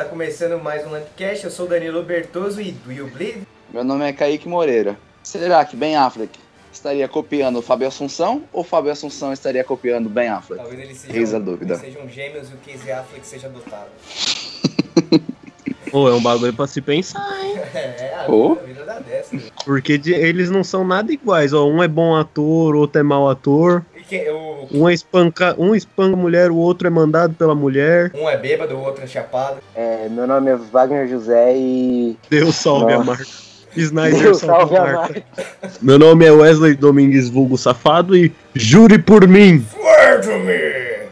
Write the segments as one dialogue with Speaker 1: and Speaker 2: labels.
Speaker 1: está começando mais um Lampcast. Eu sou o Danilo Bertoso e do You Bleed?
Speaker 2: Meu nome é Kaique Moreira. Será que Ben Affleck estaria copiando o Fábio Assunção ou Fábio Assunção estaria copiando Ben Affleck?
Speaker 1: Talvez eles sejam,
Speaker 2: Eis a dúvida.
Speaker 1: eles sejam gêmeos e o Casey Affleck seja adotado.
Speaker 3: Pô, é um bagulho pra se pensar, hein?
Speaker 1: É, a
Speaker 2: Oh.
Speaker 1: vida, a vida dá dessa. né?
Speaker 3: Porque de- eles não são nada iguais, ó. Um é bom ator, o outro é mau ator.
Speaker 1: Quem- o-
Speaker 3: Um é espanca, um espanca a mulher, o outro é mandado pela mulher.
Speaker 1: um é bêbado, o outro é chapado.
Speaker 4: É, meu nome é Wagner José e.
Speaker 3: Deus salve a
Speaker 4: Nossa.
Speaker 3: marca. Snyder
Speaker 4: Deus
Speaker 3: salve
Speaker 4: salve
Speaker 3: a
Speaker 4: a
Speaker 3: marca. Meu nome é Wesley Domingues Vulgo Safado e jure por mim.
Speaker 1: Swear to me!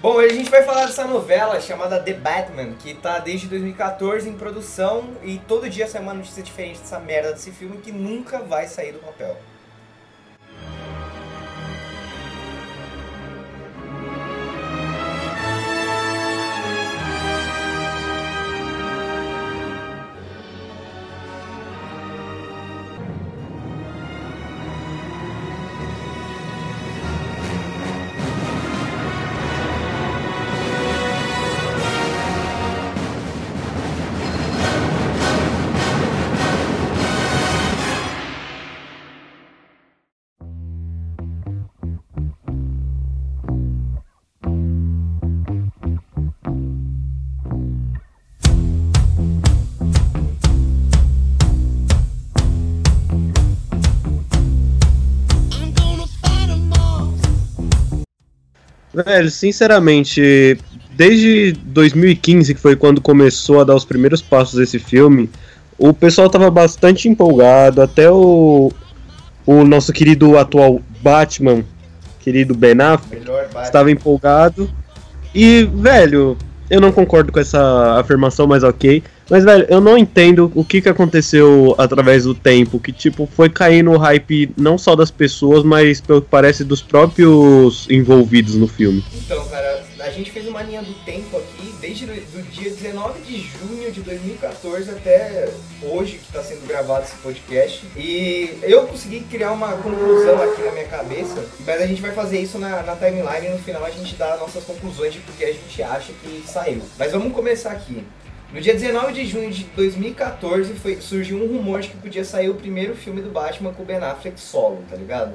Speaker 1: Bom, hoje a gente vai falar dessa novela chamada The Batman, que tá desde 2014 em produção e todo dia sai uma notícia diferente dessa merda desse filme que nunca vai sair do papel.
Speaker 3: Velho, sinceramente, desde 2015, que foi quando começou a dar os primeiros passos desse filme, o pessoal tava bastante empolgado, até o, o nosso querido atual Batman, querido Ben Affleck,
Speaker 1: Batman.
Speaker 3: estava empolgado. E, velho, eu não concordo com essa afirmação, mas ok. Mas, velho, eu não entendo o que, que aconteceu através do tempo, que, tipo, foi caindo o hype não só das pessoas, mas, pelo que parece, dos próprios envolvidos no filme.
Speaker 1: Então, cara, a gente fez uma linha do tempo aqui, desde o dia 19 de junho de 2014 até hoje, que está sendo gravado esse podcast. E eu consegui criar uma conclusão aqui na minha cabeça, mas a gente vai fazer isso na, na timeline e no final a gente dá nossas conclusões de porque a gente acha que saiu. Mas vamos começar aqui. No dia 19 de junho de 2014 foi, surgiu um rumor de que podia sair o primeiro filme do Batman com o Ben Affleck solo, tá ligado?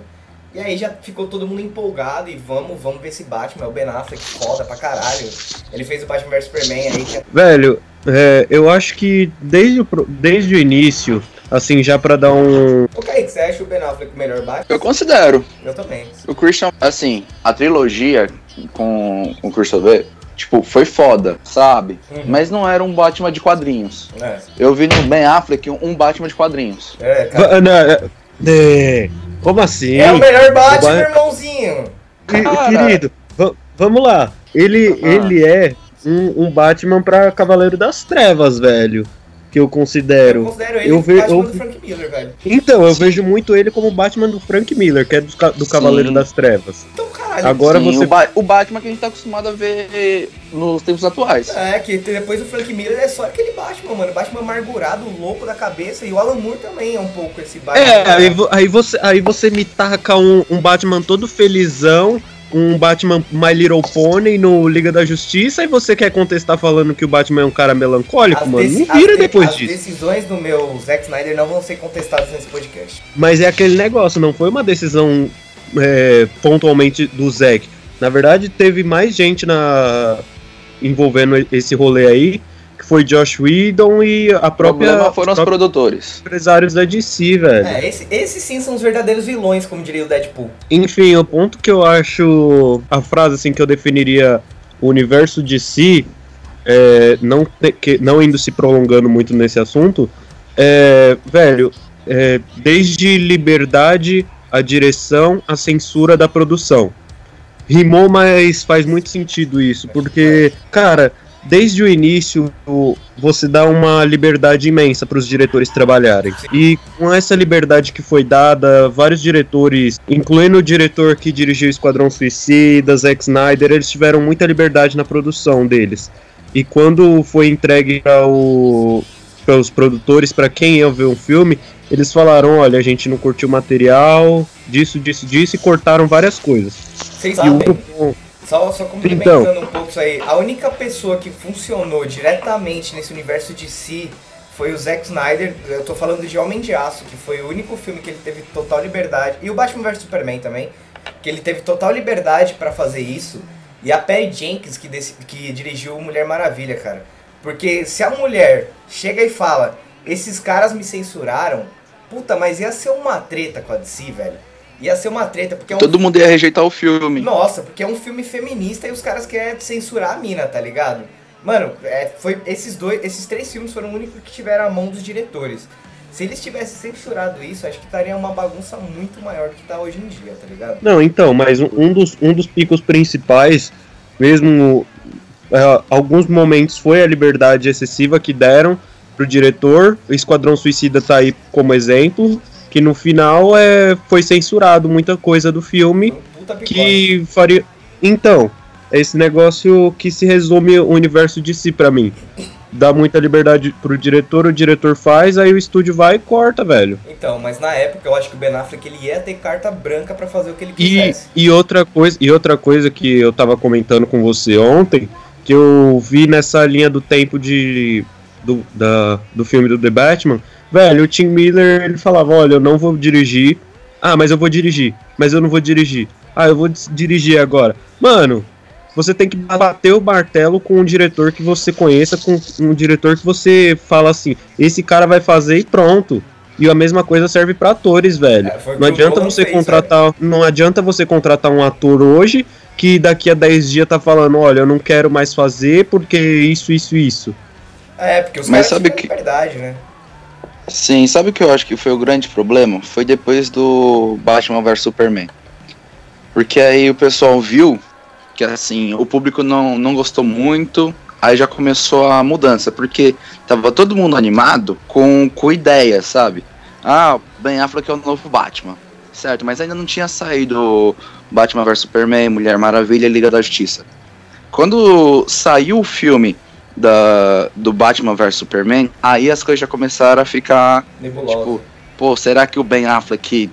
Speaker 1: E aí já ficou todo mundo empolgado e vamos, vamos ver esse Batman, é o Ben Affleck, foda pra caralho. Ele fez o Batman vs Superman aí, que é
Speaker 3: Velho, é, eu acho que desde o, desde o início, assim, já pra dar um.
Speaker 1: O Kaique, você acha o Ben Affleck o melhor Batman?
Speaker 2: Eu considero.
Speaker 1: Eu também.
Speaker 2: O Christian, assim, a trilogia com o Christian Bale, tipo, foi foda, sabe?
Speaker 1: Uhum.
Speaker 2: Mas não era um Batman de quadrinhos.
Speaker 1: É,
Speaker 2: Eu vi no Ben Affleck um Batman de quadrinhos.
Speaker 1: é, cara.
Speaker 3: Não, é- é, como assim?
Speaker 1: É o melhor Batman,
Speaker 3: Ba-
Speaker 1: irmãozinho!
Speaker 2: Cara.
Speaker 3: Querido, va- vamos lá. Ele,
Speaker 2: Ah.
Speaker 3: ele é um, um Batman pra Cavaleiro das Trevas, velho. Que eu
Speaker 1: Eu
Speaker 3: considero.
Speaker 1: considero ele
Speaker 3: eu
Speaker 1: o
Speaker 3: ve-
Speaker 1: Batman
Speaker 3: eu-
Speaker 1: do Frank Miller, velho.
Speaker 3: Então, eu vejo muito ele como o Batman do Frank Miller, que é do, do
Speaker 2: Sim.
Speaker 3: Cavaleiro das Trevas.
Speaker 1: Então, caralho.
Speaker 3: Agora
Speaker 2: Sim,
Speaker 3: você-
Speaker 2: o, Ba- o Batman que a gente tá acostumado a ver nos tempos atuais.
Speaker 1: É, que depois o Frank Miller é só aquele Batman, mano. Batman amargurado, louco da cabeça. E o Alan Moore também é um pouco esse Batman.
Speaker 3: É, aí, vo- aí você, aí você me taca um, um Batman todo felizão, um Batman My Little Pony no Liga da Justiça, e você quer contestar falando que o Batman é um cara melancólico,
Speaker 1: As
Speaker 3: mano? Não vira
Speaker 1: as de-
Speaker 3: depois
Speaker 1: as
Speaker 3: disso.
Speaker 1: decisões do meu Zack Snyder não vão ser contestadas nesse podcast.
Speaker 3: Mas é aquele negócio, não foi uma decisão é, pontualmente do Zack. Na verdade, teve mais gente na envolvendo esse rolê aí, que foi Josh Whedon e a
Speaker 2: O
Speaker 3: própria
Speaker 2: problema foram
Speaker 3: os
Speaker 2: os produtores.
Speaker 3: empresários da DC, velho.
Speaker 1: É, esse- esses sim são os verdadeiros vilões, como diria o Deadpool.
Speaker 3: Enfim, o ponto que eu acho. A frase assim que eu definiria o universo de si, é, não, que, não indo se prolongando muito nesse assunto, é, velho, é, desde liberdade, a direção, a censura da produção. Rimou, mas faz muito sentido isso, porque, cara, desde o início você dá uma liberdade imensa para os diretores trabalharem. E com essa liberdade que foi dada, vários diretores, incluindo o diretor que dirigiu Esquadrão Suicida, Zack Snyder, eles tiveram muita liberdade na produção deles. E quando foi entregue para os produtores, para quem ia ver um filme, eles falaram: olha, a gente não curtiu o material, disso, disso, disso, e cortaram várias coisas.
Speaker 1: Vocês
Speaker 3: o
Speaker 1: sabem,
Speaker 3: ponto-
Speaker 1: só Só, complementando um pouco isso aí, a única pessoa que funcionou diretamente nesse universo de si foi o Zack Snyder. Eu tô falando de Homem de Aço, que foi o único filme que ele teve total liberdade. E o Batman vs Superman também, que ele teve total liberdade pra fazer isso. E a Perry Jenkins, que, dec- que dirigiu Mulher Maravilha, cara. Porque se a mulher chega e fala, esses caras me censuraram, puta, mas ia ser uma treta com a DC, velho. Ia ser uma treta, porque é um
Speaker 2: Todo mundo ia rejeitar o filme.
Speaker 1: nossa, porque é um filme feminista e os caras querem censurar a mina, tá ligado? Mano, é, foi esses dois, esses três filmes foram o único que tiveram a mão dos diretores. Se eles tivessem censurado isso, acho que estaria uma bagunça muito maior do que tá hoje em dia, tá ligado?
Speaker 3: Não, então, mas um dos, um dos picos principais, mesmo é, alguns momentos foi a liberdade excessiva que deram pro diretor. O Esquadrão Suicida tá aí como exemplo, que no final é, foi censurado muita coisa do filme que faria. Então, é esse negócio que se resume o universo de si pra mim. Dá muita liberdade pro diretor, o diretor faz, aí o estúdio vai e corta, velho.
Speaker 1: Então, mas na época eu acho que o Ben Affleck ele ia ter carta branca pra fazer o que ele
Speaker 3: E,
Speaker 1: quisesse.
Speaker 3: e, outra coisa, e outra coisa que eu tava comentando com você ontem, que eu vi nessa linha do tempo de do, da, do filme do The Batman, velho, o Tim Miller ele falava, olha, eu não vou dirigir. Ah, mas eu vou dirigir. Mas eu não vou dirigir. Ah, eu vou dirigir agora. Mano, você tem que bater o martelo com um diretor que você conheça, com um diretor que você fala assim, esse cara vai fazer e pronto. E a mesma coisa serve pra atores, velho.
Speaker 1: É,
Speaker 3: não adianta você
Speaker 1: fez,
Speaker 3: contratar, não adianta você contratar um ator hoje que daqui a 10 dias tá falando, olha, eu não quero mais fazer porque isso, isso, isso.
Speaker 1: É, porque os
Speaker 2: Mas sabe que-
Speaker 1: liberdade, né?
Speaker 2: Sim, sabe o que eu acho que foi o grande problema? Foi depois do Batman vs Superman. Porque aí o pessoal viu que assim, o público não, não gostou muito, aí já começou a mudança, porque tava todo mundo animado com, com ideia, sabe? Ah, Ben Affleck é o novo Batman, certo? Mas ainda não tinha saído Batman vs Superman, Mulher Maravilha e Liga da Justiça. Quando saiu o filme da, do Batman vs Superman, aí as coisas já começaram a ficar
Speaker 1: Nebulosa.
Speaker 2: Tipo, pô, será que o Ben Affleck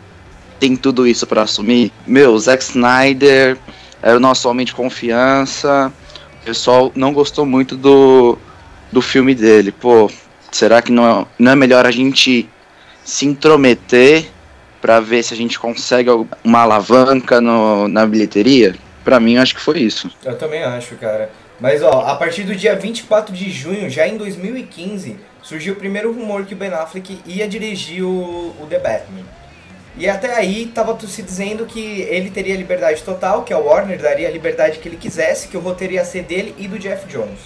Speaker 2: tem tudo isso pra assumir? Meu, Zack Snyder era o nosso homem de confiança. O pessoal não gostou muito do, do filme dele. Pô, será que não é, não é melhor a gente se intrometer pra ver se a gente consegue uma alavanca no, na bilheteria? Pra mim, acho que foi isso.
Speaker 1: Eu também acho, cara. Mas ó, a partir do dia 24 de junho, já em 2015, surgiu o primeiro rumor que o Ben Affleck ia dirigir o, o The Batman. E até aí tava se dizendo que ele teria liberdade total, que a Warner daria a liberdade que ele quisesse, que o roteiro ia ser dele e do Jeff Jones.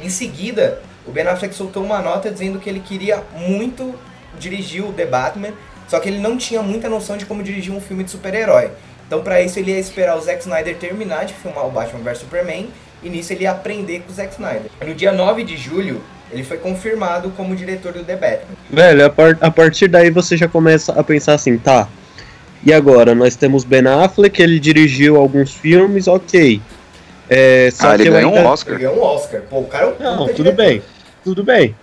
Speaker 1: Em seguida, o Ben Affleck soltou uma nota dizendo que ele queria muito dirigir o The Batman, só que ele não tinha muita noção de como dirigir um filme de super-herói. Então, pra isso, ele ia esperar o Zack Snyder terminar de filmar o Batman vs Superman e nisso ele ia aprender com o Zack Snyder. No dia 9 de julho, ele foi confirmado como diretor do The Batman.
Speaker 3: Velho, a, par- a partir daí você já começa a pensar assim, tá. E agora? Nós temos Ben Affleck, ele dirigiu alguns filmes, ok. É, só
Speaker 2: Ah, ele ganhou
Speaker 3: ainda-
Speaker 2: um
Speaker 1: Ele
Speaker 2: Oscar.
Speaker 1: ganhou um Oscar. Pô, o cara é um
Speaker 3: Não, tudo
Speaker 1: diretor.
Speaker 3: bem, tudo bem.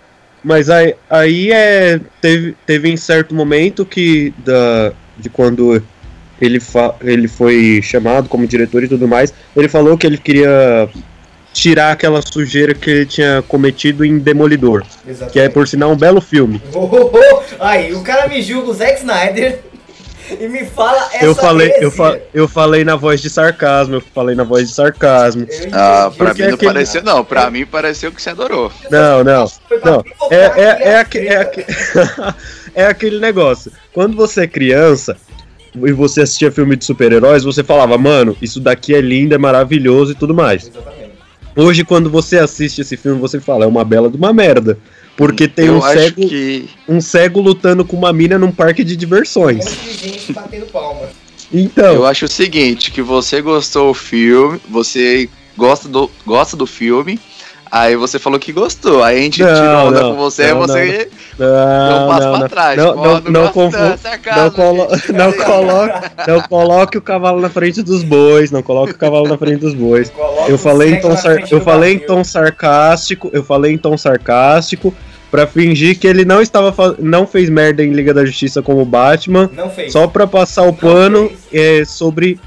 Speaker 3: Mas aí, aí é. Teve, teve em certo momento que. Da, de quando ele, fa, ele foi chamado como diretor e tudo mais, ele falou que ele queria tirar aquela sujeira que ele tinha cometido em Demolidor.
Speaker 1: Exatamente.
Speaker 3: Que é, por sinal, um belo filme.
Speaker 1: Oh, oh, oh. Aí, o cara me julga o Zack Snyder e me fala essa
Speaker 3: Eu falei, eu, fa, eu falei na voz de sarcasmo, eu falei na voz de sarcasmo.
Speaker 2: Ah, pra
Speaker 3: Porque
Speaker 2: mim não
Speaker 3: aquele-
Speaker 2: pareceu, não. Pra mim pareceu que você adorou.
Speaker 3: Não, não. Não, é,
Speaker 1: aquele
Speaker 3: é, é, aque- é, aque- é aquele negócio. Quando você é criança e você assistia filme de super-heróis, você falava, mano, isso daqui é lindo, é maravilhoso e tudo mais.
Speaker 1: Exatamente.
Speaker 3: Hoje, quando você assiste esse filme, você fala, é uma bela de uma merda. Porque tem
Speaker 2: eu
Speaker 3: um
Speaker 2: acho
Speaker 3: cego,
Speaker 2: que.
Speaker 3: um cego lutando com uma mina num parque de diversões.
Speaker 1: batendo palma.
Speaker 3: Então,
Speaker 2: Eu acho o seguinte, que você gostou do filme, você gosta do, gosta do filme, aí você falou que gostou, aí a gente
Speaker 3: Não,
Speaker 2: tirou onda
Speaker 3: não,
Speaker 2: com você,
Speaker 3: não,
Speaker 2: você
Speaker 3: não,
Speaker 2: deu um passo
Speaker 3: não,
Speaker 2: pra
Speaker 3: não.
Speaker 2: trás.
Speaker 3: Não,
Speaker 2: Pô,
Speaker 3: não, não confu- Não, colo
Speaker 2: gente.
Speaker 3: não, coloque, não coloque o cavalo na frente dos bois, não coloque o cavalo na frente dos bois.
Speaker 1: Coloca
Speaker 3: Eu falei, em tom sar- eu falei em tom sarcástico, eu falei em tom sarcástico pra fingir que ele não estava não fez merda em Liga da Justiça como Batman,
Speaker 1: Não fez.
Speaker 3: só pra passar o
Speaker 1: Não
Speaker 3: pano é, sobre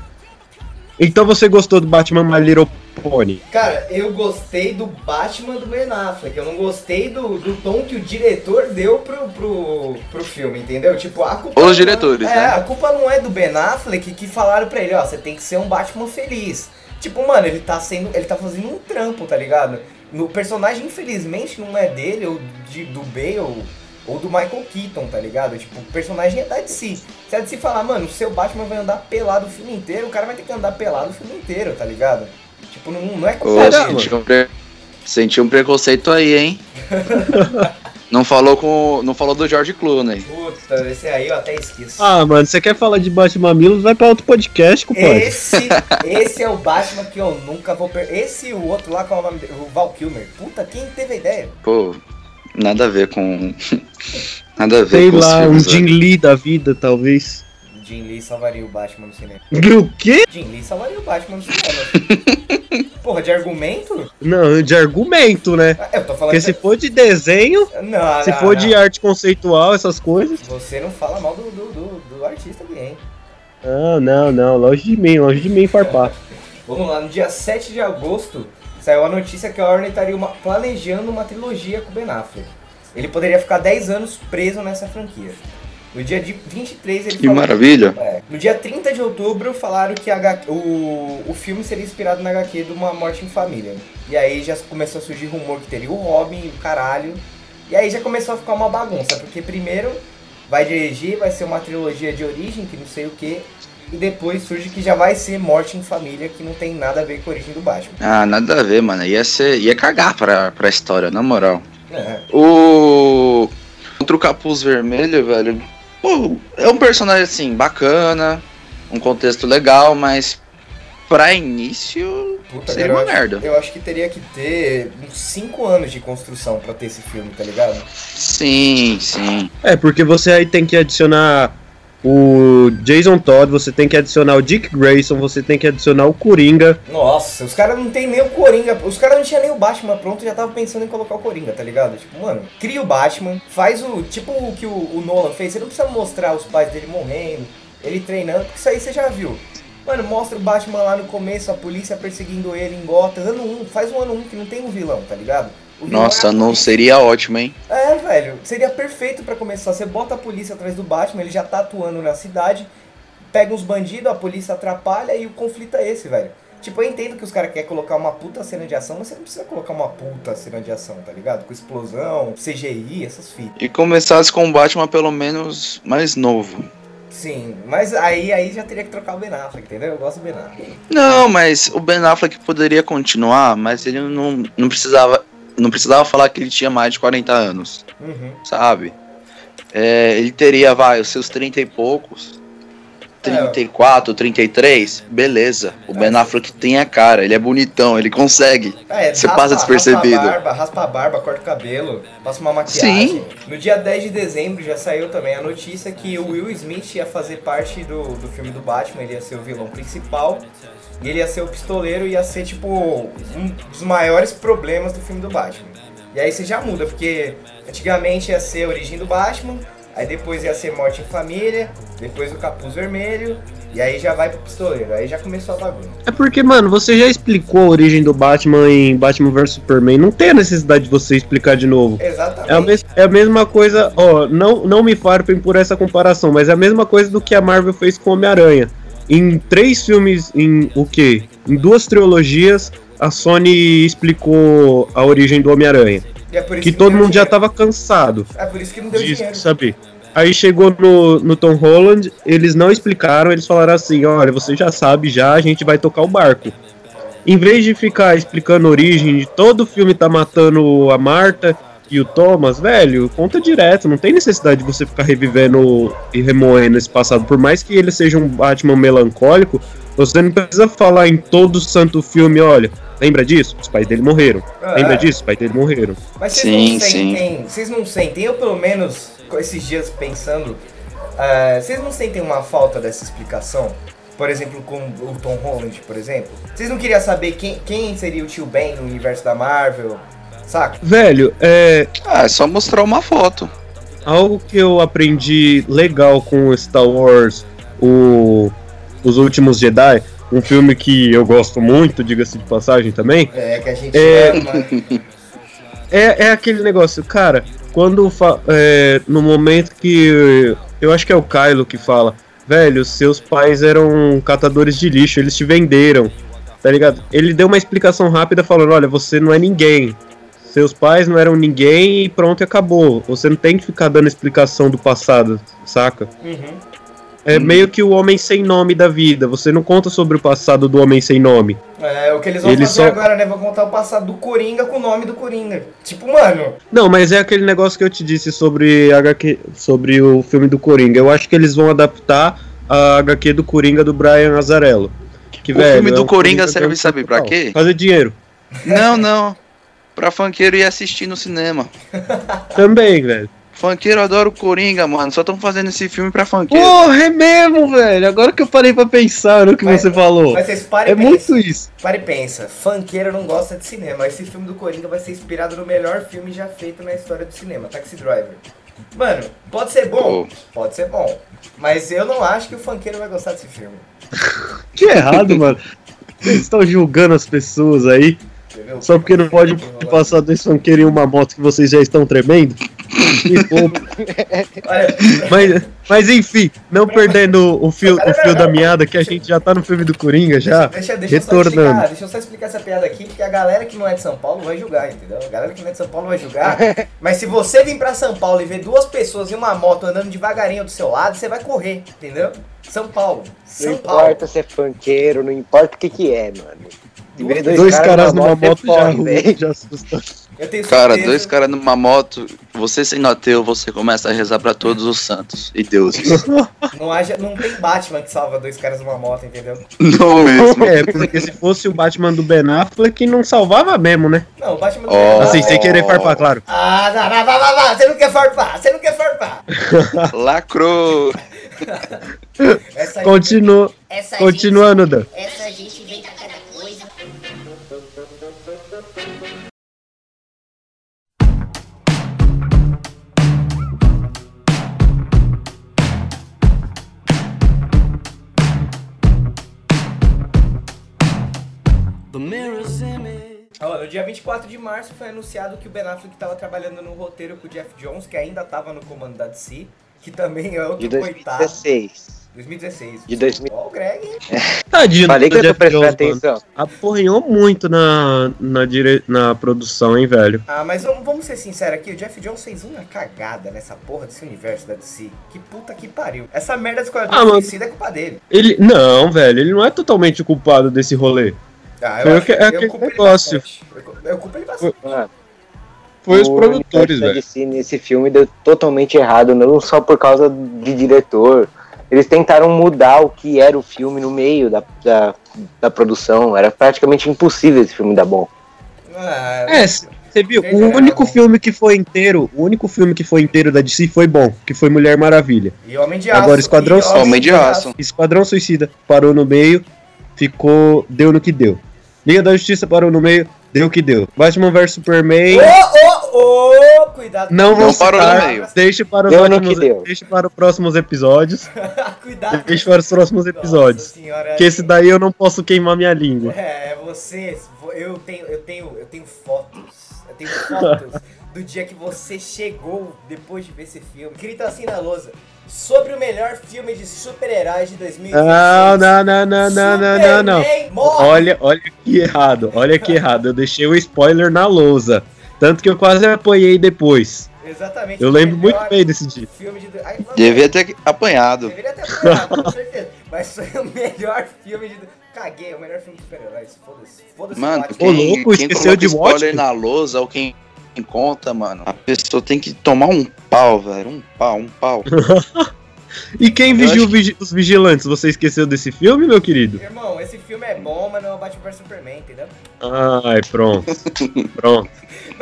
Speaker 3: Então você gostou do Batman My Little Pony?
Speaker 1: Cara, eu gostei do Batman do Ben Affleck. Eu não gostei do, do tom que o diretor deu pro, pro, pro filme, entendeu? Tipo, a culpa.
Speaker 2: Os
Speaker 1: não é-
Speaker 2: diretores,
Speaker 1: é,
Speaker 2: né?
Speaker 1: a culpa não é do Ben Affleck que falaram pra ele, ó, você tem que ser um Batman feliz. Tipo, mano, ele tá sendo. Ele tá fazendo um trampo, tá ligado? No personagem, infelizmente, não é dele, ou de, do Bale, ou do Michael Keaton, tá ligado? Tipo, o personagem é da DC. Se a DC falar, mano, o seu Batman vai andar pelado o filme inteiro, o cara vai ter que andar pelado o filme inteiro, tá ligado? Tipo, não, não é
Speaker 2: Ô,
Speaker 1: culpa
Speaker 3: Caramba.
Speaker 1: dele.
Speaker 2: senti, um pre... senti um preconceito aí, hein? não falou com. Não falou do George Clooney.
Speaker 1: Puta, esse aí eu até esqueço.
Speaker 3: Ah, mano, você quer falar de Batman Mamilos? Vai pra outro podcast, compadre.
Speaker 1: Esse, esse é o Batman que eu nunca vou perder. Esse e o outro lá, qual é o nome dele? O Val Kilmer. Puta, quem teve a ideia?
Speaker 2: Pô, nada a ver com. nada a ver
Speaker 3: Sei
Speaker 2: com os
Speaker 3: lá, um
Speaker 2: filmes,
Speaker 3: Jim
Speaker 2: velho.
Speaker 3: Lee da vida, talvez.
Speaker 1: Jim Lee salvaria o Batman no cinema.
Speaker 3: O quê?
Speaker 1: Jim Lee salvaria o Batman no cinema. Porra, de argumento?
Speaker 3: Não, de argumento, né?
Speaker 1: Ah, Eu tô falando
Speaker 3: Porque se for de desenho,
Speaker 1: Não,
Speaker 3: se
Speaker 1: não,
Speaker 3: for
Speaker 1: não.
Speaker 3: de arte conceitual, essas coisas.
Speaker 1: Você não fala mal do, do, do, do artista hein?
Speaker 3: Não, não, não, longe de mim, longe de mim, farpar.
Speaker 1: Vamos lá, no dia 7 de agosto saiu a notícia que a Warner estaria uma- planejando uma trilogia com o Ben Affleck. Ele poderia ficar 10 anos preso nessa franquia. No dia de 23 ele
Speaker 2: Que maravilha.
Speaker 1: É. No dia 30 de outubro falaram que a o, o filme seria inspirado na HQ de uma morte em família. E aí já começou a surgir rumor que teria o Robin, o caralho. E aí já começou a ficar uma bagunça, porque primeiro vai dirigir, vai ser uma trilogia de origem, que não sei o que. E depois surge que já vai ser Morte em Família, que não tem nada a ver com a origem do Batman.
Speaker 2: Ah, nada a ver, mano. Ia ser. ia cagar pra, pra história, na moral.
Speaker 1: É.
Speaker 2: O. Contra o Capuz Vermelho, velho. Pô, é um personagem assim, bacana, um contexto legal, mas pra início
Speaker 1: Puta,
Speaker 2: seria
Speaker 1: cara,
Speaker 2: uma
Speaker 1: eu acho-
Speaker 2: merda.
Speaker 1: Eu acho que teria que ter uns 5 anos de construção pra ter esse filme, tá ligado?
Speaker 2: Sim, sim.
Speaker 3: É, porque você aí tem que adicionar o Jason Todd, você tem que adicionar o Dick Grayson, você tem que adicionar o Coringa.
Speaker 1: Nossa, os caras não tem nem o Coringa. Os caras não tinham nem o Batman pronto já tava pensando em colocar o Coringa, tá ligado? Tipo, mano, cria o Batman, faz o. Tipo o que o, o Nolan fez. Você não precisa mostrar os pais dele morrendo, ele treinando, porque isso aí você já viu. Mano, mostra o Batman lá no começo, a polícia perseguindo ele em Gotham. Ano 1, faz um ano 1 que não tem um vilão, tá ligado?
Speaker 2: Nossa,
Speaker 1: é
Speaker 2: não
Speaker 1: polícia.
Speaker 2: seria ótimo, hein?
Speaker 1: É, velho, seria perfeito pra começar. Você bota a polícia atrás do Batman, ele já tá atuando na cidade, pega uns bandidos, a polícia atrapalha e o conflito é esse, velho. Tipo, eu entendo que os caras querem colocar uma puta cena de ação, mas você não precisa colocar uma puta cena de ação, tá ligado? Com explosão, CGI, essas fitas.
Speaker 2: E começasse com o Batman pelo menos mais novo.
Speaker 1: Sim, mas aí, aí já teria que trocar o Ben Affleck, entendeu? Eu gosto do Ben Affleck.
Speaker 2: Não, mas o Ben Affleck poderia continuar, mas ele não, não precisava. Não precisava falar que ele tinha mais de 40 anos,
Speaker 1: Uhum.
Speaker 2: sabe? É, ele teria, vai, os seus 30 e poucos. 34, 33, beleza. O Ben Affleck tem a cara, ele é bonitão, ele consegue.
Speaker 1: É,
Speaker 2: Você
Speaker 1: raspa-
Speaker 2: passa despercebido.
Speaker 1: Raspa a barba, raspa a barba, corta o cabelo, passa uma maquiagem.
Speaker 2: Sim.
Speaker 1: No dia 10 de dezembro já saiu também a notícia que o Will Smith ia fazer parte do, do filme do Batman, ele ia ser o vilão principal. E ele ia ser o pistoleiro e ia ser, tipo, um dos maiores problemas do filme do Batman. E aí você já muda, porque antigamente ia ser a origem do Batman, aí depois ia ser Morte em Família, depois o Capuz Vermelho, e aí já vai pro pistoleiro. Aí já começou a bagunça.
Speaker 3: É porque, mano, você já explicou a origem do Batman em Batman vs Superman, não tem a necessidade de você explicar de novo.
Speaker 1: Exatamente.
Speaker 3: É a, mes- é a mesma coisa, ó, não, não me farpem por essa comparação, mas é a mesma coisa do que a Marvel fez com Homem-Aranha. Em três filmes, em o quê? Em duas trilogias, a Sony explicou a origem do Homem-Aranha.
Speaker 1: É
Speaker 3: Que
Speaker 1: não
Speaker 3: todo mundo já
Speaker 1: dinheiro.
Speaker 3: tava cansado
Speaker 1: É por isso que não deu
Speaker 3: disso,
Speaker 1: dinheiro.
Speaker 3: sabe? Aí chegou no, no Tom Holland, eles não explicaram, eles falaram assim, olha, você já sabe já, a gente vai tocar o barco. Em vez de ficar explicando a origem de todo o filme tá matando a Marta e o Thomas, velho, conta direto, não tem necessidade de você ficar revivendo e remoendo esse passado. Por mais que ele seja um Batman melancólico, você não precisa falar em todo santo filme, olha, lembra disso? Os pais dele morreram.
Speaker 1: Ah,
Speaker 3: Lembra
Speaker 1: é.
Speaker 3: disso? Os pais dele morreram.
Speaker 1: Mas vocês
Speaker 2: Sim,
Speaker 1: não sentem. Vocês não sentem, eu pelo menos, com esses dias pensando, ah, vocês não sentem uma falta dessa explicação? Por exemplo, com o Tom Holland, por exemplo. Vocês não queriam saber quem, quem seria o tio Ben no universo da Marvel? Saca?
Speaker 3: Velho, é,
Speaker 2: Ah, é só mostrar uma foto.
Speaker 3: Algo que eu aprendi legal com Star Wars, o, os últimos Jedi. um filme que eu gosto muito, diga-se de passagem também,
Speaker 1: É, que a gente
Speaker 3: É.
Speaker 1: ama.
Speaker 3: é, é aquele negócio, cara, quando fa- é, no momento que eu acho que é o Kylo que fala, velho, seus pais eram catadores de lixo, eles te venderam, tá ligado? Ele deu uma explicação rápida falando, olha, você não é ninguém. Seus pais não eram ninguém e pronto, e acabou. Você não tem que ficar dando explicação do passado, saca?
Speaker 1: Uhum.
Speaker 3: É meio que o homem sem nome da vida. Você não conta sobre o passado do homem sem nome.
Speaker 1: É o que eles vão
Speaker 3: Ele
Speaker 1: fazer
Speaker 3: só-
Speaker 1: agora, né? Vão contar o passado do Coringa com o nome do Coringa. Tipo, mano,
Speaker 3: Não, mas é aquele negócio que eu te disse sobre HQ, sobre o filme do Coringa. Eu acho que eles vão adaptar a HQ do Coringa do Brian Azarello. Que,
Speaker 2: O
Speaker 3: velho,
Speaker 2: filme do
Speaker 3: é um
Speaker 2: Coringa serve,
Speaker 3: bem
Speaker 2: sabe pra quê?
Speaker 3: Fazer dinheiro.
Speaker 2: Não, não. Pra funkeiro ir assistir no cinema.
Speaker 3: Também, velho.
Speaker 2: Funkeiro adora o Coringa, mano. Só estão fazendo esse filme pra funkeiro.
Speaker 3: Porra, é mesmo, velho. Agora que eu parei pra pensar no que
Speaker 1: Mas-
Speaker 3: você falou.
Speaker 1: mas vocês parem
Speaker 3: É
Speaker 1: e
Speaker 3: muito isso.
Speaker 1: Para e pensa, funkeiro não gosta de cinema. Esse filme do Coringa vai ser inspirado no melhor filme já feito na história do cinema, Taxi Driver. Mano, pode ser bom? Pode ser bom. Mas eu não acho que o funkeiro vai gostar desse filme.
Speaker 3: Que errado, mano. Vocês estão julgando as pessoas aí.
Speaker 1: Entendeu?
Speaker 3: Só porque não pode passar dois funkeiros em uma moto que vocês já estão tremendo? Mas, mas enfim, não perdendo o fio, o fio da meada, que a gente já tá no filme do Coringa já.
Speaker 1: deixa, deixa, eu só
Speaker 3: retornando.
Speaker 1: explicar, deixa eu só explicar essa piada aqui, porque a galera que não é de São Paulo vai julgar, entendeu? A galera que não é de São Paulo vai julgar. mas se você vir pra São Paulo e ver duas pessoas em uma moto andando devagarinho do seu lado, você vai correr, entendeu? São Paulo.
Speaker 4: Não
Speaker 1: São Paulo.
Speaker 4: importa se é funkeiro, não importa o que que é, mano. Ver
Speaker 3: Dois caras numa moto já, já assusta.
Speaker 1: Eu tenho
Speaker 2: Cara,
Speaker 1: certeza-
Speaker 2: dois caras numa moto, você sendo ateu, você começa a rezar pra todos os santos e deuses.
Speaker 1: Não, haja, não tem Batman que salva dois caras numa moto, entendeu?
Speaker 2: Não mesmo.
Speaker 3: É, porque se fosse o Batman do Ben Affleck, não salvava mesmo, né?
Speaker 1: Não, o Batman
Speaker 2: Ó.
Speaker 1: não
Speaker 3: Assim, sem
Speaker 2: Oh.
Speaker 3: querer farpar, claro.
Speaker 1: Ah, não, não, não, não, não, você não quer farpar, você não quer farpar.
Speaker 2: Lacrou.
Speaker 3: Continua, continuando,
Speaker 5: essa gente
Speaker 1: no dia 24 de março foi anunciado que o Ben Affleck estava trabalhando no roteiro com o Jeff Jones, que ainda estava no comando da DC, que também é outro
Speaker 4: De
Speaker 1: coitado.
Speaker 4: 2016.
Speaker 1: 2016.
Speaker 4: De 2000.
Speaker 1: Ó, o Greg.
Speaker 3: Tadinho
Speaker 4: Falei
Speaker 3: do
Speaker 4: que eu
Speaker 3: Jeff
Speaker 4: atenção.
Speaker 3: Aporrinhou muito na, na, dire... na produção, hein, velho.
Speaker 1: Ah, mas vamos, vamos ser sinceros aqui, o Jeff Jones fez uma cagada nessa porra desse universo da DC. Que puta que pariu. Essa merda do Esquadrão
Speaker 3: Ah.
Speaker 1: Suicida é culpa dele.
Speaker 3: Ele. Não, velho, ele não é totalmente o culpado desse rolê.
Speaker 1: Ah,
Speaker 3: Foi
Speaker 1: eu,
Speaker 3: o que- é aquele negócio.
Speaker 1: bastante. Eu, cu- eu culpo ele bastante.
Speaker 3: Foi os produtores, velho.
Speaker 4: DC nesse filme deu totalmente errado, não só por causa de diretor. Eles tentaram mudar o que era o filme no meio da, da, da produção. Era praticamente impossível esse filme dar bom.
Speaker 1: Ah,
Speaker 3: É, você viu? O único filme que foi inteiro, o único filme que foi inteiro da DC foi bom, que foi Mulher Maravilha.
Speaker 1: E Homem de Aço.
Speaker 3: Agora, Esquadrão
Speaker 2: Homem de Aço.
Speaker 3: Esquadrão Suicida parou no meio, ficou. deu no que deu. Liga da Justiça parou no meio, deu o que deu. Batman vs Superman.
Speaker 1: Ô, ô, ô, cuidado.
Speaker 3: Não vou
Speaker 2: parou no meio.
Speaker 3: Deixa para os
Speaker 4: deu.
Speaker 3: deixa para os próximos episódios.
Speaker 1: cuidado.
Speaker 3: Deixa para os próximos episódios.
Speaker 1: Senhora,
Speaker 3: Que esse daí eu não posso queimar minha língua.
Speaker 1: É, você, eu tenho, eu tenho, eu tenho fotos, eu tenho fotos do dia que você chegou depois de ver esse filme, escrito assim na lousa, sobre o melhor filme de super-heróis de 2016.
Speaker 3: Não, não, não, não, não, não, não, não.
Speaker 1: Morre.
Speaker 3: Olha, olha que errado, olha que errado. Eu deixei o spoiler na lousa. Tanto que eu quase apoiei depois.
Speaker 1: Exatamente.
Speaker 3: Eu lembro muito bem desse dia.
Speaker 1: Filme de... Ai, não,
Speaker 2: Devia ter apanhado.
Speaker 1: Deveria ter apanhado, com certeza. Mas foi o melhor filme de... Caguei, é o melhor filme de super-heróis. Foda-se. Foda-se.
Speaker 2: Mano.
Speaker 3: Ô,
Speaker 2: quem,
Speaker 3: louco,
Speaker 2: quem
Speaker 3: esqueceu de
Speaker 2: spoiler
Speaker 3: Watchmen?
Speaker 2: na lousa ou quem conta, mano, a pessoa tem que tomar um pau, velho. Um pau, um pau.
Speaker 3: E quem
Speaker 2: Eu
Speaker 3: vigia
Speaker 2: acho
Speaker 3: o vigi- os vigilantes? Você esqueceu desse filme, meu querido?
Speaker 1: Irmão, esse filme é bom, mas não é o Batman vs Superman, entendeu?
Speaker 3: Ai, pronto. Pronto.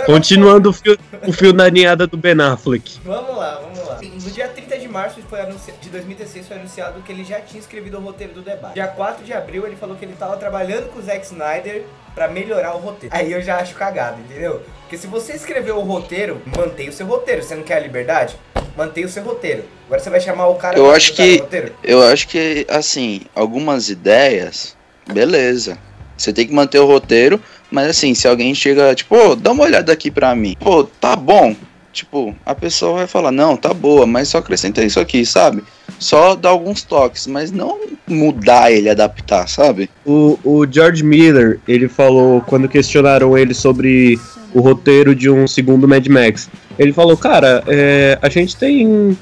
Speaker 3: Continuando o fio, o fio da ninhada do Ben Affleck.
Speaker 1: Vamos lá, vamos lá. No dia 30 de março foi anunci- de 2016 foi anunciado que ele já tinha escrevido o roteiro do debate. Dia 4 de abril ele falou que ele tava trabalhando com o Zack Snyder pra melhorar o roteiro. Aí eu já acho cagado, entendeu? Porque se você escreveu o roteiro, mantenha o seu roteiro. Você não quer a liberdade? Mantenha o seu roteiro. Agora você vai chamar o cara
Speaker 2: Eu acho que-
Speaker 1: o roteiro?
Speaker 2: Eu acho que, assim, algumas ideias beleza. Você tem que manter o roteiro, mas assim, se alguém chega, tipo, "Ô, dá uma olhada aqui pra mim. Pô, tá bom. Tipo, a pessoa vai falar, não, tá boa, mas só acrescenta isso aqui, sabe? Só dar alguns toques, mas não mudar ele, adaptar, sabe?
Speaker 3: O, o George Miller, ele falou, quando questionaram ele sobre o roteiro de um segundo Mad Max, ele falou, cara, é, a gente tem.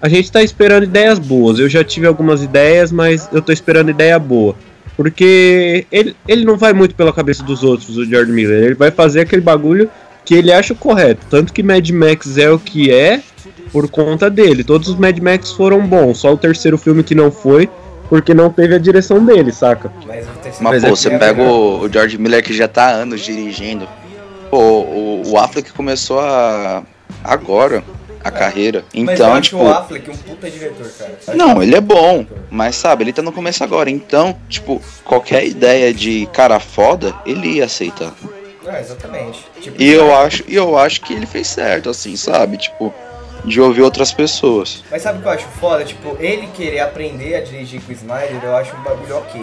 Speaker 3: A gente tá esperando ideias boas. Eu já tive algumas ideias, mas eu tô esperando ideia boa. Porque ele, ele não vai muito pela cabeça dos outros, o George Miller. Ele vai fazer aquele bagulho que ele acha correto. Tanto que Mad Max é o que é por conta dele. Todos os Mad Max foram bons. Só o terceiro filme que não foi, porque não teve a direção dele, saca?
Speaker 1: Mas,
Speaker 2: Mas,
Speaker 3: Mas
Speaker 2: pô,
Speaker 3: é
Speaker 2: você
Speaker 1: é
Speaker 2: pega
Speaker 1: melhor.
Speaker 2: o, o George Miller que já tá há anos dirigindo. Pô, o, o Affleck começou a. agora a carreira.
Speaker 1: Mas eu
Speaker 2: Então,
Speaker 1: acho
Speaker 2: tipo.
Speaker 1: o Affleck um puta diretor, cara.
Speaker 2: Não,
Speaker 1: o
Speaker 2: ele é bom, mas sabe, ele tá no começo agora. Então, tipo, qualquer ideia de cara foda, ele ia aceitar.
Speaker 1: É, exatamente. Tipo,
Speaker 2: E eu acho, eu acho que ele fez certo, assim, sabe? Tipo, de ouvir outras pessoas.
Speaker 1: Mas sabe o que eu acho foda? Tipo, ele querer aprender a dirigir com o Snyder, eu acho um bagulho ok.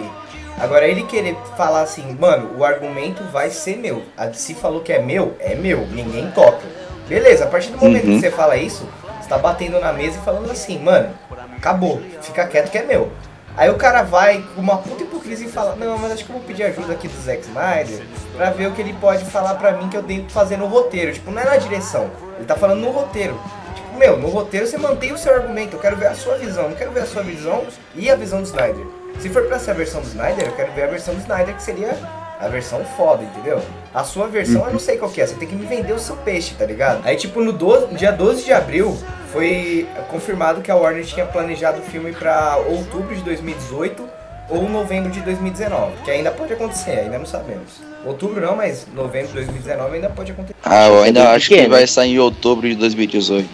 Speaker 1: Agora, ele querer falar assim, mano, o argumento vai ser meu. A DC falou que é meu, é meu, ninguém toca. Beleza, a partir do momento
Speaker 2: Uhum.
Speaker 1: que você fala isso, você tá batendo na mesa e falando assim, mano, acabou, fica quieto que é meu. Aí o cara vai com uma puta hipocrisia e fala, não, mas acho que eu vou pedir ajuda aqui do Zack Snyder pra ver o que ele pode falar pra mim que eu tenho que fazer no roteiro. Tipo, não é na direção, ele tá falando no roteiro. Tipo, meu, no roteiro você mantém o seu argumento, eu quero ver a sua visão, não quero ver a sua visão e a visão do Snyder. Se for pra ser a versão do Snyder, eu quero ver a versão do Snyder, que seria a versão foda, entendeu? A sua versão eu não sei qual que é, você tem que me vender o seu peixe, tá ligado? Aí, tipo, no 12 dia 12 de abril, foi confirmado que a Warner tinha planejado o filme pra outubro de 2018 ou novembro de 2019, que ainda pode acontecer, ainda não sabemos. Outubro não, mas novembro de 2019 ainda pode acontecer.
Speaker 2: Ah, eu ainda acho que
Speaker 4: pequeno,
Speaker 2: vai
Speaker 4: né?
Speaker 2: sair em outubro de 2018.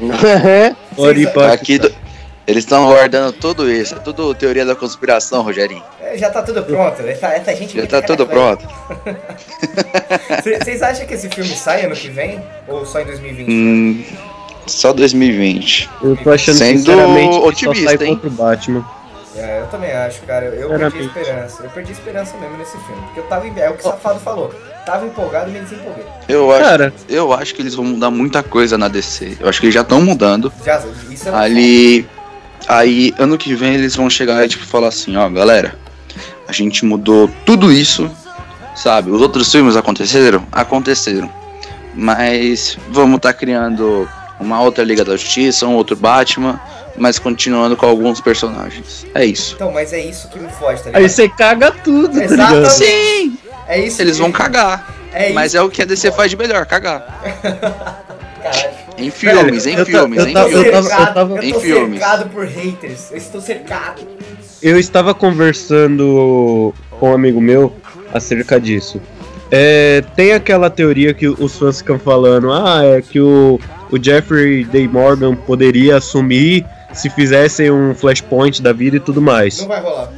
Speaker 3: Oripa-
Speaker 2: Aqui do- eles estão guardando tudo isso, é tudo teoria da conspiração, Rogerinho.
Speaker 1: É, já tá tudo pronto, essa, essa gente...
Speaker 2: Já tá tudo pronto.
Speaker 1: Cê- Vocês acham que esse filme sai ano que vem? Ou só em 2020?
Speaker 2: Hum, só 2020.
Speaker 3: Eu tô achando
Speaker 2: Sendo
Speaker 3: sinceramente que
Speaker 2: otimista,
Speaker 3: só sai
Speaker 2: hein?
Speaker 3: contra o Batman.
Speaker 1: É, eu também acho, cara. Eu
Speaker 3: Era
Speaker 1: perdi a esperança. Eu perdi a esperança mesmo nesse filme. Porque eu tava. em- É o que o Safado falou. Tava empolgado e me desempolguei.
Speaker 2: Eu acho,
Speaker 3: Cara,
Speaker 2: eu acho que eles vão mudar muita coisa na DC. Eu acho que eles já estão mudando.
Speaker 1: Já, isso é
Speaker 2: Ali. Aí, ano que vem, eles vão chegar e tipo, falar assim: ó, galera, a gente mudou tudo isso, sabe? Os outros filmes aconteceram? Aconteceram. Mas vamos estar criando uma outra Liga da Justiça, um outro Batman, mas continuando com alguns personagens. É isso.
Speaker 1: Então, mas é isso que me foge, tá ligado?
Speaker 3: aí você caga tudo, tá ligado?
Speaker 1: Exatamente.
Speaker 2: Sim!
Speaker 1: É isso
Speaker 2: Eles
Speaker 1: que-
Speaker 2: vão cagar.
Speaker 1: É
Speaker 2: Mas é o que a DC faz de melhor, cagar.
Speaker 1: Caralho.
Speaker 2: Em filmes, em filmes, em filmes.
Speaker 1: eu
Speaker 2: filmes.
Speaker 1: cercado por haters. Eu estou cercado.
Speaker 3: Eu estava conversando com um amigo meu acerca disso. É, tem aquela teoria que os fãs ficam falando, ah, é que o, o Jeffrey Day Morgan poderia assumir se fizessem um flashpoint da vida e tudo mais.
Speaker 1: Não vai rolar.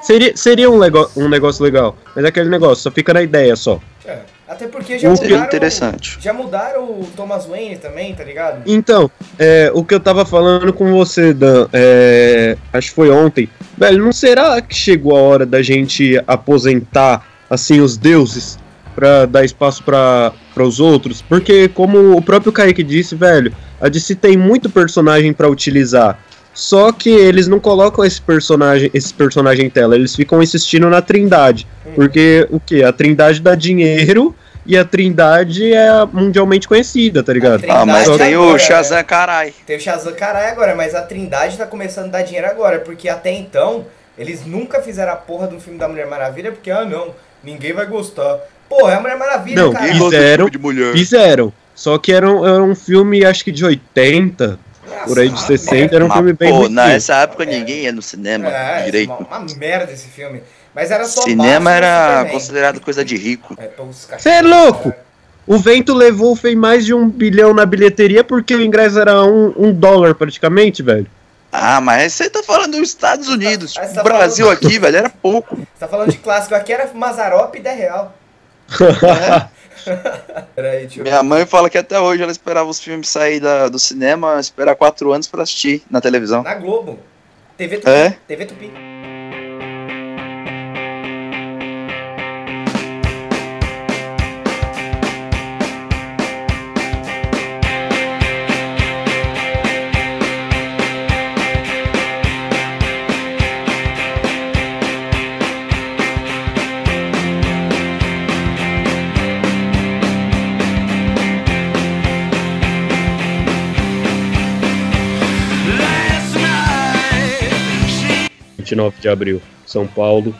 Speaker 3: Seria, seria um, lego- um negócio legal, mas é aquele negócio, só fica na ideia só.
Speaker 1: É. Até porque já mudaram.
Speaker 2: interessante.
Speaker 1: Já mudaram o Thomas Wayne também, tá ligado?
Speaker 3: Então, é, o que eu tava falando com você, Dan, é, acho que foi ontem, velho, não será que chegou a hora da gente aposentar, assim, os deuses pra dar espaço pra para os outros? Porque, como o próprio Kaique disse, velho, a DC tem muito personagem pra utilizar. Só que eles não colocam esse personagem, esse personagem em tela, eles ficam insistindo na Trindade. Porque o que? A Trindade dá dinheiro e a Trindade é mundialmente conhecida, tá ligado?
Speaker 2: Ah, mas
Speaker 1: Trindade
Speaker 2: tem o
Speaker 1: agora,
Speaker 2: Shazam, carai.
Speaker 1: Tem o Shazam caralho agora, mas a Trindade tá começando a dar dinheiro agora, porque até então eles nunca fizeram a porra de um filme da Mulher Maravilha, porque, ah não, ninguém vai gostar. Porra, é a Mulher Maravilha,
Speaker 3: Não,
Speaker 1: cara.
Speaker 3: Fizeram-
Speaker 2: mulher.
Speaker 3: Fizeram. Só que era um, era um filme, acho que de 80, por aí de 60, era um filme bem
Speaker 2: pô,
Speaker 3: ruim.
Speaker 2: nessa época ninguém ia no cinema
Speaker 1: É,
Speaker 2: direito.
Speaker 1: Uma, uma merda esse filme. Mas era só
Speaker 2: Cinema era considerado coisa de rico.
Speaker 1: É, pô, os cachorros,
Speaker 3: Cê é louco? O vento levou, fez mais de um bilhão na bilheteria porque o ingresso era um, um dólar praticamente, velho.
Speaker 2: Ah, mas você tá falando dos Estados Unidos.
Speaker 1: Ah, você
Speaker 2: o
Speaker 1: tá
Speaker 2: Brasil
Speaker 1: falando-
Speaker 2: aqui, velho, era pouco.
Speaker 1: Você tá falando de clássico, aqui era Mazarop e 10 real. Peraí, tio.
Speaker 2: Minha mãe fala que até hoje ela esperava os filmes sair da- do cinema, esperar quatro anos pra assistir na televisão.
Speaker 1: Na Globo. TV Tupi.
Speaker 2: É?
Speaker 1: TV Tupi.
Speaker 3: 29 de abril, São Paulo,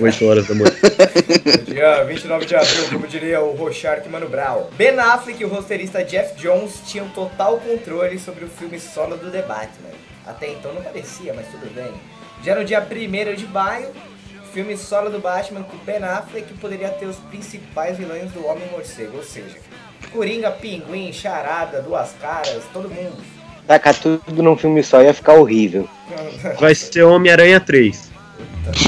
Speaker 3: 8 horas da manhã.
Speaker 1: Dia 29 de abril, como diria o Rochark Mano Brown. Ben Affleck e o roteirista Jeff Jones tinham total controle sobre o filme solo do The Batman. Até então não parecia, mas tudo bem. Já no dia 1 de maio, filme solo do Batman com Ben Affleck poderia ter os principais vilões do Homem-Morcego, ou seja, Coringa, Pinguim, Charada, Duas Caras, todo mundo.
Speaker 4: Tacar tudo num filme só ia ficar horrível.
Speaker 3: Vai ser Homem-Aranha 3.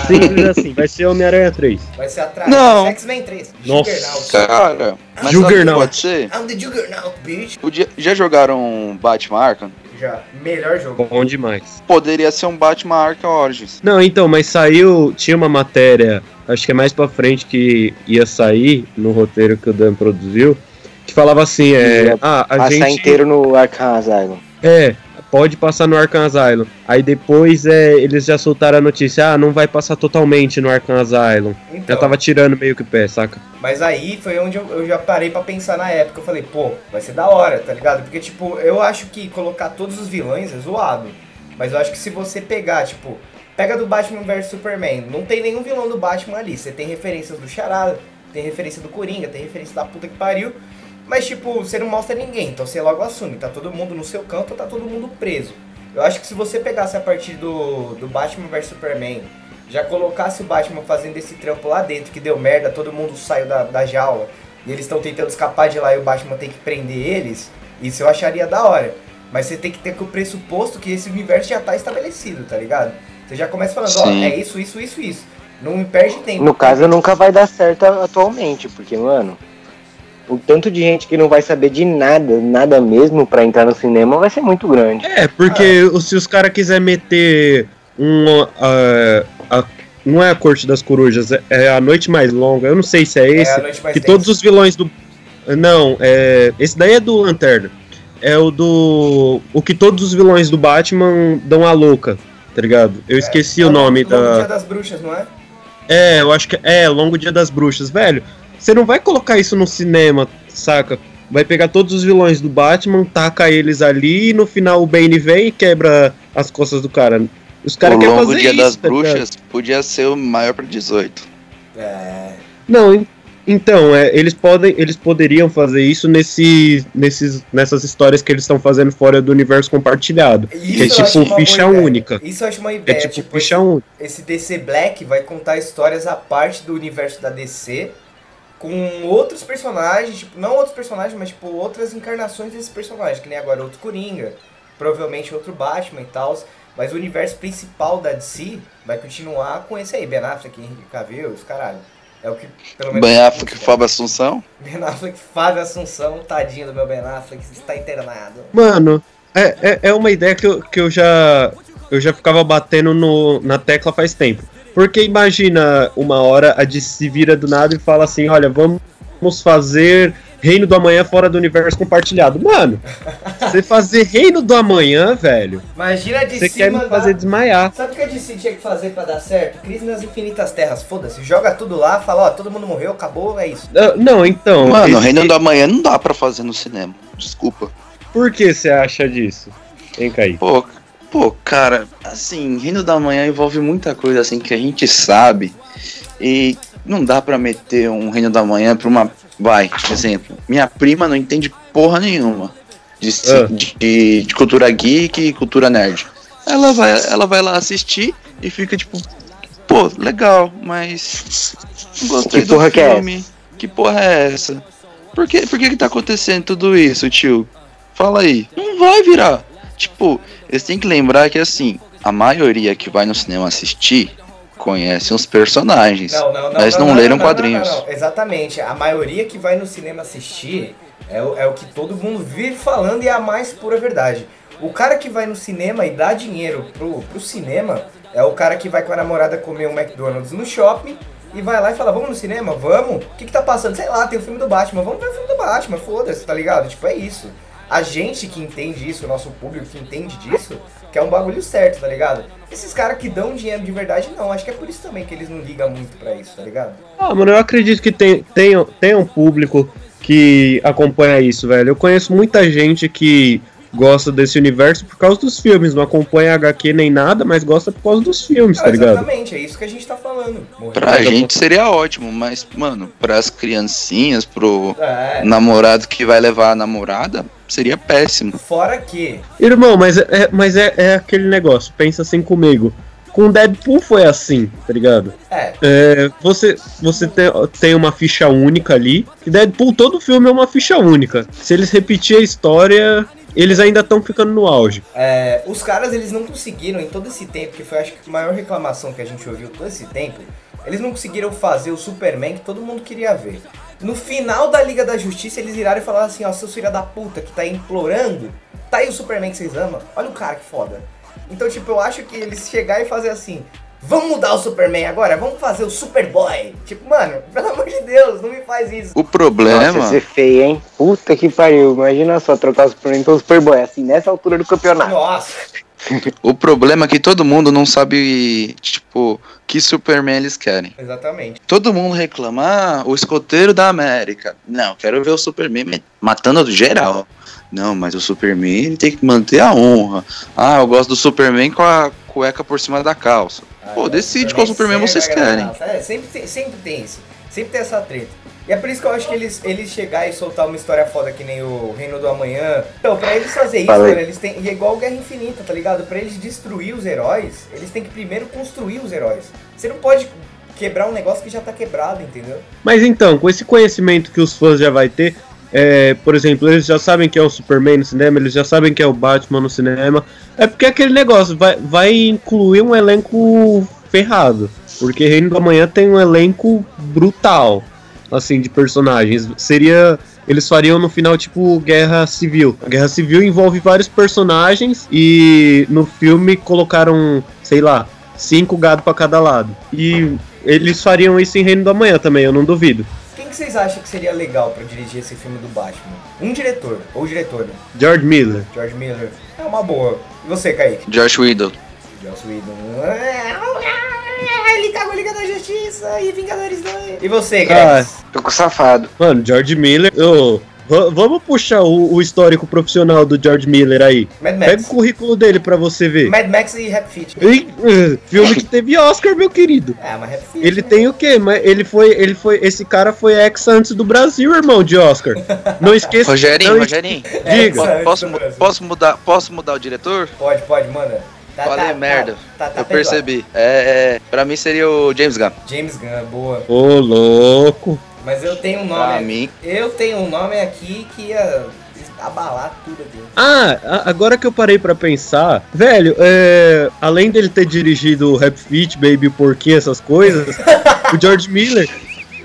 Speaker 3: Simples assim, vai ser Homem-Aranha 3.
Speaker 1: Vai ser atrás.
Speaker 2: Não.
Speaker 1: X-Men 3.
Speaker 3: Nossa.
Speaker 1: Juggernaut.
Speaker 2: Cara, mas
Speaker 3: Juggernaut.
Speaker 2: pode ser?
Speaker 1: I'm the Juggernaut, bitch.
Speaker 2: Podia- já jogaram Batman Arkham?
Speaker 1: Já, melhor jogo.
Speaker 3: Bom demais.
Speaker 2: Poderia ser um Batman Arkham Origins.
Speaker 3: Não, então, mas saiu. Tinha uma matéria, acho que é mais pra frente que ia sair no roteiro que o Dan produziu, que falava assim: é. Ah, a
Speaker 4: Passar
Speaker 3: gente.
Speaker 4: inteiro no Arkham Asylum.
Speaker 3: É, pode passar no Arkham Asylum. Aí depois é, eles já soltaram a notícia: ah, não vai passar totalmente no Arkham Asylum.
Speaker 1: Então,
Speaker 3: Já tava tirando meio que o pé, saca?
Speaker 1: Mas aí foi onde eu, eu já parei pra pensar na época. Eu falei, pô, vai ser da hora, tá ligado? Porque, tipo, eu acho que colocar todos os vilões é zoado. Mas eu acho que se você pegar, tipo, pega do Batman vs Superman, não tem nenhum vilão do Batman ali. Você tem referências do Charada, tem referência do Coringa, tem referência da puta que pariu. Mas, tipo, você não mostra ninguém, então você logo assume. Tá todo mundo no seu canto tá todo mundo preso. Eu acho que se você pegasse a partir do, do Batman vs Superman, já colocasse o Batman fazendo esse trampo lá dentro, que deu merda, todo mundo saiu da, da jaula, e eles estão tentando escapar de lá e o Batman tem que prender eles, isso eu acharia da hora. Mas você tem que ter com o pressuposto que esse universo já tá estabelecido, tá ligado? Você já começa falando, ó, é isso, isso, isso, isso. Não me perde tempo.
Speaker 4: No caso, nunca vai dar certo atualmente, porque, mano, o tanto de gente que não vai saber de nada, nada mesmo pra entrar no cinema vai ser muito grande.
Speaker 3: É, porque o- se os caras quiserem meter um. ah, a- não é a Corte das Corujas, é, é a Noite Mais Longa. Eu não sei se é
Speaker 1: É
Speaker 3: esse.
Speaker 1: a noite mais
Speaker 3: que
Speaker 1: tensa.
Speaker 3: todos os vilões do. Não, é. Esse daí é do Lanterna. É o do. O que todos os vilões do Batman dão a louca, tá ligado? Eu esqueci
Speaker 1: É
Speaker 3: o nome
Speaker 1: Longo Dia
Speaker 3: da.
Speaker 1: das Bruxas, não é?
Speaker 3: É, eu acho que é Longo Dia das Bruxas, velho. Você não vai colocar isso no cinema, saca? Vai pegar todos os vilões do Batman, taca eles ali e no final o Bane vem e quebra as costas do cara. Os
Speaker 2: o
Speaker 3: caras querem
Speaker 2: Longo
Speaker 3: fazer
Speaker 2: Dia
Speaker 3: isso,
Speaker 2: das
Speaker 3: tá?
Speaker 2: Bruxas podia ser o maior pra 18.
Speaker 1: É.
Speaker 3: Não, en- então, é, eles podem, eles poderiam fazer isso nesse, nesses, nessas histórias que eles estão fazendo fora do universo compartilhado.
Speaker 1: Isso
Speaker 3: que é tipo ficha única.
Speaker 1: Isso eu acho uma
Speaker 3: É
Speaker 1: ideia.
Speaker 3: tipo,
Speaker 1: tipo,
Speaker 3: ficha única.
Speaker 1: esse DC Black vai contar histórias à parte do universo da DC com outros personagens, tipo, não outros personagens, mas tipo outras encarnações desses personagens, que nem agora outro Coringa, provavelmente outro Batman e tal, mas o universo principal da DC vai continuar com esse aí, Ben Affleck, Henry Cavill, os caralho. É o que pelo menos
Speaker 2: Ben Affleck, Fábio Assunção.
Speaker 1: Ben Affleck, Fábio Assunção, tadinho do meu Ben Affleck, está internado.
Speaker 3: Mano, é, é, é uma ideia que eu, que eu já eu já ficava batendo no, na tecla faz tempo. Porque imagina uma hora a DC se vira do nada e fala assim, olha, vamos fazer Reino do Amanhã fora do universo compartilhado. Mano, você fazer Reino do Amanhã, velho,
Speaker 1: Imagina a DC
Speaker 3: você quer me
Speaker 1: mandar-
Speaker 3: fazer desmaiar.
Speaker 1: Sabe o que a DC tinha que fazer pra dar certo? Crise nas Infinitas Terras, foda-se. Joga tudo lá, fala, ó, todo mundo morreu, acabou, é isso.
Speaker 3: Ah, Não, então.
Speaker 2: Mano,
Speaker 3: esse-
Speaker 2: Reino da Manhã não dá pra fazer no cinema. Desculpa.
Speaker 3: Por que você acha disso? Hein, Kaique?
Speaker 2: Pô, pô, cara, assim, Reino da Manhã envolve muita coisa assim que a gente sabe. E não dá pra meter um Reino da Manhã pra uma. Vai, exemplo. Minha prima não entende porra nenhuma de,
Speaker 3: Ah.
Speaker 2: de, de cultura geek e cultura nerd. Ela vai, ela vai lá assistir e fica tipo, pô, legal, mas. Não gostei
Speaker 4: Que porra
Speaker 2: do
Speaker 4: que é
Speaker 2: filme. Que porra é essa? Por que, por que que tá acontecendo tudo isso, tio? Fala aí. Não vai virar. Tipo, eles têm que lembrar que assim, a maioria que vai no cinema assistir conhece os personagens.
Speaker 1: Não, não, não.
Speaker 2: mas não, leram quadrinhos.
Speaker 1: Exatamente. A maioria que vai no cinema assistir é o, é o que todo mundo vive falando e é a mais pura verdade. O cara que vai no cinema e dá dinheiro pro, pro cinema é o cara que vai com a namorada comer um McDonald's no shopping e vai lá e fala, vamos no cinema? Vamos? O que que tá passando? Sei lá, tem o filme do Batman. Vamos ver o filme do Batman, foda-se, tá ligado? Tipo, é isso. A gente que entende isso, o nosso público que entende disso, que é um bagulho certo, tá ligado? Esses caras que dão dinheiro de verdade, não. Acho que é por isso também que eles não ligam muito pra isso, tá ligado?
Speaker 3: Ah, mano, eu acredito que tem, tem, tem um público que acompanha isso, velho. Eu conheço muita gente que gosta desse universo por causa dos filmes, não acompanha HQ nem nada, mas gosta por causa dos filmes,
Speaker 1: Não,
Speaker 3: tá ligado?
Speaker 1: exatamente, é isso que a gente tá falando. Morreu.
Speaker 2: Pra gente seria ótimo, mas, mano, pras criancinhas, pro
Speaker 1: É,
Speaker 2: namorado que vai levar a namorada, seria péssimo.
Speaker 1: fora que.
Speaker 3: Irmão, mas, é, mas é, é aquele negócio, pensa assim comigo. Com Deadpool foi assim, tá ligado?
Speaker 1: É,
Speaker 3: É, você você te- tem uma ficha única ali. E Deadpool, todo filme é uma ficha única. Se eles repetirem a história, eles ainda estão ficando no auge.
Speaker 1: é, os caras eles não conseguiram em todo esse tempo, que foi acho que a maior reclamação que a gente ouviu todo esse tempo, eles não conseguiram fazer o Superman que todo mundo queria ver. No final da Liga da Justiça, eles viraram e falaram assim, ó, seus filha da puta que tá aí implorando, tá aí o Superman que vocês amam, olha o cara que foda. Então, tipo, eu acho que eles chegar e fazer assim, vamos mudar o Superman agora, vamos fazer o Superboy. Tipo, mano, pelo amor de Deus, não me faz isso.
Speaker 2: O problema.
Speaker 4: Nossa, ser feio, hein? Puta que pariu. Imagina só trocar o Superman pelo Superboy, assim, nessa altura do campeonato.
Speaker 1: Nossa,
Speaker 2: O problema é que todo mundo não sabe, tipo, que Superman eles querem.
Speaker 1: exatamente.
Speaker 2: Todo mundo reclama, ah, o escoteiro da América. Não, quero ver o Superman matando do geral. Não, mas o Superman ele tem que manter a honra. Ah, eu gosto do Superman com a cueca por cima da calça. Pô,
Speaker 1: Ah,
Speaker 2: decide qual Superman vocês
Speaker 1: serve a
Speaker 2: querem.
Speaker 1: É, sempre, sempre tem isso. Sempre tem essa treta. E é por isso que eu acho que eles, eles chegar e soltar uma história foda que nem o Reino do Amanhã. Então, pra eles fazer isso, mano, eles têm. E é igual Guerra Infinita, tá ligado? Pra eles destruir os heróis, eles têm que primeiro construir os heróis. Você não pode quebrar um negócio que já tá quebrado, entendeu?
Speaker 3: Mas então, com esse conhecimento que os fãs já vai ter, é, por exemplo, eles já sabem que é o Superman no cinema, eles já sabem que é o Batman no cinema. É porque aquele negócio vai, vai incluir um elenco ferrado. Porque Reino do Amanhã tem um elenco brutal, assim, de personagens. Seria. Eles fariam no final, tipo, Guerra Civil. A Guerra Civil envolve vários personagens e no filme colocaram, sei lá, cinco gado pra cada lado. E eles fariam isso em Reino do Amanhã também, eu não duvido.
Speaker 1: Quem que vocês acham que seria legal pra dirigir esse filme do Batman? Um diretor, ou diretora.
Speaker 3: George Miller.
Speaker 1: George Miller. É uma boa. E você, Kaique?
Speaker 2: Josh Whedon.
Speaker 1: Joss Whedon. Ah, Ele cagou Liga da Justiça e Vingadores 2. E você, Gregs?
Speaker 4: Tô com safado.
Speaker 3: Mano, George Miller. va- vamos puxar o, o histórico profissional do George Miller aí.
Speaker 1: Mad
Speaker 3: Pega
Speaker 1: Max.
Speaker 3: o currículo dele pra você ver.
Speaker 1: Mad Max e Rap Fit.
Speaker 3: Eh, filme que teve Oscar, meu querido.
Speaker 1: É, mas Rap Fit.
Speaker 3: Ele
Speaker 1: né?
Speaker 3: tem o quê? Mas ele foi, ele foi, esse cara foi ex antes do Brasil, irmão, de Oscar. Não esqueça.
Speaker 2: Rogerinho,
Speaker 3: não,
Speaker 2: Rogerinho.
Speaker 1: É,
Speaker 3: diga.
Speaker 2: Posso,
Speaker 1: Brasil.
Speaker 2: posso, mudar, posso mudar o diretor?
Speaker 1: Pode, pode, manda. Tá,
Speaker 2: Falei
Speaker 1: tá,
Speaker 2: merda.
Speaker 1: Tá, tá, tá
Speaker 2: Eu percebi. É, é, pra mim seria o James Gunn.
Speaker 1: James Gunn, boa.
Speaker 3: Ô, louco.
Speaker 1: Mas eu tenho um
Speaker 2: Pra
Speaker 1: nome.
Speaker 2: mim.
Speaker 1: Eu tenho um nome aqui que ia abalar tudo aqui.
Speaker 3: Ah, agora que eu parei pra pensar, velho, é, além dele ter dirigido Rap Fit, Baby Porquinho, essas coisas, o George Miller,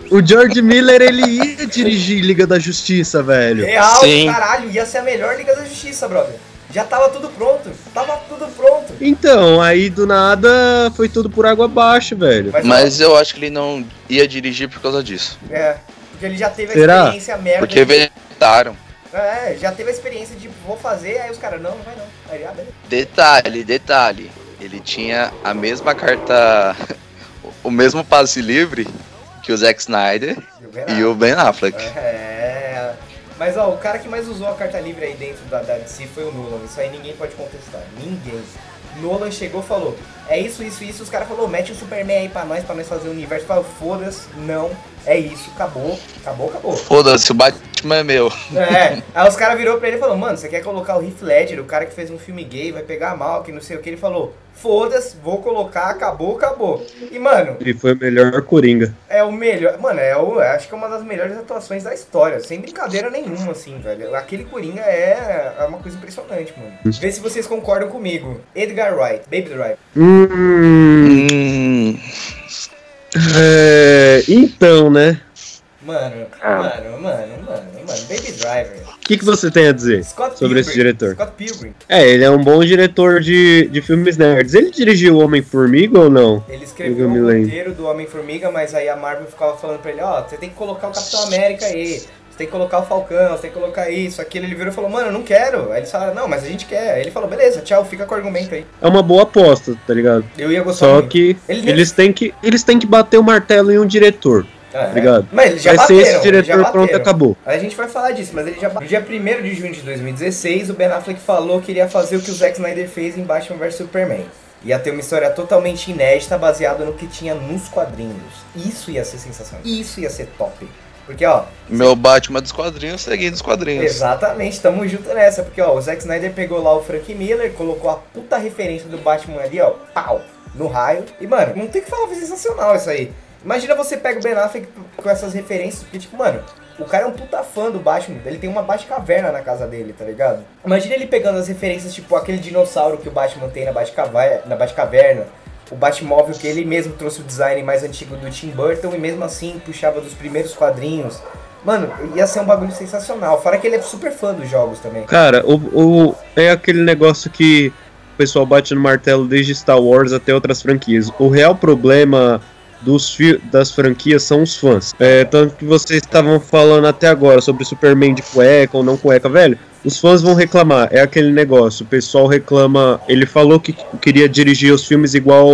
Speaker 3: o George Miller ele ia dirigir Liga da Justiça, velho.
Speaker 1: Real,
Speaker 2: Sim.
Speaker 1: caralho, ia ser a melhor Liga da Justiça, brother. Já tava tudo pronto. Tava tudo pronto.
Speaker 3: Então, aí do nada foi tudo por água abaixo, velho.
Speaker 1: Mas,
Speaker 2: Mas eu acho que ele não ia dirigir por causa disso.
Speaker 1: É, porque ele já teve a
Speaker 3: Será?
Speaker 1: experiência merda.
Speaker 2: Porque
Speaker 1: de-
Speaker 2: vetaram.
Speaker 1: É, já teve a experiência de vou fazer, aí os caras, não, não vai não. Aí, ah, beleza.
Speaker 2: Detalhe, detalhe. Ele tinha a mesma carta. o mesmo passe livre que o Zack Snyder
Speaker 1: Eu
Speaker 2: e o Ben Affleck.
Speaker 1: É. Mas ó, o cara que mais usou a carta livre aí dentro da, da DC foi o Nolan. Isso aí ninguém pode contestar. Ninguém. Nolan chegou e falou: É isso, isso, isso. Os caras falaram: Mete o Superman aí pra nós, pra nós fazer o universo. Falou: Foda-se, não. É isso, acabou. Acabou, acabou.
Speaker 2: Foda-se, o Batman é meu.
Speaker 1: É. Aí os caras virou pra ele e falou: Mano, você quer colocar o Heath Ledger, o cara que fez um filme gay, vai pegar mal, que não sei o que. Ele falou: Foda-se, vou colocar, acabou, acabou. E mano,
Speaker 3: Ele foi o melhor Coringa.
Speaker 1: é o melhor. Mano, é o, acho que é uma das melhores atuações da história. Sem brincadeira nenhuma, assim, velho. Aquele Coringa é, é uma coisa impressionante, mano. Vê se vocês concordam comigo. Edgar Wright, Baby Driver.
Speaker 3: Hum,
Speaker 2: Hum,
Speaker 3: é, então, né?
Speaker 1: Mano,
Speaker 4: Ah.
Speaker 1: mano, mano, mano, mano. Baby Driver.
Speaker 3: O que, que você tem a dizer
Speaker 1: Scott
Speaker 3: sobre esse
Speaker 1: Pilgrim.
Speaker 3: diretor?
Speaker 1: Scott Pilgrim.
Speaker 3: É, ele é um bom diretor de, de filmes nerds. Ele dirigiu Homem-Formiga ou não?
Speaker 1: Ele escreveu
Speaker 3: Eu
Speaker 1: o roteiro do Homem-Formiga, mas aí a Marvel ficava falando pra ele, ó, você tem que colocar o Capitão América aí, você tem que colocar o Falcão, você tem que colocar isso, aquilo. Ele virou e falou, mano, eu não quero. Aí eles falaram, não, mas a gente quer. Aí ele falou, beleza, tchau, fica com o argumento aí.
Speaker 3: É uma boa aposta, tá ligado?
Speaker 1: Eu ia gostar
Speaker 3: Só
Speaker 1: muito.
Speaker 3: que
Speaker 1: Ele nem-
Speaker 3: eles têm que eles têm que bater o martelo em um diretor.
Speaker 1: É,
Speaker 3: ligado?
Speaker 1: Mas eles já
Speaker 3: Vai ser
Speaker 1: bateram,
Speaker 3: esse
Speaker 1: eles
Speaker 3: diretor, pronto, acabou.
Speaker 1: A gente vai falar disso, mas ele já. No dia 1 de junho de 2016, o Ben Affleck falou que iria fazer o que o Zack Snyder fez em Batman vs Superman. Ia ter uma história totalmente inédita baseada no que tinha nos quadrinhos. Isso ia ser sensacional. Isso ia ser top. Porque, ó,
Speaker 2: Meu Batman dos quadrinhos seguindo os quadrinhos.
Speaker 1: Exatamente, tamo junto nessa, porque ó, o Zack Snyder pegou lá o Frank Miller, colocou a puta referência do Batman ali, ó, pau, no raio. E, mano, não tem que falar, foi sensacional isso aí. Imagina você pega o Ben Affleck com essas referências, porque, tipo, mano, o cara é um puta fã do Batman, ele tem uma Batcaverna na casa dele, tá ligado? Imagina ele pegando as referências, tipo, aquele dinossauro que o Batman tem na Batcaverna, na Batcaverna o Batmóvel que ele mesmo trouxe o design mais antigo do Tim Burton e mesmo assim puxava dos primeiros quadrinhos. Mano, ia ser um bagulho sensacional. Fora que ele é super fã dos jogos também.
Speaker 3: Cara, o, o, é aquele negócio que o pessoal bate no martelo desde Star Wars até outras franquias. O real problema dos das franquias são os fãs. É, tanto que vocês estavam falando até agora sobre Superman de cueca ou não cueca, velho. Os fãs vão reclamar, é aquele negócio. O pessoal reclama. Ele falou que queria dirigir os filmes igual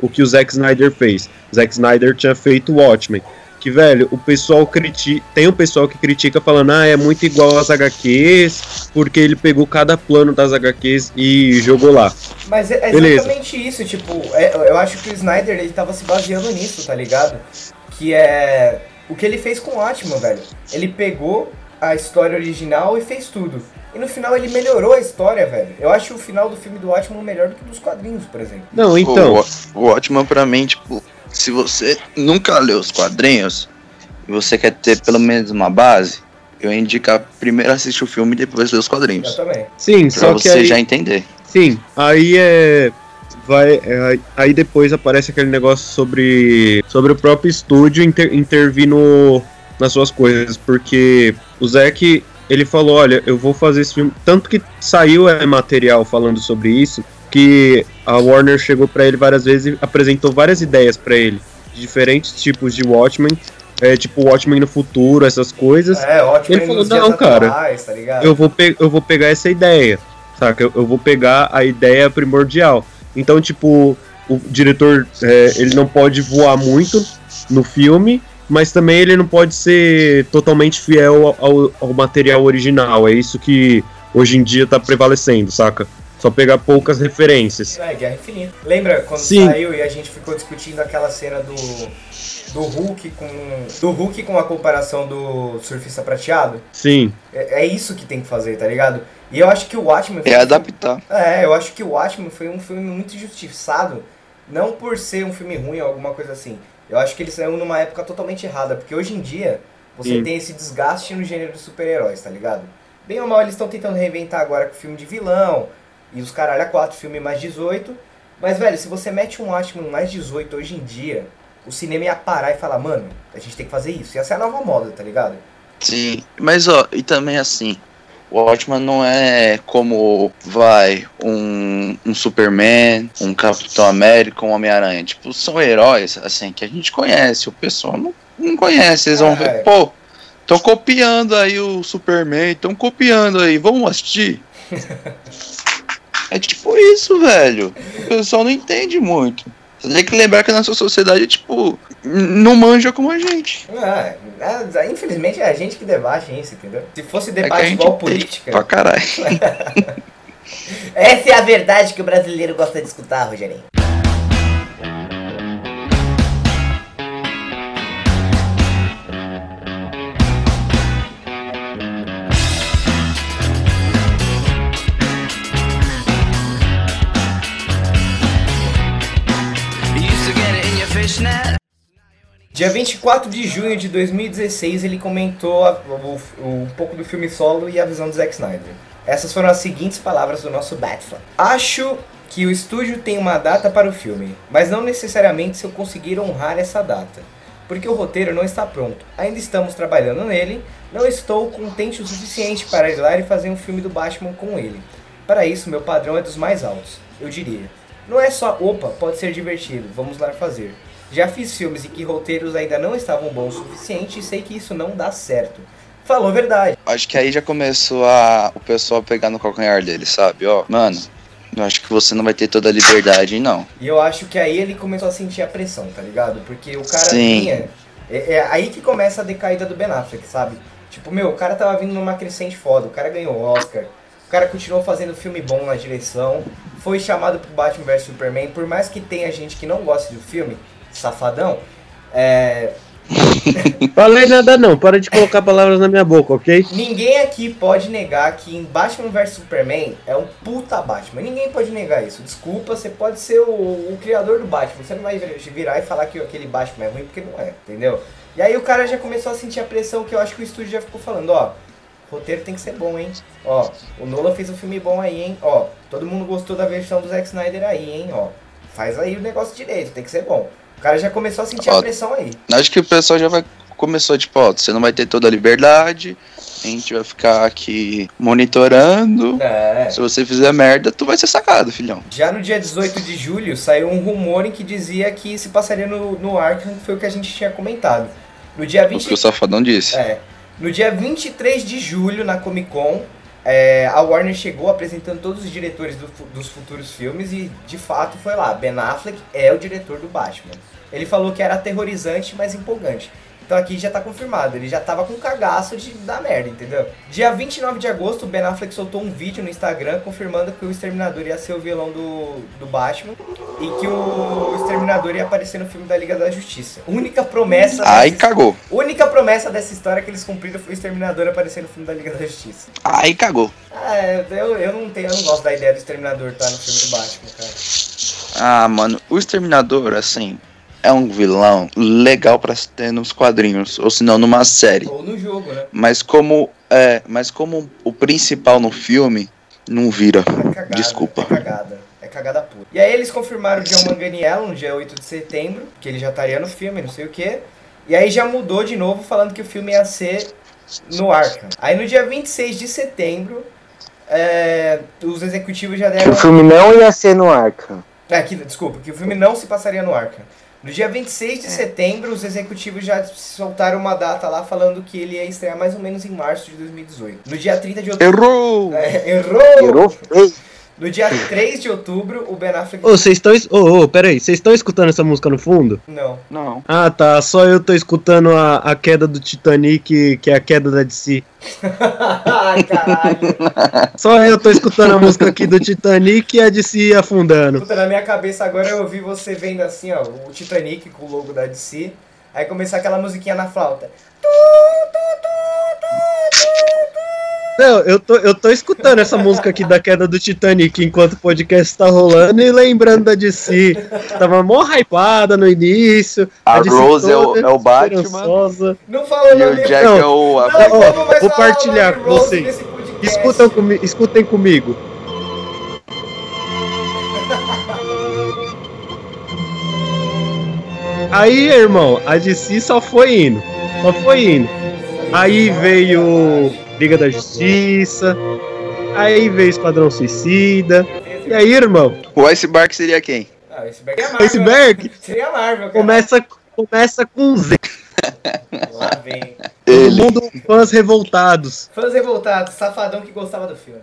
Speaker 3: o que o Zack Snyder fez. Zack Snyder tinha feito Watchmen. Que, velho, o pessoal critica. Tem um pessoal que critica falando, ah, é muito igual às HQs, porque ele pegou cada plano das HQs e jogou lá.
Speaker 1: Mas é, é
Speaker 3: Beleza.
Speaker 1: exatamente isso, tipo, é- eu acho que o Snyder ele tava se baseando nisso, tá ligado? Que é o que ele fez com o Atman, velho. Ele pegou a história original e fez tudo. E no final ele melhorou a história, velho. Eu acho o final do filme do Atman melhor do que dos quadrinhos, por exemplo.
Speaker 3: Não, então.
Speaker 2: O, o Watchman pra mim, tipo, se você nunca leu os quadrinhos e você quer ter pelo menos uma base, eu indico a primeiro assistir o filme e depois ler os
Speaker 1: Eu
Speaker 2: quadrinhos.
Speaker 1: também.
Speaker 3: Sim,
Speaker 2: Pra
Speaker 3: só que
Speaker 2: você
Speaker 3: aí,
Speaker 2: já entender.
Speaker 3: Sim, aí é. Vai, é, aí depois aparece aquele negócio sobre, sobre o próprio estúdio inter, intervir no, nas suas coisas, porque o Zack ele falou: Olha, eu vou fazer esse filme. Tanto que saiu é, material falando sobre isso, que a Warner chegou pra ele várias vezes e apresentou várias ideias pra ele, de diferentes tipos de Watchmen, é, tipo Watchmen no futuro, essas coisas.
Speaker 1: É, ótimo.
Speaker 3: Ele falou, "Não, cara,
Speaker 1: atuais, tá
Speaker 3: eu vou, eu vou pegar essa ideia, saca? Eu, eu vou pegar a ideia primordial. Então, tipo, o diretor, é, ele não pode voar muito no filme, mas também ele não pode ser totalmente fiel ao, ao material original. É isso que hoje em dia tá prevalecendo, saca? Só pegar poucas referências.
Speaker 1: É, Guerra Infinita. Lembra quando
Speaker 3: Sim.
Speaker 1: saiu e a gente ficou discutindo aquela cena do, do Hulk com. Do Hulk com a comparação do surfista prateado?
Speaker 3: Sim,
Speaker 1: É, é isso que tem que fazer, tá ligado? E eu acho que o Watchmen. foi
Speaker 2: É
Speaker 1: um
Speaker 2: adaptar.
Speaker 1: filme- É, eu acho que o Watchmen foi um filme muito injustiçado. Não por ser um filme ruim ou alguma coisa assim. Eu acho que ele saiu numa época totalmente errada. Porque hoje em dia, você
Speaker 3: Sim.
Speaker 1: tem esse desgaste no gênero de super-heróis, tá ligado? Bem ou mal, eles estão tentando reinventar agora com filme de vilão. E os caralho a quatro, filme mais 18. Mas, velho, se você mete um Watchmen mais 18 hoje em dia, o cinema ia parar e falar, mano, a gente tem que fazer isso. Ia ser a nova moda, tá ligado?
Speaker 2: Sim, mas ó, e também assim, o Watchman não é como vai um, um Superman, um Capitão América, um Homem-Aranha. Tipo, são heróis, assim, que a gente conhece, o pessoal não, não conhece. Eles vão
Speaker 1: É.
Speaker 2: ver, pô, estão copiando aí o Superman, estão copiando aí, vamos assistir. é tipo isso, velho. O pessoal não entende muito. Você tem que lembrar que a nossa sociedade, tipo, não manja como a gente.
Speaker 1: É, é, infelizmente é a gente que debate isso, entendeu? Se fosse
Speaker 2: É
Speaker 1: debate
Speaker 2: gente
Speaker 1: igual política.
Speaker 2: Pra caralho.
Speaker 5: Essa é a verdade que o brasileiro gosta de escutar, Rogerinho.
Speaker 1: Dia 24 de junho de 2016, ele comentou a- o- um pouco do filme solo e a visão do Zack Snyder. Essas foram as seguintes palavras do nosso Batflan. Acho que o estúdio tem uma data para o filme, mas não necessariamente se eu conseguir honrar essa data. Porque o roteiro não está pronto. Ainda estamos trabalhando nele. Não estou contente o suficiente para ir lá e fazer um filme do Batman com ele. Para isso, meu padrão é dos mais altos, eu diria. Não é só, opa, pode ser divertido, vamos lá fazer. Já fiz filmes em que roteiros ainda não estavam bons o suficiente e sei que isso não dá certo. Falou a verdade.
Speaker 2: Acho que aí já começou a, o pessoal pegar no calcanhar dele, sabe? Ó, mano, eu acho que você não vai ter toda a liberdade, não.
Speaker 1: E eu acho que aí ele começou a sentir a pressão, tá ligado? Porque o cara
Speaker 2: Sim.
Speaker 1: vinha. É, é aí que começa a decaída do Ben Affleck, sabe? Tipo, meu, o cara tava vindo numa crescente foda, o cara ganhou o Oscar, o cara continuou fazendo filme bom na direção, foi chamado pro Batman vs Superman, por mais que tenha gente que não goste do filme, safadão, é,
Speaker 3: Falei nada não, para de colocar palavras na minha boca, ok?
Speaker 1: Ninguém aqui pode negar que em Batman vs Superman é um puta Batman. Ninguém pode negar isso. Desculpa, você pode ser o, o criador do Batman. Você não vai virar e falar que aquele Batman é ruim porque não é, entendeu? E aí o cara já começou a sentir a pressão que eu acho que o estúdio já ficou falando, ó. Roteiro tem que ser bom, hein? Ó, o Nolan fez um filme bom aí, hein? Ó, todo mundo gostou da versão do Zack Snyder aí, hein? Ó, faz aí o negócio direito, tem que ser bom. O cara já começou a sentir
Speaker 2: Ó,
Speaker 1: a pressão aí.
Speaker 2: Acho que o pessoal já vai começou tipo, ó, você não vai ter toda a liberdade, a gente vai ficar aqui monitorando.
Speaker 1: É.
Speaker 2: Se você fizer merda, tu vai ser sacado, filhão.
Speaker 1: Já no dia 18 de julho saiu um rumor em que dizia que se passaria no, no Arkham, que foi o que a gente tinha comentado. No dia
Speaker 2: O
Speaker 1: 20,
Speaker 2: que o safadão disse.
Speaker 1: é, no dia 23 de julho, na Comic Con, é, a Warner chegou apresentando todos os diretores do dos futuros filmes e de fato foi lá. Ben Affleck é o diretor do Batman. Ele falou que era aterrorizante, mas empolgante. Então aqui já tá confirmado, ele já tava com cagaço de dar merda, entendeu? Dia 29 de agosto, o Ben Affleck soltou um vídeo no Instagram confirmando que o Exterminador ia ser o vilão do, do Batman e que o Exterminador ia aparecer no filme da Liga da Justiça. Única promessa
Speaker 2: Aí
Speaker 1: dessa-
Speaker 2: cagou.
Speaker 1: única promessa dessa história que eles cumpriram foi o Exterminador aparecer no filme da Liga da Justiça.
Speaker 2: Aí cagou.
Speaker 1: É, eu, eu não tenho, eu não gosto da ideia do Exterminador estar no filme do Batman, cara.
Speaker 2: Ah, mano, o Exterminador, assim, é um vilão legal pra se ter nos quadrinhos, ou se não numa série.
Speaker 1: Ou no jogo, né?
Speaker 2: Mas como é, mas como o principal no filme não vira.
Speaker 1: É cagada.
Speaker 2: Desculpa.
Speaker 1: É cagada. É cagada pura. E aí eles confirmaram o John Manganiello no dia 8 de setembro, que ele já estaria no filme, não sei o que. E aí já mudou de novo, falando que o filme ia ser no Arkham. Aí no dia 26 de setembro, é, os executivos já
Speaker 4: Que
Speaker 1: deram...
Speaker 4: o filme não ia ser no Arkham.
Speaker 1: É, que, desculpa, que o filme não se passaria no Arkham. No dia 26 de setembro, os executivos já soltaram uma data lá falando que ele ia estrear mais ou menos em março de 2018. No dia 30 de outubro.
Speaker 2: Errou!
Speaker 1: É, errou!
Speaker 4: Errou feio.
Speaker 1: No dia 3 de outubro, o Ben Affleck.
Speaker 3: Ô, vocês estão. Ô, ô, peraí, vocês estão escutando essa música no fundo?
Speaker 1: Não.
Speaker 2: Não.
Speaker 3: Ah, tá. Só eu tô escutando a, a queda do Titanic, que é a queda da DC.
Speaker 1: Ai, caralho.
Speaker 3: Só eu tô escutando a música aqui do Titanic e a DC afundando.
Speaker 1: Puta, na minha cabeça agora eu ouvi você vendo assim, ó, o Titanic com o logo da DC. Aí começar aquela musiquinha na flauta.
Speaker 3: Não, eu tô, eu tô escutando essa música aqui da queda do Titanic enquanto o podcast tá rolando e lembrando da DC. Tava mó hypada no início.
Speaker 2: A
Speaker 3: DC
Speaker 2: Rose é o, é o Batman.
Speaker 1: Não falou
Speaker 2: e
Speaker 1: nome
Speaker 2: o Jack
Speaker 3: Não.
Speaker 2: é o.
Speaker 1: Não,
Speaker 2: a-
Speaker 3: Ó, vou partilhar com vocês. Escutam comi escutem comigo. Aí, irmão, a DC só foi indo. Só foi indo. Aí veio Liga da Justiça. Aí veio Esquadrão Suicida. E aí, irmão,
Speaker 2: O Iceberg seria quem?
Speaker 1: Ah, iceberg é Marvel.
Speaker 3: Iceberg
Speaker 1: Seria Marvel, cara.
Speaker 3: começa, começa com Z.
Speaker 1: Lá vem.
Speaker 3: Todo
Speaker 2: Ele.
Speaker 3: mundo fãs revoltados.
Speaker 1: Fãs revoltados, safadão que gostava do filme.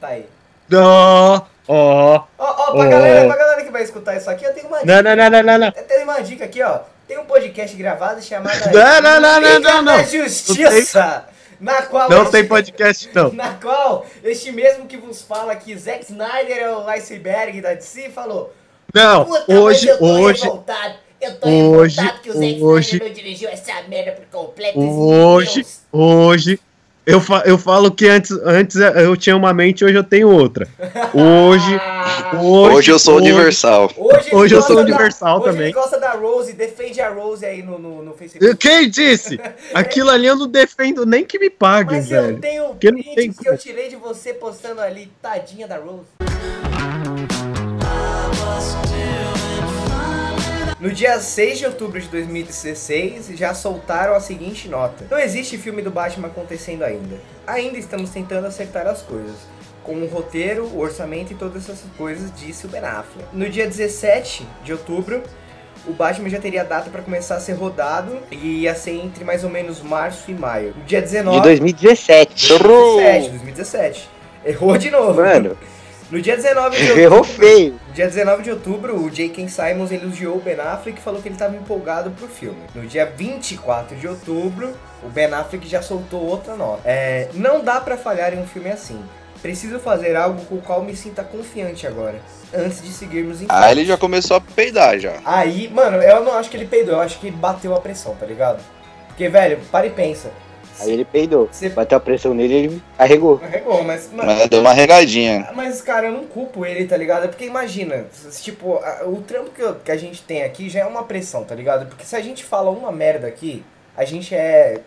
Speaker 1: Tá aí.
Speaker 3: Ó, ó.
Speaker 1: Ó, ó, pra, galera, pra galera que vai escutar isso aqui, eu tenho uma dica.
Speaker 3: Não, não, não, não, não, não.
Speaker 1: Eu tenho uma dica aqui, ó. Tem um podcast gravado chamado
Speaker 3: Não, não, não, não,
Speaker 1: Liga
Speaker 3: não, não.
Speaker 1: da Justiça, na qual
Speaker 3: Não
Speaker 1: este-
Speaker 3: tem podcast, não.
Speaker 1: Na qual este mesmo que vos fala que Zack Snyder é o iceberg da DC falou.
Speaker 3: Não, hoje,
Speaker 1: eu tô
Speaker 3: hoje,
Speaker 1: revoltado. Eu tô
Speaker 3: hoje,
Speaker 1: revoltado que o Zack
Speaker 3: hoje-
Speaker 1: Snyder não dirigiu essa merda por completo.
Speaker 3: hoje, hoje, eu, fa eu falo que antes, antes eu tinha uma mente, hoje eu tenho outra. Hoje, hoje,
Speaker 2: Hoje eu sou
Speaker 3: hoje-
Speaker 2: universal.
Speaker 1: Hoje,
Speaker 3: Hoje eu sou
Speaker 1: da-
Speaker 3: universal
Speaker 1: hoje
Speaker 3: também.
Speaker 1: Ele gosta da Rose, defende a Rose aí no, no, no Facebook.
Speaker 3: Quem disse? Aquilo ali eu não defendo nem que me paguem,
Speaker 1: Mas eu
Speaker 3: velho.
Speaker 1: tenho
Speaker 3: Porque não tem
Speaker 1: que eu tirei de você postando ali, tadinha da Rose. No dia 6 de outubro de 2016, já soltaram a seguinte nota. Não existe filme do Batman acontecendo ainda. Ainda estamos tentando acertar as coisas. Com o roteiro, o orçamento e todas essas coisas, disse o Ben Affleck. No dia 17 de outubro, o Batman já teria data para começar a ser rodado e ia ser entre mais ou menos março e maio. No dia 19...
Speaker 4: De 2017.
Speaker 1: 2017, 2017. Errou de novo.
Speaker 4: Mano,
Speaker 1: No dia 19 de
Speaker 4: Errou
Speaker 1: outubro,
Speaker 4: feio.
Speaker 1: no dia 19 de outubro, o J.K. Simons elogiou o Ben Affleck e falou que ele estava empolgado pro filme. No dia 24 de outubro, o Ben Affleck já soltou outra nota. É, não dá pra falhar em um filme assim. Preciso fazer algo com o qual me sinta confiante agora, antes de seguirmos em frente.
Speaker 2: Aí ele já começou a peidar já.
Speaker 1: Aí, mano, eu não acho que ele peidou, eu acho que bateu a pressão, tá ligado? Porque, velho, para e pensa.
Speaker 4: Aí ele peidou.
Speaker 1: Você
Speaker 4: Bateu a pressão nele e ele carregou.
Speaker 1: carregou, mas, mano,
Speaker 2: Mas deu uma regadinha.
Speaker 1: Mas, cara, eu não culpo ele, tá ligado? Porque imagina, tipo, a- o trampo que, eu- que a gente tem aqui já é uma pressão, tá ligado? Porque se a gente fala uma merda aqui, a gente é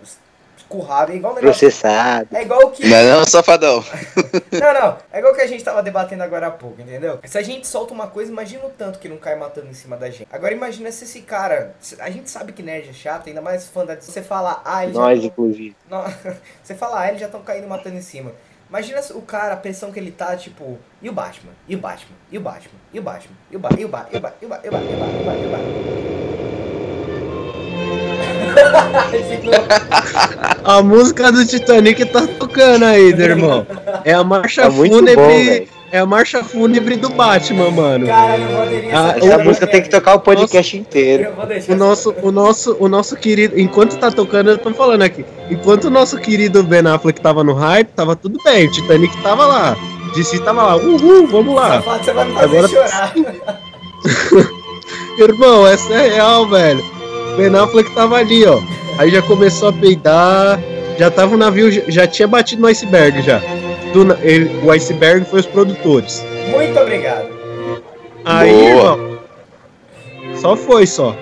Speaker 1: escurrado, é igual o negócio.
Speaker 4: Processado.
Speaker 1: É igual o que.
Speaker 2: Não é não, safadão?
Speaker 1: Não, não. É igual o que a gente tava debatendo agora há pouco, entendeu? Se a gente solta uma coisa, imagina o tanto que não cai matando em cima da gente. Agora imagina se esse cara. A gente sabe que nerd é chato, ainda mais fã da. Você fala, ah, ele já.
Speaker 4: Nós, inclusive.
Speaker 1: Não, você fala, ah, eles já estão caindo matando em cima. Imagina o cara, a pressão que ele tá, tipo, e o Batman? E o Batman? E o Batman? E o Batman? E o Batman? E o Batman? E o Batman? E o Batman? E o Batman? E o Batman? E o Batman?
Speaker 3: A música do Titanic tá tocando aí, meu irmão. É a marcha
Speaker 4: Tá
Speaker 3: fúnebre.
Speaker 4: bom,
Speaker 3: é a marcha fúnebre do Batman, mano.
Speaker 1: Caralho, eu poderia
Speaker 3: Ah,
Speaker 4: Essa
Speaker 3: o-
Speaker 4: música tem que tocar o podcast inteiro.
Speaker 1: Vou deixar
Speaker 3: O nosso, o nosso, o nosso querido, enquanto tá tocando, eu tô falando aqui. Enquanto o nosso querido Ben Affleck tava no hype, tava tudo bem. O Titanic tava lá. DC tava lá. Uhul, vamos lá.
Speaker 1: Você vai me fazer
Speaker 3: Agora-
Speaker 1: chorar.
Speaker 3: Irmão, essa é real, velho. Ben Affleck tava ali, ó. Aí já começou a peidar. Já tava o navio, já- tinha batido no iceberg já. Do ele- o iceberg foi os produtores.
Speaker 1: Muito obrigado.
Speaker 3: Aí,
Speaker 2: Boa.
Speaker 3: irmão. Só foi, só.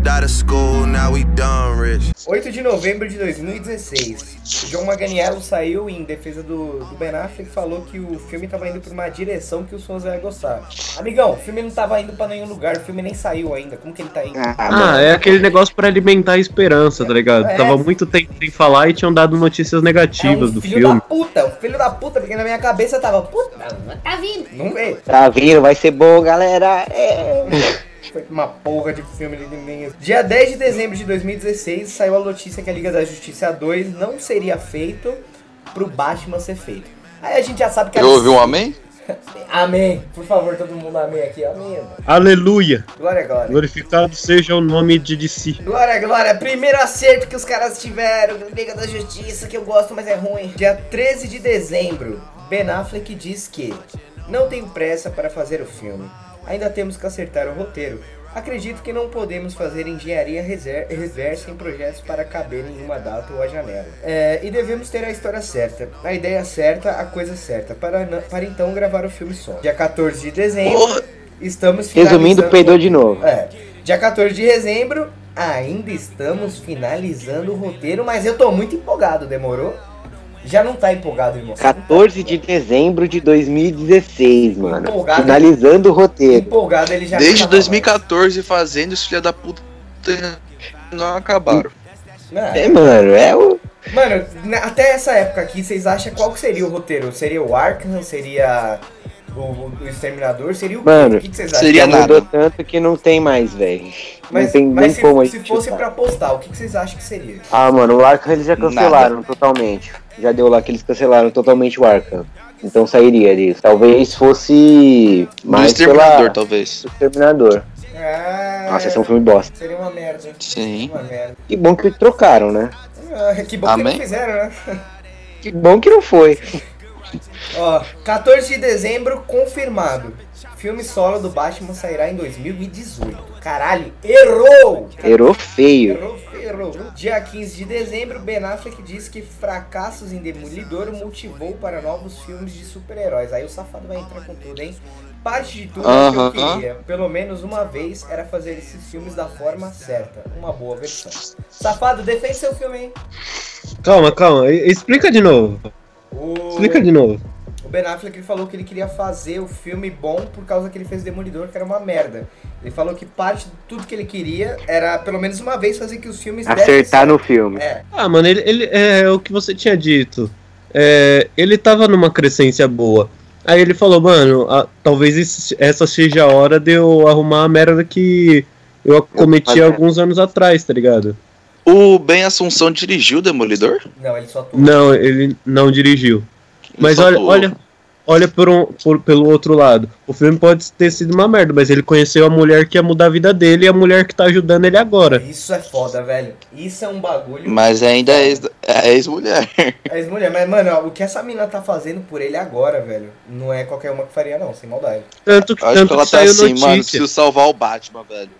Speaker 6: Dropped out of school, now we done rich.
Speaker 1: 8 de novembro de 2016. O John Maganiello saiu em defesa do, do Ben Affleck e falou que o filme tava indo pra uma direção que os fãs iam gostar. Amigão, o filme não tava indo pra nenhum lugar, o filme nem saiu ainda. Como que ele tá indo?
Speaker 3: Ah, é aquele negócio pra alimentar a esperança, tá ligado?
Speaker 1: É.
Speaker 3: Tava muito tempo sem falar e tinham dado notícias negativas
Speaker 1: é um
Speaker 3: do
Speaker 1: filho
Speaker 3: filme.
Speaker 1: da puta, um filho da puta, porque na minha cabeça tava, puta, tá vindo. Não veio.
Speaker 4: Tá vindo, vai ser bom, galera. É.
Speaker 1: Foi uma porra de filme de ninguém. Dia 10 de dezembro de 2016 saiu a notícia que a Liga da Justiça 2 não seria feito pro Batman ser feito. Aí a gente já sabe que
Speaker 2: Eu ouvi um amém?
Speaker 1: Amém. Por favor, todo mundo amém aqui. Amém. mano.
Speaker 3: Aleluia!
Speaker 1: Glória, glória.
Speaker 3: Glorificado seja o nome de DC.
Speaker 1: Glória, glória. Primeiro acerto que os caras tiveram. Liga da Justiça, que eu gosto, mas é ruim. Dia 13 de dezembro, Ben Affleck diz que não tenho pressa para fazer o filme. Ainda temos que acertar o roteiro. Acredito que não podemos fazer engenharia reversa em projetos para caber em uma data ou a janela. É, e devemos ter a história certa, a ideia certa, a coisa certa, para, para então gravar o filme só. Dia 14 de dezembro,
Speaker 2: Porra.
Speaker 1: estamos
Speaker 4: Resumindo,
Speaker 1: finalizando-
Speaker 4: peidou de novo.
Speaker 1: é. Dia 14 de dezembro, ainda estamos finalizando o roteiro, mas eu tô muito empolgado, demorou? Já não tá empolgado, irmão?
Speaker 4: 14 de dezembro de 2016, mano.
Speaker 1: Empolgado.
Speaker 4: Finalizando o roteiro.
Speaker 1: Empolgado, ele já
Speaker 2: Desde
Speaker 1: tava
Speaker 2: 2014 fazendo os filha da puta não acabaram.
Speaker 1: Não,
Speaker 4: É, mano, é o.
Speaker 1: Mano, até essa época aqui, vocês acham qual que seria o roteiro? Seria o Arkham? Seria o, o Exterminador? Seria o
Speaker 4: Mano,
Speaker 1: o que, que vocês acham?
Speaker 2: seria
Speaker 4: Já mudou
Speaker 2: nada.
Speaker 4: tanto que não tem mais, velho. Não
Speaker 1: Mas,
Speaker 4: tem
Speaker 1: mas
Speaker 4: nem
Speaker 1: se,
Speaker 4: como
Speaker 1: se fosse
Speaker 4: chutar.
Speaker 1: pra postar, o que, que vocês acham que seria?
Speaker 4: Ah, mano, o Arkham eles já cancelaram totalmente. Já deu lá que eles cancelaram totalmente o Arkham. Então sairia disso. Talvez fosse
Speaker 2: Do
Speaker 4: mais
Speaker 2: Exterminador,
Speaker 4: pela...
Speaker 2: talvez.
Speaker 4: do Exterminador.
Speaker 1: Ah,
Speaker 4: Nossa, esse é um filme bosta.
Speaker 1: Seria uma merda.
Speaker 2: Sim.
Speaker 1: Uma merda.
Speaker 4: Que bom que trocaram, né?
Speaker 1: Ah, que bom que
Speaker 2: Amém?
Speaker 1: não fizeram, né?
Speaker 4: Que bom que não foi.
Speaker 1: Ó, 14 de dezembro, confirmado. Filme solo do Batman sairá em 2018. Caralho, errou!
Speaker 4: Errou feio.
Speaker 1: Errou, errou. Dia 15 de dezembro, Ben Affleck diz que fracassos em Demolidor motivou para novos filmes de super-heróis. Aí o safado vai entrar com tudo, hein? Parte de tudo que eu queria, pelo menos uma vez, era fazer esses filmes da forma certa. Uma boa versão. Safado, defende seu filme, hein?
Speaker 3: Calma, calma. Explica de novo.
Speaker 1: O...
Speaker 3: Explica de novo.
Speaker 1: O Ben Affleck ele falou que ele queria fazer o filme bom por causa que ele fez Demolidor, que era uma merda. Ele falou que parte de tudo que ele queria era, pelo menos uma vez, fazer que os filmes dessem
Speaker 4: Acertar no filme.
Speaker 1: É,
Speaker 3: Ah, mano, ele, ele é o que você tinha dito. é, ele tava numa crescência boa. Aí ele falou, mano, a- talvez esse- essa seja a hora de eu arrumar a merda que eu cometi alguns anos atrás, tá ligado?
Speaker 2: O Ben Assunção dirigiu o Demolidor?
Speaker 1: Não, ele só atuou.
Speaker 3: Não, ele não dirigiu. Mas olha,
Speaker 2: atuou.
Speaker 3: olha, olha por um, por- pelo outro lado. O filme pode ter sido uma merda, mas ele conheceu a mulher que ia mudar a vida dele e a mulher que tá ajudando ele agora.
Speaker 1: Isso é foda, velho. Isso é um bagulho.
Speaker 2: Mas ainda é é ex-mulher.
Speaker 1: As mulheres, mas, mano, ó, o que essa mina tá fazendo por ele agora, velho, não é qualquer uma que faria, não, sem maldade.
Speaker 3: Tanto que, tanto
Speaker 2: que ela
Speaker 3: que
Speaker 2: tá
Speaker 3: saiu
Speaker 2: assim, mano,
Speaker 3: notícia.
Speaker 2: preciso salvar o Batman, velho.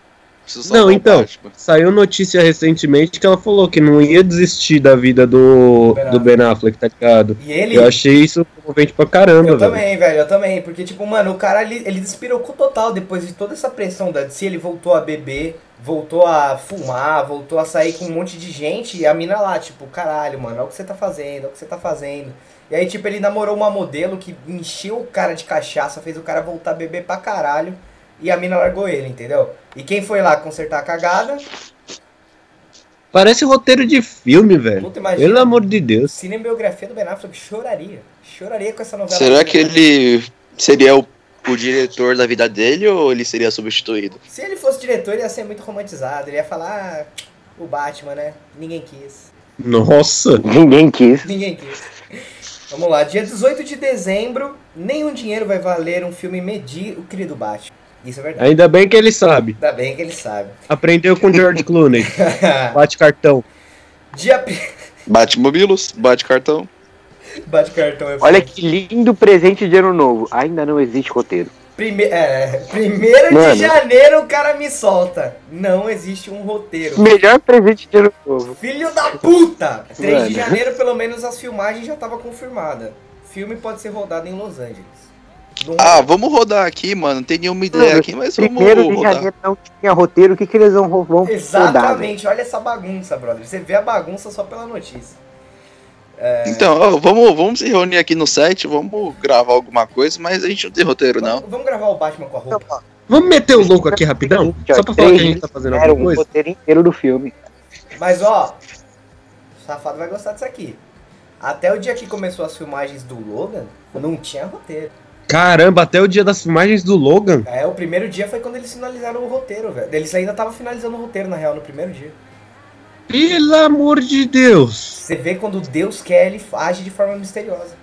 Speaker 2: Preciso
Speaker 3: Não, então. Saiu notícia recentemente que ela falou que não ia desistir da vida do,
Speaker 1: Ben
Speaker 3: do Ben Affleck, tá ligado?
Speaker 1: E ele.
Speaker 3: Eu achei isso comovente pra caramba,
Speaker 1: Eu
Speaker 3: velho.
Speaker 1: também, velho, eu também. Porque, tipo, mano, o cara ele, ele despirocou total depois de toda essa pressão da DC. Ele voltou a beber, voltou a fumar, voltou a sair com um monte de gente. E a mina lá, tipo, caralho, mano, olha o que você tá fazendo, olha o que você tá fazendo. E aí, tipo, ele namorou uma modelo que encheu o cara de cachaça, fez o cara voltar a beber pra caralho. E a mina largou ele, entendeu? E quem foi lá consertar a cagada?
Speaker 3: Parece roteiro de filme, velho.
Speaker 1: Puta, imagina.
Speaker 3: Pelo amor de Deus.
Speaker 1: Cinebiografia do Ben Affleck choraria. Choraria com essa novela.
Speaker 2: Será que ele seria o, o diretor da vida dele ou ele seria substituído?
Speaker 1: Se ele fosse diretor, ele ia ser muito romantizado. Ele ia falar, ah, o Batman, né? Ninguém quis.
Speaker 3: Nossa.
Speaker 4: Ninguém quis.
Speaker 1: Ninguém quis. Vamos lá, dia 18 de dezembro, nenhum dinheiro vai valer um filme medíocre do Batman. Isso é verdade.
Speaker 3: Ainda bem que ele sabe.
Speaker 1: Ainda bem que ele sabe.
Speaker 3: Aprendeu com George Clooney. Bate cartão.
Speaker 1: dia.
Speaker 2: Bate mobilos, bate cartão.
Speaker 1: Bate cartão é
Speaker 4: Olha que lindo presente de ano novo. Ainda não existe roteiro.
Speaker 1: Prime... É, primeiro de
Speaker 4: Mano.
Speaker 1: janeiro o cara me solta. Não existe um roteiro.
Speaker 4: Melhor presente de ano novo.
Speaker 1: Filho da puta! 3 de
Speaker 4: Mano.
Speaker 1: janeiro, pelo menos, as filmagens já estavam confirmadas. Filme pode ser rodado em Los Angeles. Não-
Speaker 2: Ah, vamos rodar aqui, mano. Não tem nenhuma ideia aqui, mas vamos
Speaker 4: Primeiro de
Speaker 2: rodar.
Speaker 4: janeiro não tinha roteiro. O que, que eles vão, vão rodar?
Speaker 1: Exatamente, olha essa bagunça, brother. Você vê a bagunça só pela notícia.
Speaker 2: Então, ó, vamos, vamos se reunir aqui no set, vamos gravar alguma coisa, mas a gente não tem roteiro, não.
Speaker 1: Vamos, vamos gravar o Batman com a roupa.
Speaker 3: Vamos meter o louco aqui rapidão? Só pra falar que a gente tá fazendo
Speaker 4: Era
Speaker 3: alguma
Speaker 4: um
Speaker 3: coisa?
Speaker 4: roteiro inteiro do filme.
Speaker 1: Mas ó, o safado vai gostar disso aqui. Até o dia que começou as filmagens do Logan, não tinha roteiro.
Speaker 3: Caramba, até o dia das filmagens do Logan.
Speaker 1: É, o primeiro dia foi quando eles finalizaram o roteiro, velho. Eles ainda estavam finalizando o roteiro, na real, no primeiro dia.
Speaker 3: Pelo amor de Deus.
Speaker 1: Você vê quando Deus quer, ele age de forma misteriosa.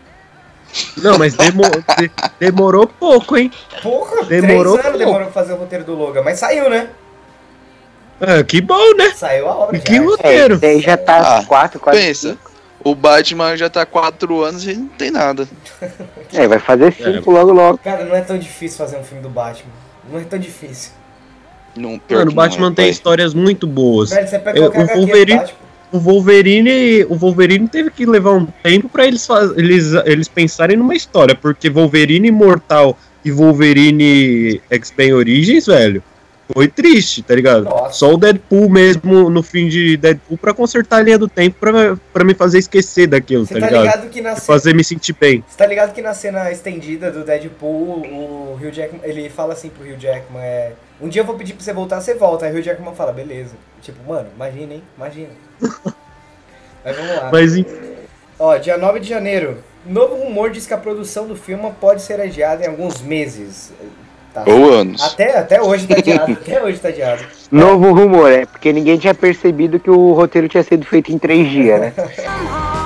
Speaker 3: Não, mas demo- de- demorou pouco, hein?
Speaker 1: Porra,
Speaker 3: Demorou
Speaker 1: três anos
Speaker 3: pouco.
Speaker 1: demorou pra fazer o roteiro do Logan, mas saiu, né?
Speaker 3: Ah, que bom, né?
Speaker 1: Saiu a obra
Speaker 3: Que.
Speaker 4: É,
Speaker 3: roteiro.
Speaker 4: aí já tá
Speaker 2: Ah,
Speaker 4: quatro, quase
Speaker 2: pensa.
Speaker 4: cinco.
Speaker 2: O Batman já tá há quatro anos e não tem nada.
Speaker 4: É, vai fazer cinco logo logo.
Speaker 1: Cara, não é tão difícil fazer um filme do Batman. Não é tão difícil.
Speaker 2: Não,
Speaker 3: Mano, o Batman
Speaker 2: não é,
Speaker 3: tem
Speaker 2: pai.
Speaker 3: histórias muito boas.
Speaker 1: Velho, você pega
Speaker 3: Eu- o Wolverine-. O Wolverine, o Wolverine teve que levar um tempo pra eles, eles, eles pensarem numa história, porque Wolverine Imortal e Wolverine X-Men Origins, velho, foi triste, tá ligado?
Speaker 1: Nossa.
Speaker 3: Só o Deadpool mesmo no fim de Deadpool pra consertar a linha do tempo pra, pra me fazer esquecer daquilo, tá
Speaker 1: tá
Speaker 3: ligado?
Speaker 1: ligado que na cena,
Speaker 3: fazer me sentir bem.
Speaker 1: você tá ligado que na cena estendida do Deadpool, o Hugh Jackman, ele fala assim pro Hugh Jackman, é, um dia eu vou pedir pra você voltar, você volta. Aí o Hugh Jackman fala, beleza. Tipo, mano, imagina, hein? Imagina. Mas vamos lá.
Speaker 3: Mas enfim,
Speaker 1: Ó, dia 9 de janeiro. Novo rumor diz que a produção do filme pode ser adiada em alguns meses. Tá.
Speaker 2: Ou anos.
Speaker 1: Até, até hoje tá adiado. até hoje tá adiado.
Speaker 4: Novo rumor, é porque ninguém tinha percebido que o roteiro tinha sido feito em três dias, né?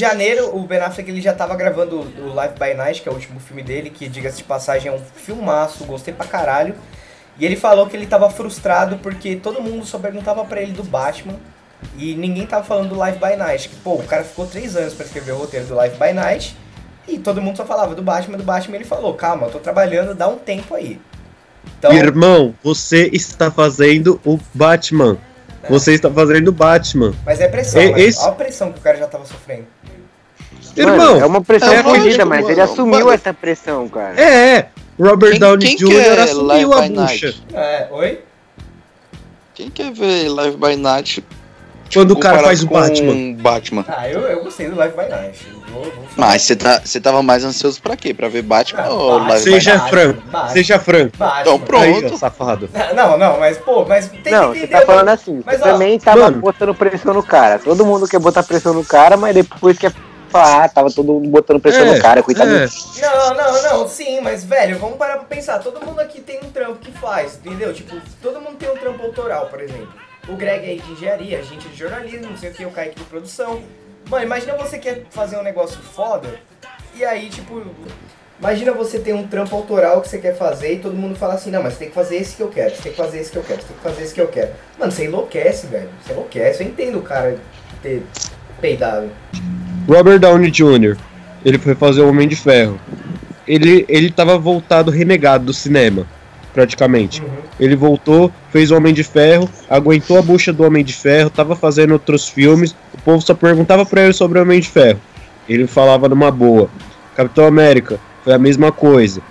Speaker 1: janeiro, o Ben Affleck ele já tava gravando o Life by Night, que é o último filme dele, que, diga-se de passagem, é um filmaço, gostei pra caralho. E ele falou que ele tava frustrado porque todo mundo só perguntava pra ele do Batman e ninguém tava falando do Life by Night. Que, pô, o cara ficou três anos pra escrever o roteiro do Life by Night e todo mundo só falava do Batman, do Batman. E ele falou, calma, eu tô trabalhando, dá um tempo aí. Então,
Speaker 3: Irmão, você está fazendo o Batman. Você está fazendo o Batman.
Speaker 1: mas é pressão, né?
Speaker 3: esse-
Speaker 1: Olha a pressão que o cara já tava sofrendo.
Speaker 4: Mano,
Speaker 3: Irmão,
Speaker 4: é uma pressão
Speaker 2: é
Speaker 4: fodida,
Speaker 2: lógico,
Speaker 4: mas ele
Speaker 2: mano.
Speaker 4: assumiu
Speaker 2: Mano.
Speaker 4: essa pressão, cara.
Speaker 3: é, é. Robert
Speaker 2: Quem,
Speaker 3: Downey
Speaker 2: quem
Speaker 3: Jr.
Speaker 2: quer
Speaker 3: assumiu
Speaker 2: Live
Speaker 3: a
Speaker 2: by
Speaker 3: bucha.
Speaker 1: É, oi?
Speaker 2: Quem quer ver Live by Night?
Speaker 3: Quando o cara faz o Batman.
Speaker 2: Batman.
Speaker 1: Ah, eu, eu gostei do Life by Night. Vou, vou falar.
Speaker 2: Mas você tá, você tava mais ansioso pra quê? Pra ver Batman
Speaker 1: Ah,
Speaker 2: ou
Speaker 1: Batman.
Speaker 2: Live by
Speaker 3: Seja
Speaker 2: Night?
Speaker 3: franco,
Speaker 1: Batman.
Speaker 3: seja franco.
Speaker 1: Batman.
Speaker 2: Então, pronto.
Speaker 3: Aí, safado.
Speaker 1: Não, não, mas, pô, mas tem
Speaker 4: Não,
Speaker 1: que
Speaker 4: você tá falando
Speaker 1: mano.
Speaker 4: assim,
Speaker 1: Mas,
Speaker 4: você
Speaker 1: ó,
Speaker 4: também tava
Speaker 3: mano.
Speaker 4: botando pressão no cara. Todo mundo quer botar pressão no cara, mas depois quer falar, ah, tava todo mundo botando pressão
Speaker 3: É,
Speaker 4: no cara, coitado.
Speaker 3: é.
Speaker 1: Não, não, não, sim, mas, velho, vamos parar pra pensar. Todo mundo aqui tem um trampo que faz, entendeu? Tipo, todo mundo tem um trampo autoral, por exemplo. O Greg aí de engenharia, a gente de jornalismo, não sei o que, o Kaique de produção. Mano, imagina você quer fazer um negócio foda, e aí, tipo, imagina você ter um trampo autoral que você quer fazer e todo mundo fala assim, não, mas você tem que fazer esse que eu quero, você tem que fazer esse que eu quero, você tem que fazer esse que eu quero. Mano, você enlouquece, velho. Você enlouquece. Eu entendo o cara ter peidado.
Speaker 3: Robert Downey Jr. Ele foi fazer o Homem de Ferro. Ele, ele tava voltado renegado do cinema, praticamente.
Speaker 1: Uhum.
Speaker 3: Ele voltou, fez o Homem de Ferro, aguentou a bucha do Homem de Ferro, tava fazendo outros filmes. O povo só perguntava pra ele sobre o Homem de Ferro. Ele falava numa boa. Capitão América foi a mesma coisa.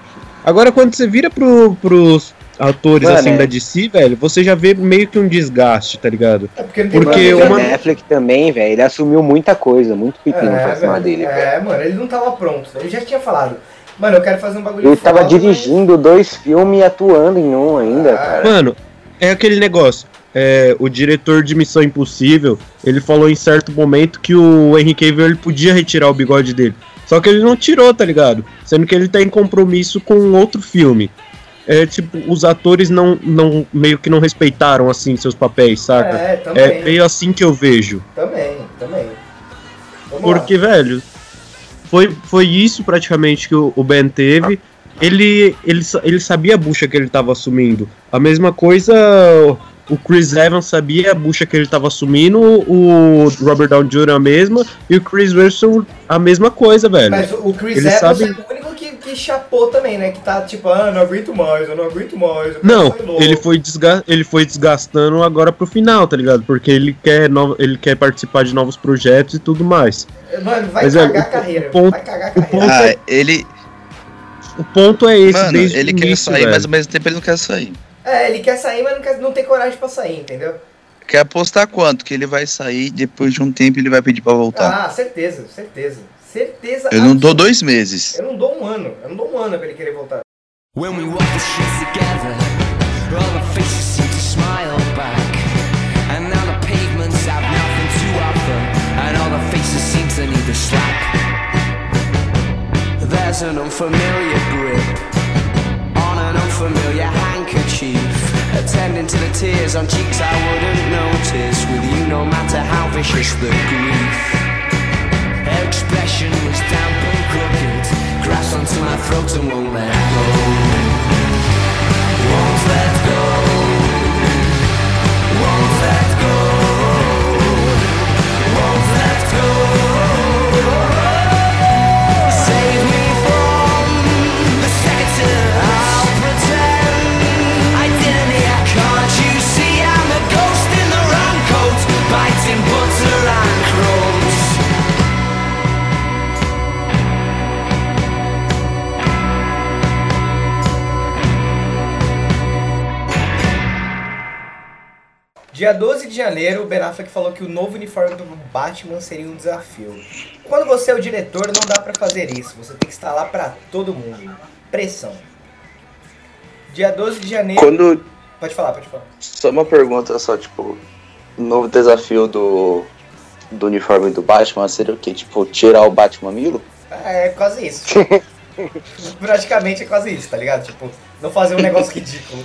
Speaker 3: Agora, quando você vira pro, pros atores
Speaker 4: Mano,
Speaker 3: assim
Speaker 4: é.
Speaker 3: da DC, velho, você já vê meio que um desgaste, tá ligado?
Speaker 1: É porque
Speaker 4: o
Speaker 3: uma-
Speaker 1: né?
Speaker 4: Netflix também, velho, ele assumiu muita coisa, muito pepino pra cima dele, velho.
Speaker 1: É, mano, ele não tava pronto. Ele já tinha falado. Mano, eu quero fazer um bagulho
Speaker 4: Ele tava
Speaker 1: foda,
Speaker 4: dirigindo dois filmes e atuando em um ainda,
Speaker 1: Ah,
Speaker 4: cara.
Speaker 3: Mano, é aquele negócio. É, o diretor de Missão Impossível, ele falou em certo momento que o Henry Cavill ele podia retirar o bigode dele. Só que ele não tirou, tá ligado? Sendo que ele tá em compromisso com outro filme. É tipo, os atores não, não meio que não respeitaram assim seus papéis, saca?
Speaker 1: É, também.
Speaker 3: É meio assim que eu vejo.
Speaker 1: Também, também. Vamos
Speaker 3: Porque, velho, foi, foi isso praticamente que o, o Ben teve. Ele, ele, ele sabia a bucha que ele tava assumindo. A mesma coisa, o Chris Evans sabia a bucha que ele tava assumindo, o Robert Downey Jr. a mesma, e o Chris Wilson a mesma coisa,
Speaker 1: lá.
Speaker 3: velho.
Speaker 1: Mas o Chris
Speaker 3: Ele
Speaker 1: Evans
Speaker 3: sabe-
Speaker 1: é que chapou também, né? Que tá tipo, ah, não aguento mais, eu não aguento mais. eu
Speaker 3: Não, ele foi, desga ele foi desgastando agora pro final, tá ligado? Porque ele quer, no ele quer participar de novos projetos e tudo mais.
Speaker 1: Mano, vai
Speaker 3: Mas,
Speaker 1: cagar a
Speaker 3: o-
Speaker 1: carreira.
Speaker 3: ponto-
Speaker 1: vai cagar a
Speaker 3: o
Speaker 1: carreira.
Speaker 3: ponto-
Speaker 2: Ah, ele.
Speaker 3: O ponto é esse
Speaker 2: Mano,
Speaker 3: desde
Speaker 2: ele quer sair,
Speaker 3: velho.
Speaker 2: mas ao mesmo tempo ele não quer sair.
Speaker 1: É, ele quer sair, mas não, quer, não tem coragem pra sair, entendeu?
Speaker 2: Quer apostar quanto? Que ele vai sair, depois de um tempo ele vai pedir pra voltar.
Speaker 1: Ah, certeza, certeza. Certeza.
Speaker 2: Eu não dou dois meses.
Speaker 1: Eu não dou um ano. Eu não dou um ano pra ele querer voltar.
Speaker 7: When we walk the streets together, all the faces seem to smile back. And now the pavements have nothing to offer, and all the faces seem to need a slap. There's an unfamiliar grip on an unfamiliar handkerchief, attending to the tears on cheeks I wouldn't notice with you, no matter how vicious the grief. Expression was damp and crooked, grasps onto my throat and won't let go. Won't let go. Won't
Speaker 1: Dia 12 de janeiro, o Ben Affleck falou que o novo uniforme do Batman seria um desafio. Quando você é o diretor, não dá pra fazer isso. Você tem que estar lá pra todo mundo. Pressão. Dia 12 de janeiro.
Speaker 2: Quando.
Speaker 1: Pode falar, pode falar.
Speaker 2: Só uma pergunta só, tipo. O novo desafio do. Do uniforme do Batman seria o quê? Tipo, tirar o Batman Milo?
Speaker 1: É quase isso. Praticamente é quase isso, tá ligado? Tipo, não fazer um negócio ridículo.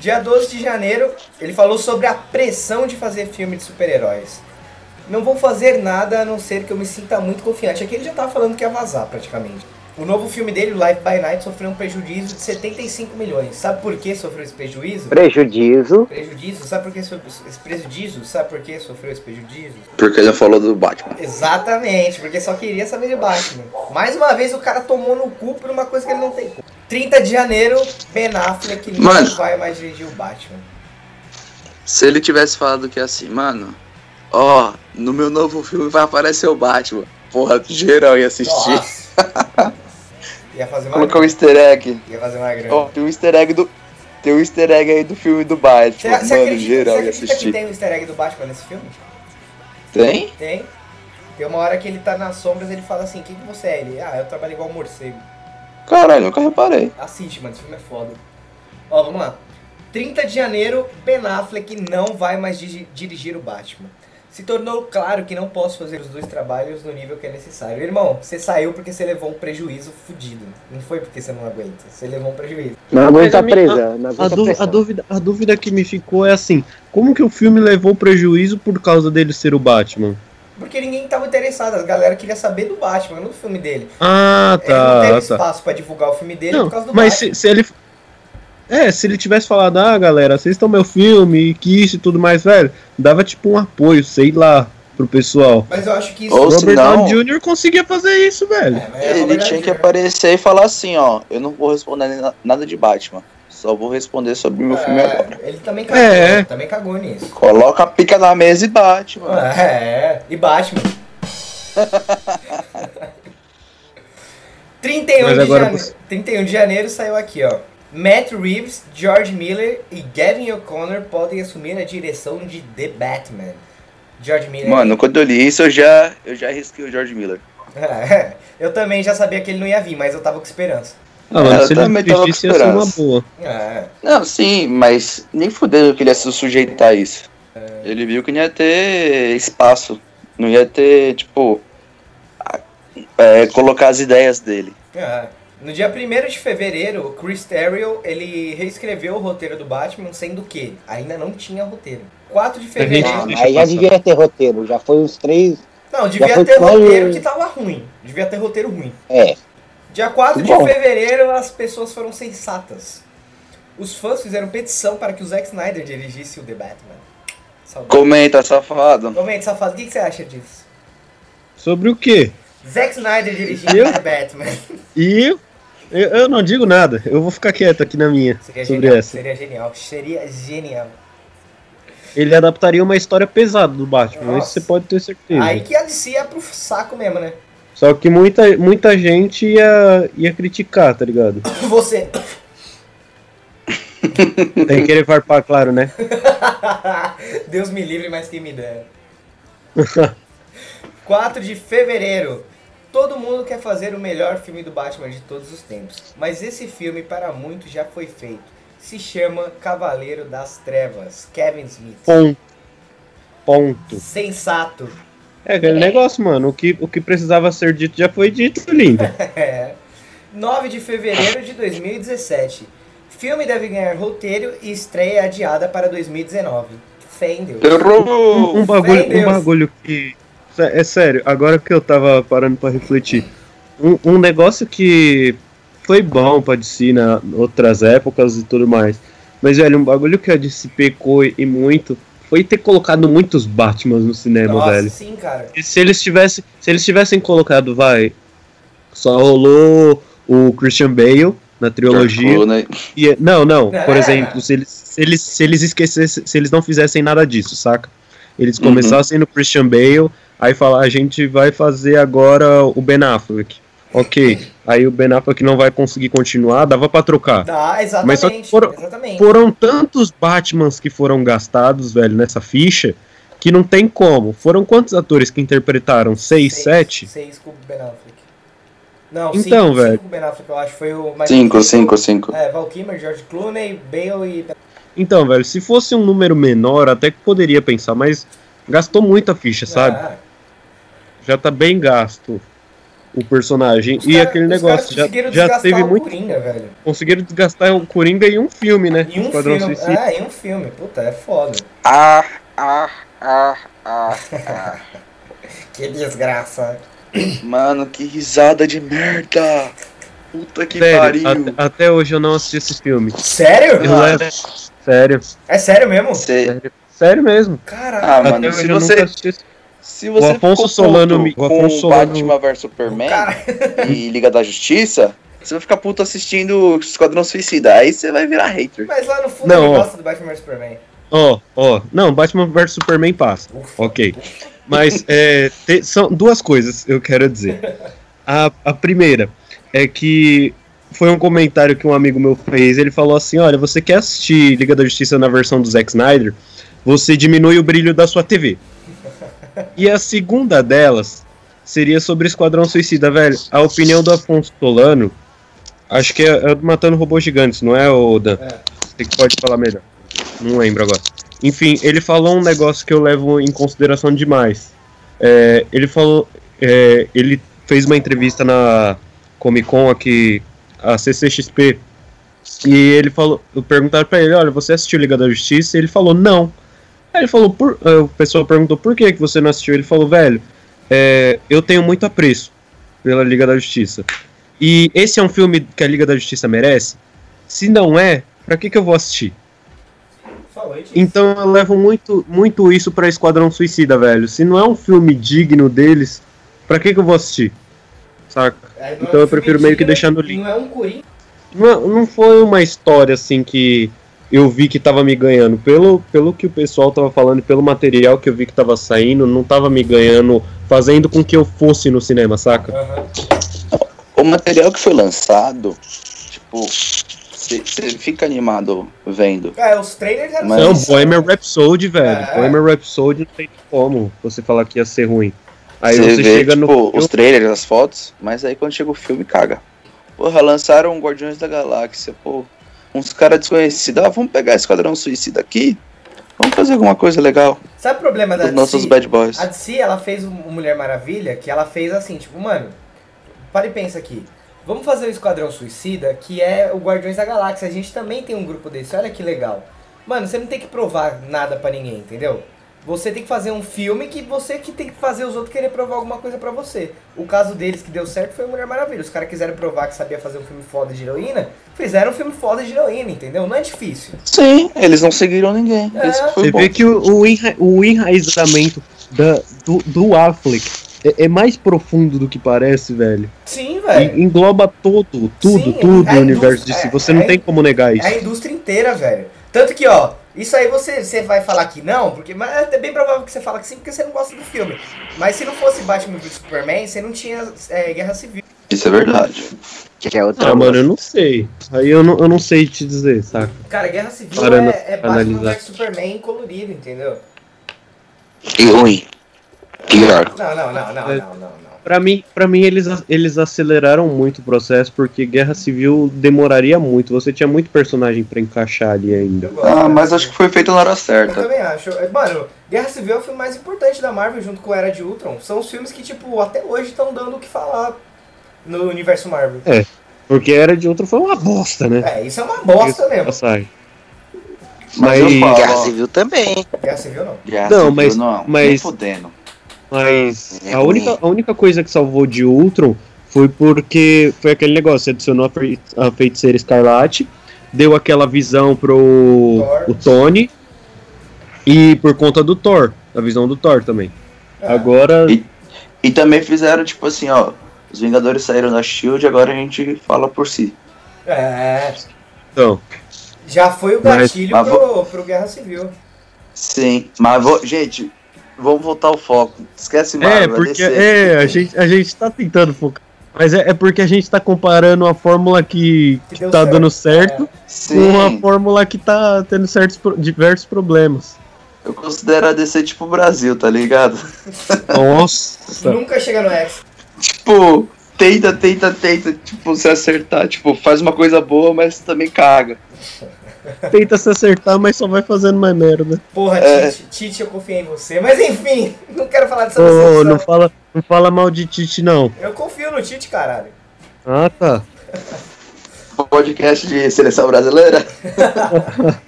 Speaker 1: Dia 12 de janeiro, ele falou sobre a pressão de fazer filme de super-heróis. Não vou fazer nada a não ser que eu me sinta muito confiante. Aqui ele já tava falando que ia vazar praticamente. O novo filme dele, o Life by Night, sofreu um prejuízo de 75 milhões. Sabe por que sofreu esse prejuízo?
Speaker 4: Prejuízo.
Speaker 1: Prejuízo? Sabe por que sofreu esse prejuízo? Sabe por que sofreu esse prejuízo?
Speaker 2: Porque ele falou do Batman.
Speaker 1: Exatamente, porque só queria saber de Batman. Mais uma vez o cara tomou no cu por uma coisa que ele não tem. 30 de janeiro, Ben Affleck não
Speaker 2: Mano.
Speaker 1: vai mais dirigir o Batman.
Speaker 2: Se ele tivesse falado que é assim, mano, ó, no meu novo filme vai aparecer o Batman. Porra, geral ia assistir.
Speaker 1: Ia fazer uma
Speaker 2: Colocar um easter egg.
Speaker 1: Ia fazer uma grana.
Speaker 2: Ó, tem um easter egg do. Tem um easter egg aí do filme do Batman.
Speaker 1: Você
Speaker 2: Mano,
Speaker 1: acredita,
Speaker 2: geral
Speaker 1: você acredita que tem um easter egg do Batman nesse filme?
Speaker 2: Tem?
Speaker 1: Tem. Tem uma hora que ele tá nas sombras ele fala assim, quem que você é? Ele, ah, eu trabalho igual um morcego.
Speaker 2: Caralho, nunca reparei.
Speaker 1: Assiste, mano, esse filme é foda. Ó, vamos lá. 30 de janeiro, Ben Affleck não vai mais dirigir o Batman. Se tornou claro que não posso fazer os dois trabalhos no nível que é necessário. Irmão, você saiu porque você levou um prejuízo fudido. Não foi porque você não aguenta. Você levou um prejuízo.
Speaker 4: Não aguenta presa. Não
Speaker 3: A, dú- a dúvida, a dúvida que me ficou é assim: como que o filme levou prejuízo por causa dele ser o Batman?
Speaker 1: Porque ninguém tava interessado. A galera queria saber do Batman, não do filme dele.
Speaker 3: Ah,
Speaker 1: ele não teve
Speaker 3: tá, tá.
Speaker 1: espaço pra divulgar o filme dele
Speaker 3: Não,
Speaker 1: por causa do
Speaker 3: mas
Speaker 1: Batman.
Speaker 3: se, se ele. É, se ele tivesse falado, ah, galera, vocês estão meu filme, que isso e tudo mais, velho, dava tipo um apoio, sei lá, pro pessoal.
Speaker 1: Mas eu acho que isso...
Speaker 2: Ou
Speaker 3: Robert Downey Jr. conseguia fazer isso, velho.
Speaker 1: É, é
Speaker 2: Ele tinha que
Speaker 1: Jr.
Speaker 2: aparecer e falar assim, ó, eu não vou responder na- nada de Batman. Só vou responder sobre o meu filme agora.
Speaker 1: É, ele também cagou,
Speaker 3: É.
Speaker 1: ele também cagou nisso.
Speaker 2: Coloca a pica na mesa e bate, mano.
Speaker 1: É, e Batman. 31
Speaker 3: Mas
Speaker 1: de,
Speaker 3: agora
Speaker 1: jane...
Speaker 3: você-
Speaker 1: 31 de janeiro saiu aqui, ó. Matt Reeves, George Miller e Gavin O'Connor podem assumir a direção de The Batman. George Miller.
Speaker 2: Mano, quando eu li isso, eu já, eu já risquei o George Miller.
Speaker 1: É, eu também já sabia que ele não ia vir, mas eu tava com esperança.
Speaker 3: Ah, mano,
Speaker 2: É, eu
Speaker 3: se ele
Speaker 2: também tava com
Speaker 3: dirigisse ia ser uma
Speaker 2: esperança.
Speaker 3: boa.
Speaker 1: É,
Speaker 2: Não, sim, mas nem fudeu que ele ia se sujeitar a isso. Ele viu que não ia ter espaço. Não ia ter, tipo. é, colocar as ideias dele.
Speaker 1: é. No dia 1 de fevereiro, o Chris Terrio, ele reescreveu o roteiro do Batman, sendo que ainda não tinha roteiro. 4 de fevereiro...
Speaker 3: Deixa
Speaker 4: aí já devia ter roteiro. Já foi uns três.
Speaker 1: Não, devia ter
Speaker 4: quase-
Speaker 1: roteiro que tava ruim. Devia ter roteiro ruim.
Speaker 4: É.
Speaker 1: Dia 4 de fevereiro, as pessoas foram sensatas. Os fãs fizeram petição para que o Zack Snyder dirigisse o The Batman. Saudade.
Speaker 2: Comenta, safado.
Speaker 1: Comente, safado, o que que você acha disso?
Speaker 3: Sobre o quê?
Speaker 1: Zack Snyder dirigindo
Speaker 3: Eu?
Speaker 1: The Batman.
Speaker 3: E eu, eu não digo nada, eu vou ficar quieto aqui na minha
Speaker 1: Seria
Speaker 3: sobre
Speaker 1: genial,
Speaker 3: essa.
Speaker 1: seria genial, seria genial.
Speaker 3: Ele adaptaria uma história pesada do Batman, isso você pode ter certeza.
Speaker 1: Aí que a DC ia pro saco mesmo, né?
Speaker 3: Só que muita, muita gente ia, ia criticar, tá ligado?
Speaker 1: Você.
Speaker 3: Tem que querer farpar, claro, né?
Speaker 1: Deus me livre, mas quem me dera. 4 de fevereiro. Todo mundo quer fazer o melhor filme do Batman de todos os tempos. Mas esse filme, para muitos, já foi feito. Se chama Cavaleiro das Trevas. Kevin Smith.
Speaker 3: Ponto. Ponto.
Speaker 1: Sensato.
Speaker 3: É aquele negócio, mano. O que, o que precisava ser dito já foi dito, lindo.
Speaker 1: É. 9 de fevereiro de 2017. Filme deve ganhar roteiro e estreia adiada para 2019. Fé em Deus.
Speaker 2: Errou!
Speaker 3: Um, um bagulho, um bagulho que. Sé- É sério, agora que eu tava parando pra refletir. Um, um negócio que foi bom pra DC na outras épocas e tudo mais. Mas, velho, um bagulho que a DC pecou e muito foi ter colocado muitos Batmans no cinema,
Speaker 1: Nossa,
Speaker 3: velho.
Speaker 1: sim, cara.
Speaker 3: E se eles tivessem. Se eles tivessem colocado, vai. Só rolou o Christian Bale na trilogia.
Speaker 2: né?
Speaker 3: E, não, não. Por
Speaker 1: É.
Speaker 3: exemplo, se eles, se eles, se eles esquecessem, se eles não fizessem nada disso, saca? Eles
Speaker 2: Uhum.
Speaker 3: começassem no Christian Bale, aí falar, a gente vai fazer agora o Ben Affleck. Ok. Aí o Ben Affleck não vai conseguir continuar, dava pra trocar.
Speaker 1: Dá,
Speaker 3: Mas só que
Speaker 1: exatamente.
Speaker 3: foram-
Speaker 1: exatamente.
Speaker 3: Foram tantos Batmans que foram gastados, velho, nessa ficha, que não tem como. Foram quantos atores que interpretaram? Seis, sete?
Speaker 1: Seis com o Ben Affleck. Não,
Speaker 3: Então,
Speaker 1: cinco,
Speaker 3: velho.
Speaker 1: cinco com o Ben Affleck, eu acho. Foi o...
Speaker 2: Cinco, cinco, cinco.
Speaker 1: É, Val Kilmer, George Clooney, Bale e...
Speaker 3: Então, velho, se fosse um número menor, até que poderia pensar, mas gastou muita ficha, sabe?
Speaker 1: Ah,
Speaker 3: já tá bem gasto o personagem.
Speaker 1: os
Speaker 3: e
Speaker 1: cara-
Speaker 3: aquele negócio, já,
Speaker 1: conseguiram
Speaker 3: já
Speaker 1: desgastar
Speaker 3: teve
Speaker 1: o
Speaker 3: muito.
Speaker 1: Coringa, velho.
Speaker 3: Conseguiram desgastar o Coringa em um filme, né?
Speaker 1: Em um
Speaker 3: Esquadrão
Speaker 1: filme.
Speaker 3: Suicida.
Speaker 1: É, em um filme. Puta, é foda.
Speaker 2: Ah, ah, ah, ah, ah.
Speaker 5: Que desgraça.
Speaker 2: Mano, que risada de merda! Puta que
Speaker 3: Sério,
Speaker 2: pariu!
Speaker 3: até, até hoje eu não assisti esse filme.
Speaker 1: Sério?
Speaker 3: Eu levo- Sério,
Speaker 1: É sério mesmo?
Speaker 2: Você-
Speaker 3: sério, sério mesmo.
Speaker 1: Caralho.
Speaker 2: Ah,
Speaker 3: até
Speaker 2: mano, se você, se você
Speaker 3: O Afonso
Speaker 2: ficou
Speaker 3: Solano me-
Speaker 2: com
Speaker 3: Afonso Solano-
Speaker 2: Batman vs Superman e Liga da Justiça, você vai ficar puto assistindo Esquadrão Suicida. Aí você vai virar hater.
Speaker 1: mas lá no fundo
Speaker 3: Não,
Speaker 1: ele
Speaker 3: ó.
Speaker 1: gosta do Batman vs Superman.
Speaker 3: Ó, ó, não, Batman vs Superman passa. Ok. Mas é, te- são duas coisas eu quero dizer. A, a primeira é que foi um comentário que um amigo meu fez. Ele falou assim: Olha, você quer assistir Liga da Justiça na versão do Zack Snyder? Você diminui o brilho da sua TV. E a segunda delas seria sobre Esquadrão Suicida, velho. A opinião do Afonso Solano, acho que é, é do Matando Robôs Gigantes, não é, o Dan? Você que pode falar melhor. Não lembro agora. Enfim, ele falou um negócio que eu levo em consideração demais. É, ele falou. é, ele fez uma entrevista na Comic Con aqui, a CCXP. E ele falou. Perguntaram pra ele: Olha, você assistiu Liga da Justiça? E ele falou: Não. Aí ele falou: por, O pessoal perguntou: Por que, que você não assistiu? Ele falou: Velho, é, eu tenho muito apreço pela Liga da Justiça. E esse é um filme que a Liga da Justiça merece? Se não é, pra que, que eu vou assistir? Então eu levo muito, muito isso pra Esquadrão Suicida, velho. Se não é um filme digno deles, pra que, que eu vou assistir? Saca?
Speaker 1: É, é
Speaker 3: Então eu prefiro meio que
Speaker 1: digno,
Speaker 3: deixar no link.
Speaker 1: Não é um Coringa.
Speaker 3: Não, não foi uma história assim que eu vi que tava me ganhando. Pelo, pelo que o pessoal tava falando e pelo material que eu vi que tava saindo, não tava me ganhando, fazendo com que eu fosse no cinema, saca?
Speaker 1: Aham.
Speaker 2: O material que foi lançado, tipo, você fica animado vendo.
Speaker 1: É, os trailers eram
Speaker 2: Mas-
Speaker 3: Não. Bohemian Rhapsody, velho.
Speaker 1: É.
Speaker 3: Bohemian Rhapsody não tem como você falar que ia ser ruim. Aí
Speaker 2: Você
Speaker 3: você,
Speaker 2: vê,
Speaker 3: chega
Speaker 2: tipo,
Speaker 3: no.
Speaker 2: os trailers, as fotos, mas aí quando chega o filme, caga. Porra, lançaram Guardiões da Galáxia, pô. Uns caras desconhecidos, ah, vamos pegar Esquadrão Suicida aqui, vamos fazer alguma coisa legal.
Speaker 1: Sabe o problema da
Speaker 2: Os nossos
Speaker 1: DC?
Speaker 2: bad boys.
Speaker 1: A DC, ela fez o Mulher Maravilha, que ela fez assim, tipo, mano, para e pensa aqui. Vamos fazer o Esquadrão Suicida, que é o Guardiões da Galáxia. A gente também tem um grupo desse, olha que legal. Mano, você não tem que provar nada pra ninguém, entendeu? Você tem que fazer um filme que você que tem que fazer os outros querer provar alguma coisa pra você. O caso deles que deu certo foi o Mulher Maravilha. Os caras quiseram provar que sabia fazer um filme foda de heroína, fizeram um filme foda de heroína, entendeu? Não é difícil.
Speaker 2: Sim, eles não seguiram ninguém.
Speaker 1: É.
Speaker 2: Isso que foi
Speaker 3: Você
Speaker 2: bom.
Speaker 3: vê que o, o, enra- o enraizamento da, do, do Affleck é, é mais profundo do que parece, velho.
Speaker 1: Sim,
Speaker 3: E
Speaker 1: velho.
Speaker 3: engloba todo, tudo,
Speaker 1: Sim,
Speaker 3: tudo
Speaker 1: a
Speaker 3: o universo de si.
Speaker 1: é,
Speaker 3: Você não
Speaker 1: é-
Speaker 3: tem como negar isso.
Speaker 1: É a indústria inteira, velho. Tanto que, ó, isso aí você, você vai falar que não, porque mas é bem provável que você fala que sim, porque você não gosta do filme. Mas se não fosse Batman vs Superman, você não tinha é, Guerra Civil.
Speaker 2: Isso é verdade.
Speaker 4: Que é outra
Speaker 3: Ah, mano, eu não sei. Aí eu não, eu não sei te dizer, saca?
Speaker 1: Cara, Guerra Civil é, é Batman vs Superman colorido, entendeu?
Speaker 2: E ruim. Pior.
Speaker 1: Não, não, não, não,
Speaker 3: É.
Speaker 1: não, não, não.
Speaker 3: Pra mim, pra mim eles, eles aceleraram muito o processo, porque Guerra Civil demoraria muito. Você tinha muito personagem pra encaixar ali ainda.
Speaker 1: Eu
Speaker 2: Ah, mas acho que foi feito na hora
Speaker 1: Eu
Speaker 2: certa.
Speaker 1: também acho. Mano, Guerra Civil é o filme mais importante da Marvel junto com Era de Ultron. São os filmes que, tipo, até hoje estão dando o que falar no universo Marvel.
Speaker 3: Porque Era de Outro foi uma bosta, né?
Speaker 1: É, isso é uma bosta mesmo.
Speaker 3: Passagem.
Speaker 2: Mas
Speaker 3: Mas-
Speaker 2: eu falo,
Speaker 4: Guerra Civil também.
Speaker 1: Guerra Civil não.
Speaker 2: Guerra
Speaker 3: Não,
Speaker 2: Civil
Speaker 3: mas-
Speaker 2: não,
Speaker 3: mas-
Speaker 2: nem fudendo.
Speaker 3: Mas
Speaker 4: É
Speaker 3: a única, a única coisa que salvou de Ultron foi porque foi aquele negócio, você adicionou a, fei- a feiticeira Escarlate, deu aquela visão pro
Speaker 1: Thor.
Speaker 3: o Tony e por conta do Thor, a visão do Thor também.
Speaker 1: É.
Speaker 3: Agora,
Speaker 2: E- E também fizeram, tipo assim, ó. Os Vingadores saíram da Shield, agora a gente fala por si.
Speaker 1: É,
Speaker 3: então,
Speaker 1: já foi o gatilho
Speaker 2: mas
Speaker 1: pro, pro Guerra Civil.
Speaker 2: Sim, mas vou, gente, vamos voltar ao foco. Esquece Marvel,
Speaker 3: é,
Speaker 2: é
Speaker 3: porque é, a gente, a gente tá tentando focar. Mas é, é porque a gente tá comparando a fórmula que,
Speaker 1: Que deu
Speaker 3: tá
Speaker 1: certo,
Speaker 3: dando certo
Speaker 2: Sim,
Speaker 3: com a fórmula que tá tendo certos diversos problemas.
Speaker 2: eu considero a DC tipo Brasil, tá ligado?
Speaker 3: Nossa.
Speaker 1: Nunca chega no X.
Speaker 2: Tipo, tenta, tenta, tenta, tipo, se acertar. Tipo, faz uma coisa boa, mas também caga.
Speaker 3: Tenta se acertar, mas só vai fazendo mais merda.
Speaker 1: Porra,
Speaker 2: É.
Speaker 1: Tite, Tite, eu confiei em você. Mas enfim, não quero falar dessa decepção.
Speaker 3: não fala, não fala mal de Tite, não.
Speaker 1: Eu confio no Tite, caralho.
Speaker 3: Ah, tá.
Speaker 2: Podcast de seleção brasileira.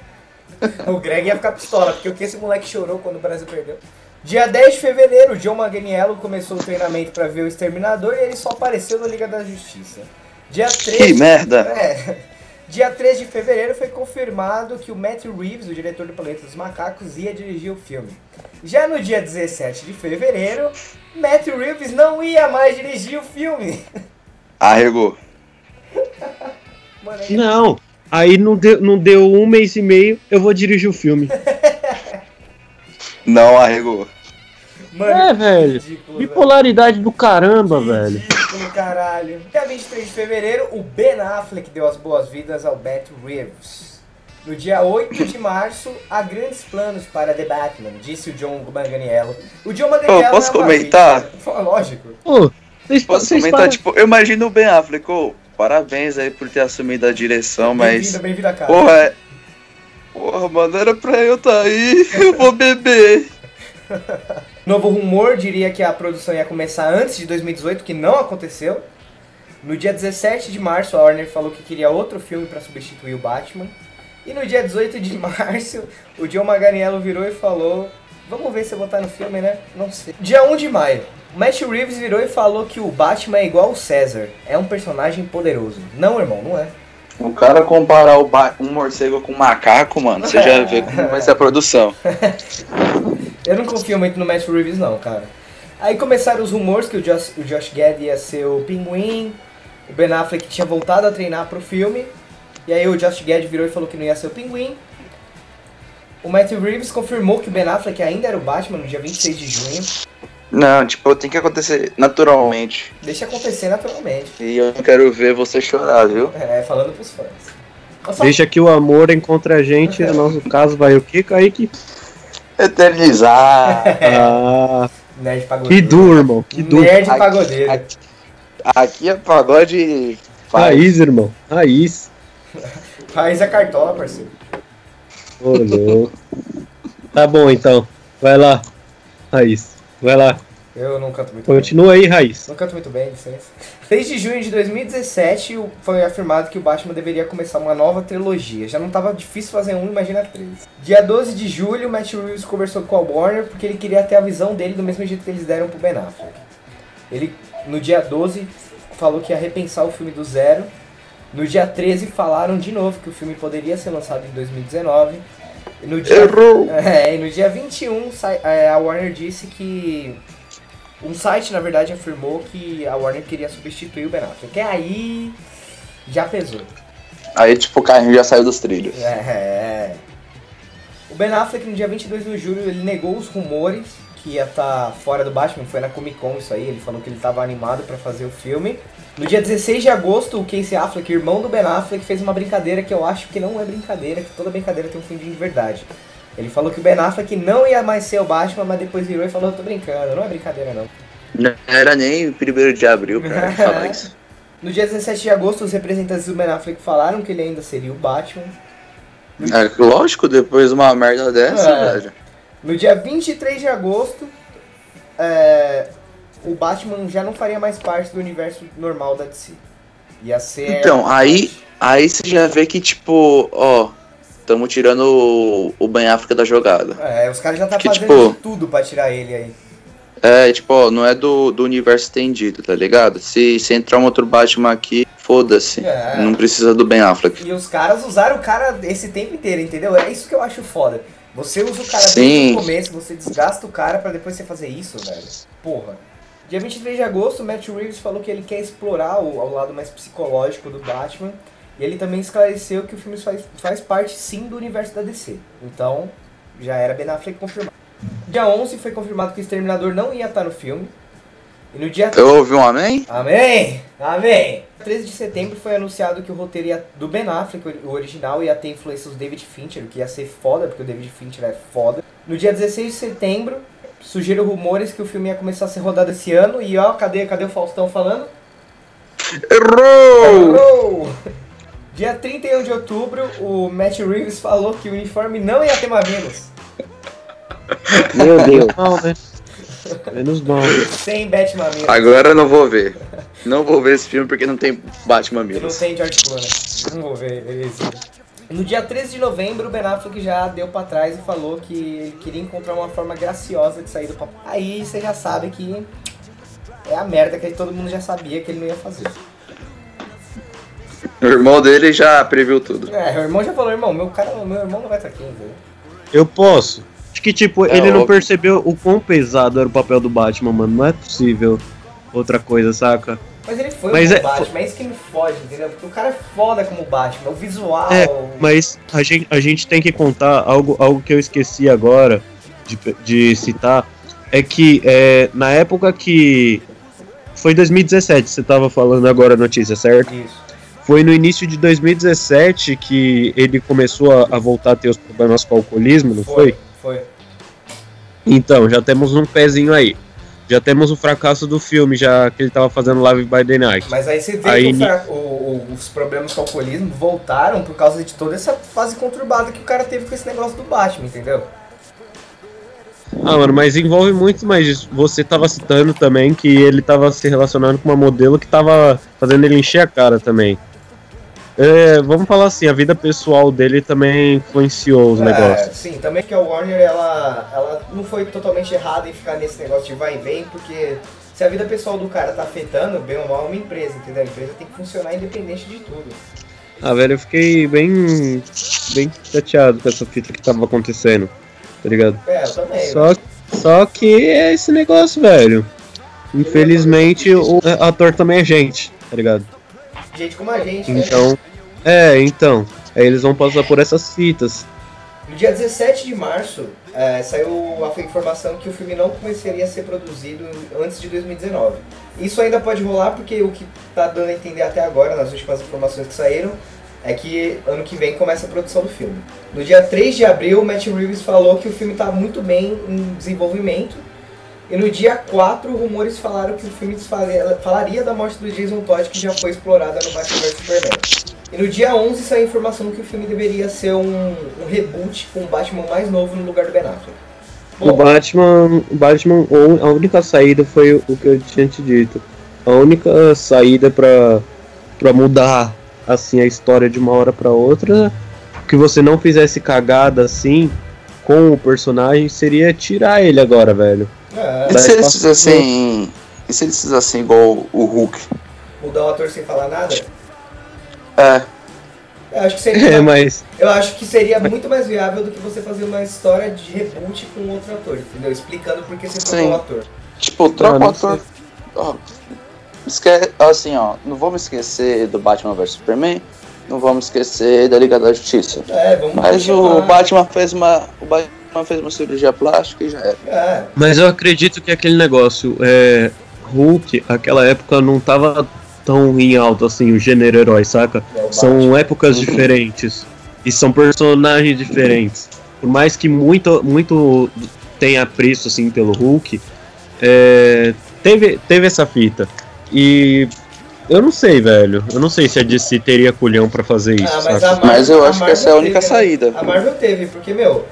Speaker 1: O Greg ia ficar pistola, porque o que esse moleque chorou quando o Brasil perdeu. Dia 10 de fevereiro, o John Manganiello começou o treinamento pra ver o Exterminador e ele só apareceu no Liga da Justiça. Dia 3...
Speaker 2: Que merda!
Speaker 1: É. Dia 3 de fevereiro foi confirmado que o Matt Reeves, o diretor do Planeta dos Macacos, ia dirigir o filme. Já no dia 17 de fevereiro, Matt Reeves não ia mais dirigir o filme.
Speaker 2: Arregou.
Speaker 1: Mano, aí-
Speaker 3: Não. Aí não deu, não deu um mês e meio, eu vou dirigir o filme.
Speaker 2: Não arregou.
Speaker 1: mano,
Speaker 3: É, velho.
Speaker 1: ridículo, velho.
Speaker 3: Bipolaridade do caramba, velho.
Speaker 1: Ridículo, caralho. Dia 23 de fevereiro, o Ben Affleck deu as boas-vindas ao Matt Reeves. No dia 8 de março, há grandes planos para The Batman, disse o John Manganiello. O John Manganiello
Speaker 2: posso
Speaker 1: é
Speaker 2: comentar?
Speaker 1: vítima. Lógico.
Speaker 3: Pô, vocês
Speaker 2: Posso
Speaker 3: vocês
Speaker 2: comentar,
Speaker 3: param-
Speaker 2: tipo, eu imagino o Ben Affleck, ô, parabéns aí por ter assumido a direção, mas.
Speaker 1: Bem-vindo, bem-vindo a casa.
Speaker 2: Porra, é. Porra, mano, era pra eu tá aí, eu vou beber.
Speaker 1: Novo rumor diria que a produção ia começar antes de 2018, que não aconteceu. No dia 17 de março, a Warner falou que queria outro filme para substituir o Batman. E no dia 18 de março, o John Manganiello virou e falou: Vamos ver se eu botar no filme, né? Não sei. Dia 1 de maio, Matt Reeves virou e falou que o Batman é igual o César, é um personagem poderoso. Não, irmão, não é.
Speaker 2: O cara comparar um morcego com um macaco, mano, você já vê como vai ser a produção.
Speaker 1: Eu não confio muito no Matt Reeves, não, cara. Aí começaram os rumores que o Josh, o Josh Gad ia ser o Pinguim, o Ben Affleck tinha voltado a treinar pro filme, e aí o Josh Gad virou e falou que não ia ser o Pinguim. O Matt Reeves confirmou que o Ben Affleck ainda era o Batman no dia 26 de junho.
Speaker 2: Não, tipo, tem que acontecer naturalmente.
Speaker 1: Deixa acontecer naturalmente.
Speaker 2: E eu não quero ver você chorar, viu?
Speaker 1: É, falando pros fãs.
Speaker 3: Deixa que o amor encontre a gente, no nosso caso vai o quê, Kaique?
Speaker 2: Eternizar.
Speaker 3: Ah,
Speaker 1: Nerd
Speaker 3: que
Speaker 1: pagodeiro.
Speaker 3: duro, irmão, que duro.
Speaker 1: Nerd
Speaker 2: Aqui-
Speaker 1: pagodeiro.
Speaker 2: aqui- Aqui é pagode. faz.
Speaker 3: Raiz, irmão, raiz.
Speaker 1: Raiz a cartola, parceiro.
Speaker 3: Ô, louco. Tá bom, então. Vai lá, Raiz. Vai lá.
Speaker 1: Eu não canto muito bem.
Speaker 3: Continua aí, Raiz.
Speaker 1: Não canto muito bem, licença. 6 de junho de 2017 o- foi afirmado que o Batman deveria começar uma nova trilogia. Já não tava difícil fazer um, imagina três. Dia 12 de julho, Matt Reeves conversou com a Warner porque ele queria ter a visão dele do mesmo jeito que eles deram pro Ben Affleck. Ele, no dia 12, falou que ia repensar o filme do zero. No dia 13, falaram de novo que o filme poderia ser lançado em 2019. No dia,
Speaker 2: Errou.
Speaker 1: é, e no dia 21, sai- é, a Warner disse que. Um site, na verdade, afirmou que a Warner queria substituir o Ben Affleck. E aí. Já pesou.
Speaker 2: Aí, tipo, o carrinho já saiu dos trilhos.
Speaker 1: É. O Ben Affleck, no dia 22 de julho, ele negou os rumores que ia estar fora do Batman. Foi na Comic Con isso aí. Ele falou que ele estava animado para fazer o filme. No dia 16 de agosto, o Casey Affleck, irmão do Ben Affleck, fez uma brincadeira que eu acho que não é brincadeira, que toda brincadeira tem um fundinho de verdade. Ele falou que o Ben Affleck não ia mais ser o Batman, mas depois virou e falou, eu tô brincando, não é brincadeira não.
Speaker 2: Não era nem primeiro de abril pra falar isso.
Speaker 1: No dia 17 de agosto, os representantes do Ben Affleck falaram que ele ainda seria o Batman.
Speaker 2: É, lógico, depois de uma merda dessa,
Speaker 1: É.
Speaker 2: velho.
Speaker 1: No dia 23 de agosto, é, o Batman já não faria mais parte do universo normal da DC. Ia ser.
Speaker 2: Então, aí, aí você já vê que, tipo, ó, tamo tirando o, o Ben Affleck da jogada.
Speaker 1: É, os caras já tá
Speaker 2: Que,
Speaker 1: fazendo
Speaker 2: tipo-
Speaker 1: tudo pra tirar ele aí.
Speaker 2: É, tipo, ó, não é do, do universo estendido, tá ligado? Se, se entrar um outro Batman aqui, foda-se.
Speaker 1: É.
Speaker 2: Não precisa do Ben Affleck.
Speaker 1: E os caras usaram o cara esse tempo inteiro, entendeu? É isso que eu acho foda. Você usa o cara
Speaker 2: Sim.
Speaker 1: desde o começo, você desgasta o cara pra depois você fazer isso, velho. Porra. Dia 23 de agosto, Matt Reeves falou que ele quer explorar o, o lado mais psicológico do Batman. E ele também esclareceu que o filme faz, faz parte sim do universo da DC. Então, já era Ben Affleck confirmado. Dia 11 foi confirmado que o Exterminador não ia estar no filme. E no dia
Speaker 2: Eu ouvi um amém?
Speaker 1: Amém! Amém! 13 de setembro foi anunciado que o roteiro ia- do Ben Affleck, o original, ia ter influências do David Fincher, o que ia ser foda, porque o David Fincher é foda. No dia 16 de setembro, surgiram rumores que o filme ia começar a ser rodado esse ano, e ó, cadê, cadê o Faustão falando?
Speaker 2: Errou!
Speaker 1: Errou! Dia 31 de outubro, o Matt Reeves falou que o uniforme não ia ter mamilos.
Speaker 4: Meu Deus.
Speaker 3: Mal, né? Menos mal.
Speaker 1: Sem Bat Mamilos.
Speaker 2: Agora eu não vou ver. Não vou ver esse filme porque não tem Batman
Speaker 1: E não tem George Clooney. Não vou ver, beleza. No dia 13 de novembro, o Ben Affleck já deu pra trás e falou que ele queria encontrar uma forma graciosa de sair do papel. Aí você já sabe que é a merda que todo mundo já sabia que ele não ia fazer.
Speaker 2: O irmão dele já previu tudo.
Speaker 1: É, meu irmão já falou, irmão, meu, cara, meu irmão não vai estar aqui, entendeu?
Speaker 3: Eu posso. Acho que, tipo,
Speaker 2: É
Speaker 3: ele não
Speaker 2: óbvio.
Speaker 3: percebeu o quão pesado era o papel do Batman, mano. Não é possível outra coisa, saca?
Speaker 1: Mas ele foi
Speaker 3: Mas
Speaker 1: como
Speaker 3: é-
Speaker 1: Batman, é isso que me fode, entendeu? Porque o cara é foda como Batman, o visual.
Speaker 3: É, mas a gente, a gente tem que contar algo, algo que eu esqueci agora de, de citar. É que é, na época que. Foi 2017, você tava falando agora a notícia, certo?
Speaker 1: Isso.
Speaker 3: Foi no início de 2017 que ele começou a, a voltar a ter os problemas com o alcoolismo, não foi?
Speaker 1: Foi.
Speaker 3: Então, já temos um pezinho aí. Já temos o fracasso do filme, já que ele tava fazendo Live by the Night.
Speaker 1: Mas aí você vê
Speaker 3: Aí
Speaker 1: que o o- os problemas com o alcoolismo voltaram por causa de toda essa fase conturbada que o cara teve com esse negócio do Batman, entendeu?
Speaker 3: Ah, mano, mas envolve muito mais isso. Você tava citando também que ele tava se relacionando com uma modelo que tava fazendo ele encher a cara também. É, vamos falar assim, a vida pessoal dele também influenciou os
Speaker 1: É,
Speaker 3: negócios.
Speaker 1: sim, também que a Warner, ela, ela não foi totalmente errada em ficar nesse negócio de vai e vem, porque se a vida pessoal do cara tá afetando, bem ou mal, é uma empresa, entendeu? A empresa tem que funcionar independente de tudo.
Speaker 3: Ah, velho, eu fiquei bem, bem chateado com essa fita que tava acontecendo, tá ligado?
Speaker 1: É, eu também.
Speaker 3: Só, só que é esse negócio, velho. Infelizmente, o ator também é gente, tá ligado?
Speaker 1: Gente como a gente, né?
Speaker 3: Então, é, então. Aí eles vão passar por essas fitas.
Speaker 1: No dia 17 de março, é, saiu a informação que o filme não começaria a ser produzido antes de 2019. Isso ainda pode rolar porque o que tá dando a entender até agora, nas últimas informações que saíram, é que ano que vem começa a produção do filme. No dia 3 de abril, Matt Reeves falou que o filme tá muito bem em desenvolvimento. E no dia 4, rumores falaram que o filme falaria da morte do Jason Todd, que já foi explorada no Batman vs Superman. E no dia 11 saiu a informação que o filme deveria ser um, um reboot com o Batman mais novo no lugar do Ben Affleck.
Speaker 3: O
Speaker 1: Bom,
Speaker 3: Batman, o Batman, a única saída foi o que eu tinha te dito. A única saída pra, pra mudar assim a história de uma hora pra outra, que você não fizesse cagada assim com o personagem, seria tirar ele agora, velho.
Speaker 1: É,
Speaker 2: E se eles fizessem. E se eles fizessem igual o Hulk?
Speaker 1: mudar o ator sem falar nada?
Speaker 2: É,
Speaker 1: Eu acho que seria,
Speaker 3: É, mas
Speaker 1: eu acho que seria muito mais viável do que você fazer uma história de reboot com outro ator, entendeu? Explicando por que você trocou o ator.
Speaker 2: tipo, troca o ator. Ó, esque... Assim, ó, não vamos esquecer do Batman vs Superman, não vamos esquecer da Liga da Justiça.
Speaker 1: É, vamos
Speaker 2: Mas o
Speaker 1: continuar.
Speaker 2: Batman fez uma. O Batman fez uma cirurgia plástica e já era.
Speaker 1: É,
Speaker 3: Mas eu acredito que aquele negócio, é. Hulk, aquela época não tava tão em alta assim, o gênero herói, saca?
Speaker 1: é o
Speaker 3: São épocas diferentes. E são personagens diferentes. Por mais que muito, muito tenha apreço assim pelo Hulk, é, teve, teve essa fita. E eu não sei, velho. Eu não sei se a DC teria culhão pra fazer isso.
Speaker 1: Ah, mas, Marvel,
Speaker 2: Mas eu acho que essa é a única
Speaker 1: teve, né?
Speaker 2: saída.
Speaker 1: A Marvel teve, porque, meu,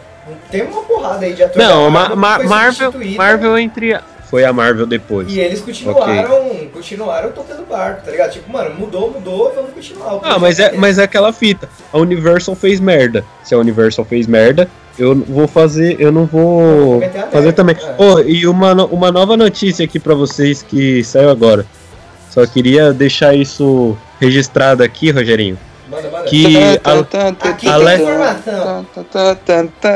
Speaker 1: tem uma porrada aí de ator
Speaker 3: Não,
Speaker 1: da
Speaker 3: Ma- Marvel, Marvel entre. a- Foi a Marvel depois.
Speaker 1: E eles continuaram, continuaram tocando barco, tá ligado? Tipo, mano, mudou, mudou, vamos continuar.
Speaker 3: Ah, mas é, mas é aquela fita. A Universal fez merda. Se a Universal fez merda, eu não vou fazer, eu não vou fazer
Speaker 1: merda,
Speaker 3: também.
Speaker 1: é.
Speaker 3: Oh, e uma, uma nova notícia aqui pra vocês que saiu agora. Só queria deixar isso registrado aqui, Rogerinho.
Speaker 1: Manda, manda.
Speaker 3: Que a-
Speaker 1: Aqui
Speaker 3: Ale-
Speaker 1: tem informação.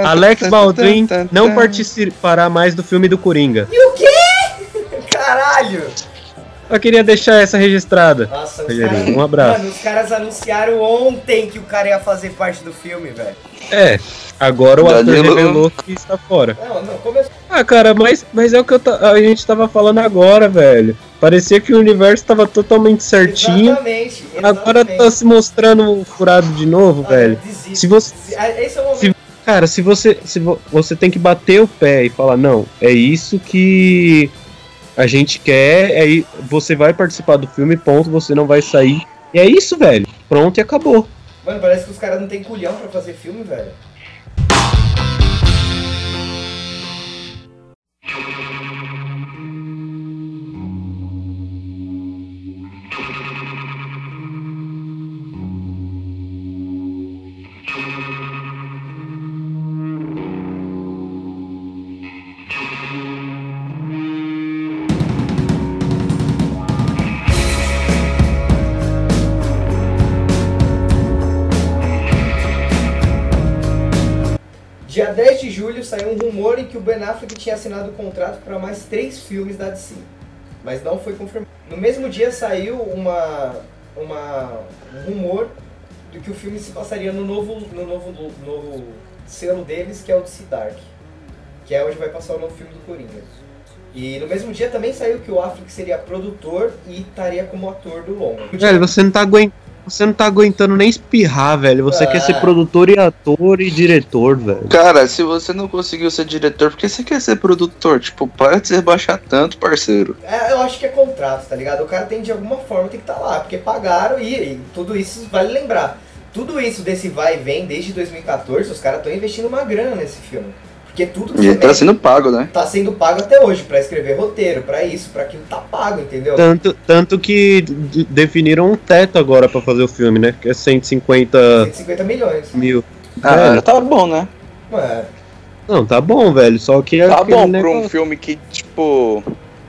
Speaker 3: Alex Baldwin não participará mais do filme do Coringa.
Speaker 1: E o quê? Caralho!
Speaker 3: Só queria deixar essa registrada.
Speaker 1: Nossa, caras.
Speaker 3: um abraço.
Speaker 1: Mano, os caras anunciaram ontem que o cara ia fazer parte do filme, velho.
Speaker 3: É, agora o ator revelou que está fora.
Speaker 1: Não, não, começou.
Speaker 3: Ah, cara, mas, mas é o que a gente tava falando agora, velho. Parecia que o universo tava totalmente certinho.
Speaker 1: Exatamente.
Speaker 3: Agora
Speaker 1: exatamente.
Speaker 3: tá se mostrando furado de novo,
Speaker 1: Ah,
Speaker 3: velho. Se você-.
Speaker 1: Ah, Esse é o momento.
Speaker 3: se- Cara, se você. Se vo- você tem que bater o pé e falar, não, é isso que a gente quer, aí você vai participar do filme, ponto, você não vai sair. E é isso, velho. Pronto e acabou.
Speaker 1: Mano, parece que os caras não tem culhão pra fazer filme, velho. 10 de julho saiu um rumor em que o Ben Affleck tinha assinado o contrato para mais três filmes da DC, mas não foi confirmado. No mesmo dia saiu uma, uma, um rumor de que o filme se passaria no novo, no novo, novo selo deles, que é o DC Dark, que é onde vai passar o novo filme do Coringa. E no mesmo dia também saiu que o Affleck seria produtor e estaria como ator do longa.
Speaker 3: Velho, você não tá aguentando. Você não tá aguentando nem espirrar, velho. Você
Speaker 1: Ah.
Speaker 3: quer ser produtor e ator e diretor, velho.
Speaker 2: Cara, se você não conseguiu ser diretor, por que você quer ser produtor? Tipo, para de se rebaixar tanto, parceiro.
Speaker 1: É, eu acho que é contrato, tá ligado? O cara tem de alguma forma tem que estar lá, porque pagaram e, e tudo isso vale lembrar. Tudo isso desse vai e vem desde 2014, os caras estão investindo uma grana nesse filme. Porque tudo que
Speaker 2: E tá
Speaker 1: mexe
Speaker 2: sendo pago, né?
Speaker 1: tá sendo pago até hoje, pra escrever roteiro, pra isso, pra aquilo, tá pago, entendeu?
Speaker 3: Tanto, tanto que definiram um teto agora pra fazer o filme, né? Que é 150
Speaker 1: 150 milhões.
Speaker 3: mil.
Speaker 2: Ah,
Speaker 3: Velho,
Speaker 2: tá bom, né?
Speaker 1: Ué,
Speaker 3: Não, tá bom, velho. Só que é
Speaker 2: Tá bom pra um
Speaker 3: negócio-
Speaker 2: filme que, tipo,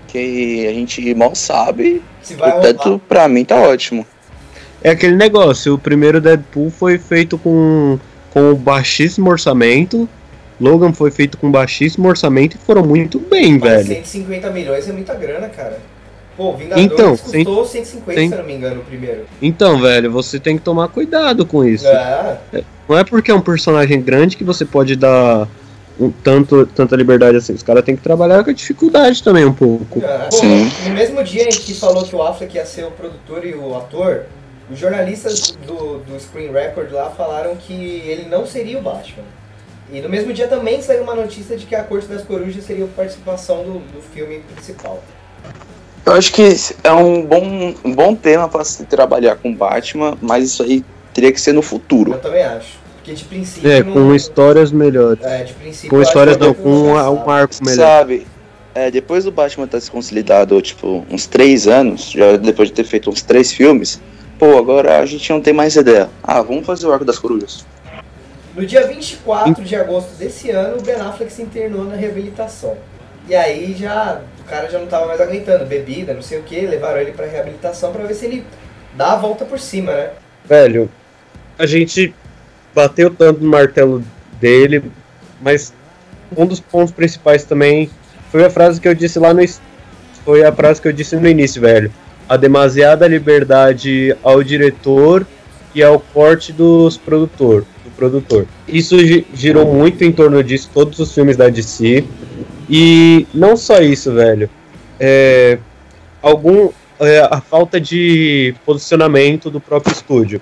Speaker 2: que a gente mal sabe.
Speaker 1: se vai
Speaker 2: o teto,
Speaker 1: rolar.
Speaker 2: pra mim, tá ótimo.
Speaker 3: É aquele negócio, o primeiro Deadpool foi feito com, com baixíssimo orçamento. Logan foi feito com baixíssimo orçamento e foram muito bem,
Speaker 1: Mas
Speaker 3: velho.
Speaker 1: 150 milhões é muita grana, cara. Pô, Vingadores
Speaker 3: Então,
Speaker 1: custou 150,
Speaker 3: sem-
Speaker 1: se não me engano, o primeiro.
Speaker 3: Então, velho, você tem que tomar cuidado com isso.
Speaker 1: É,
Speaker 3: Não é porque é um personagem grande que você pode dar um tanto, tanta liberdade assim. Os caras têm que trabalhar com a dificuldade também um pouco.
Speaker 1: é.
Speaker 2: Sim.
Speaker 1: Pô, no mesmo dia em que falou que o Affleck ia ser o produtor e o ator, os jornalistas do, do Screen Record lá falaram que ele não seria o Batman. E no mesmo dia também saiu uma notícia de que a Corte das Corujas seria a participação do, do filme principal.
Speaker 2: Eu acho que é um bom, um bom tema pra se trabalhar com Batman, mas isso aí teria que ser no futuro.
Speaker 1: Eu também acho. Porque de princípio.
Speaker 3: É,
Speaker 1: não-
Speaker 3: com histórias melhores.
Speaker 1: É, de princípio.
Speaker 3: Com histórias
Speaker 1: que
Speaker 3: não, com um, um arco melhor.
Speaker 2: Sabe, é, depois do Batman ter se consolidado, tipo, uns três anos, já depois de ter feito uns três filmes, pô, agora a gente não tem mais ideia. Ah, vamos fazer o Arco das Corujas.
Speaker 1: No dia 24 de agosto desse ano, o Ben Affleck se internou na reabilitação. E aí já o cara já não tava mais aguentando, bebida, não sei o que, levaram ele pra reabilitação pra ver se ele dá a volta por cima, né?
Speaker 3: Velho, a gente bateu tanto no martelo dele, mas um dos pontos principais também foi a frase que eu disse lá no. Foi a frase que eu disse no início, velho. A demasiada liberdade ao diretor e ao corte dos produtor, do produtor. Isso gi- girou muito em torno disso, todos os filmes da DC. E não só isso, velho. É, algum é, a falta de posicionamento do próprio estúdio,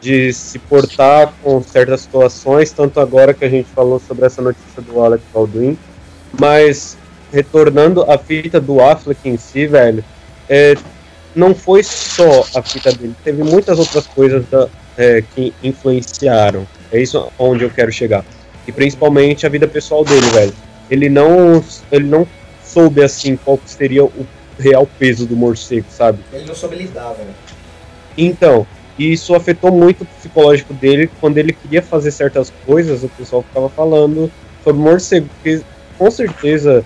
Speaker 3: de se portar com certas situações, tanto agora que a gente falou sobre essa notícia do Alec Baldwin, mas retornando à fita do Affleck em si, velho, é, não foi só a fita dele, teve muitas outras coisas da- é, que influenciaram. É isso onde eu quero chegar. E principalmente a vida pessoal dele, velho. Ele não, ele não soube assim qual que seria o real peso do morcego, sabe?
Speaker 1: Ele não soube lidar, velho.
Speaker 3: Então, isso afetou muito o psicológico dele quando ele queria fazer certas coisas, o pessoal ficava falando sobre o morcego, porque com certeza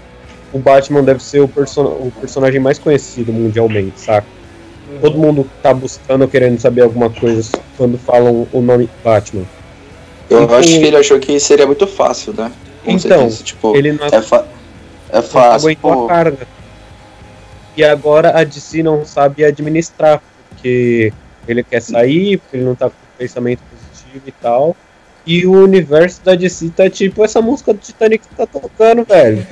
Speaker 3: o Batman deve ser o, perso o personagem mais conhecido mundialmente, saca? Todo mundo tá buscando, querendo saber alguma coisa quando falam o nome Batman.
Speaker 2: Eu
Speaker 3: Então-
Speaker 2: acho que ele achou que seria muito fácil, né? Como
Speaker 3: Então,
Speaker 2: disse, tipo,
Speaker 3: Ele não
Speaker 2: é, fa é fácil,
Speaker 3: aguentou a carga. E agora a DC não sabe administrar, porque ele quer sair, porque ele não tá com pensamento positivo e tal. E o universo da DC tá tipo essa música do Titanic que tá tocando, velho.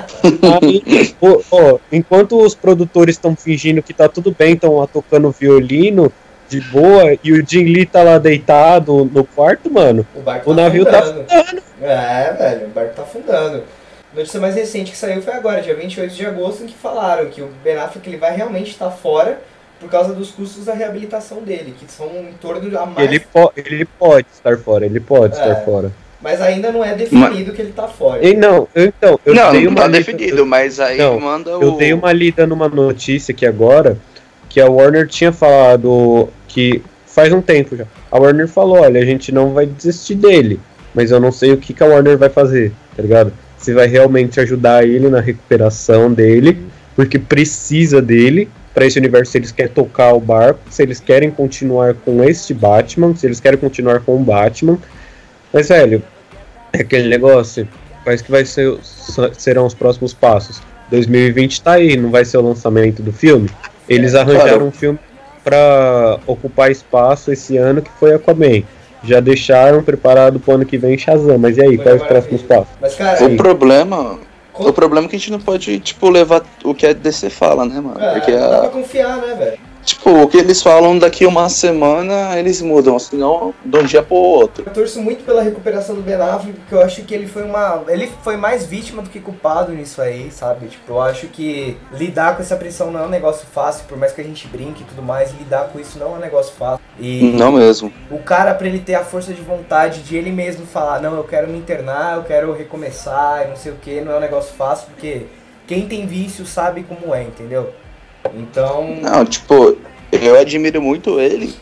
Speaker 3: Aí, pô, ó, enquanto os produtores estão fingindo que tá tudo bem, estão lá tocando violino de boa, e o Jim Lee tá lá deitado no quarto, mano,
Speaker 1: O barco
Speaker 3: o
Speaker 1: tá
Speaker 3: navio tá
Speaker 1: afundando.
Speaker 3: afundando.
Speaker 1: É, velho, o barco tá afundando. A notícia mais recente que saiu foi agora, dia 28 de agosto, em que falaram que o Ben Affleck ele vai realmente estar fora por causa dos custos da reabilitação dele, que são em torno a mais.
Speaker 3: Ele, po ele pode estar fora, ele pode
Speaker 1: É.
Speaker 3: estar fora.
Speaker 1: Mas ainda não é definido que ele tá fora.
Speaker 3: E não, eu- então, eu
Speaker 2: não,
Speaker 3: dei
Speaker 2: não
Speaker 3: uma
Speaker 2: tá
Speaker 3: lida-
Speaker 2: definido, mas aí
Speaker 3: Não,
Speaker 2: manda o.
Speaker 3: Eu dei uma lida numa notícia aqui agora que a Warner tinha falado que faz um tempo já. A Warner falou, olha, a gente não vai desistir dele, mas eu não sei o que, que a Warner vai fazer, tá ligado? Se vai realmente ajudar ele na recuperação dele, porque precisa dele para esse universo se eles querem tocar o barco, se eles querem continuar com este Batman, se eles querem continuar com o Batman. Mas velho, É aquele negócio. Quais que vai ser, serão os próximos passos? 2020 tá aí, não vai ser o lançamento do filme. Eles arranjaram
Speaker 2: claro.
Speaker 3: um filme pra ocupar espaço esse ano que foi Aquaman. Já deixaram preparado pro ano que vem Shazam. Mas e aí, quais os próximos passos?
Speaker 1: Mas, cara,
Speaker 2: O problema. O problema é que a gente não pode, tipo, levar o que a DC fala, né, mano?
Speaker 1: é,
Speaker 2: Porque,
Speaker 1: não dá
Speaker 2: a-
Speaker 1: pra confiar, né, velho?
Speaker 2: Tipo, o que eles falam daqui uma semana, eles mudam, senão de um dia pro outro.
Speaker 1: Eu torço muito pela recuperação do Ben Affleck, porque eu acho que ele foi uma. Ele foi mais vítima do que culpado nisso aí, sabe? Tipo, eu acho que lidar com essa pressão não é um negócio fácil, por mais que a gente brinque e tudo mais, lidar com isso não é um negócio fácil. E
Speaker 2: Não mesmo.
Speaker 1: o cara, pra ele ter a força de vontade de ele mesmo falar, não, eu quero me internar, eu quero recomeçar e não sei o que, não é um negócio fácil, porque quem tem vício sabe como é, entendeu? Então.
Speaker 2: Não, tipo, eu admiro muito ele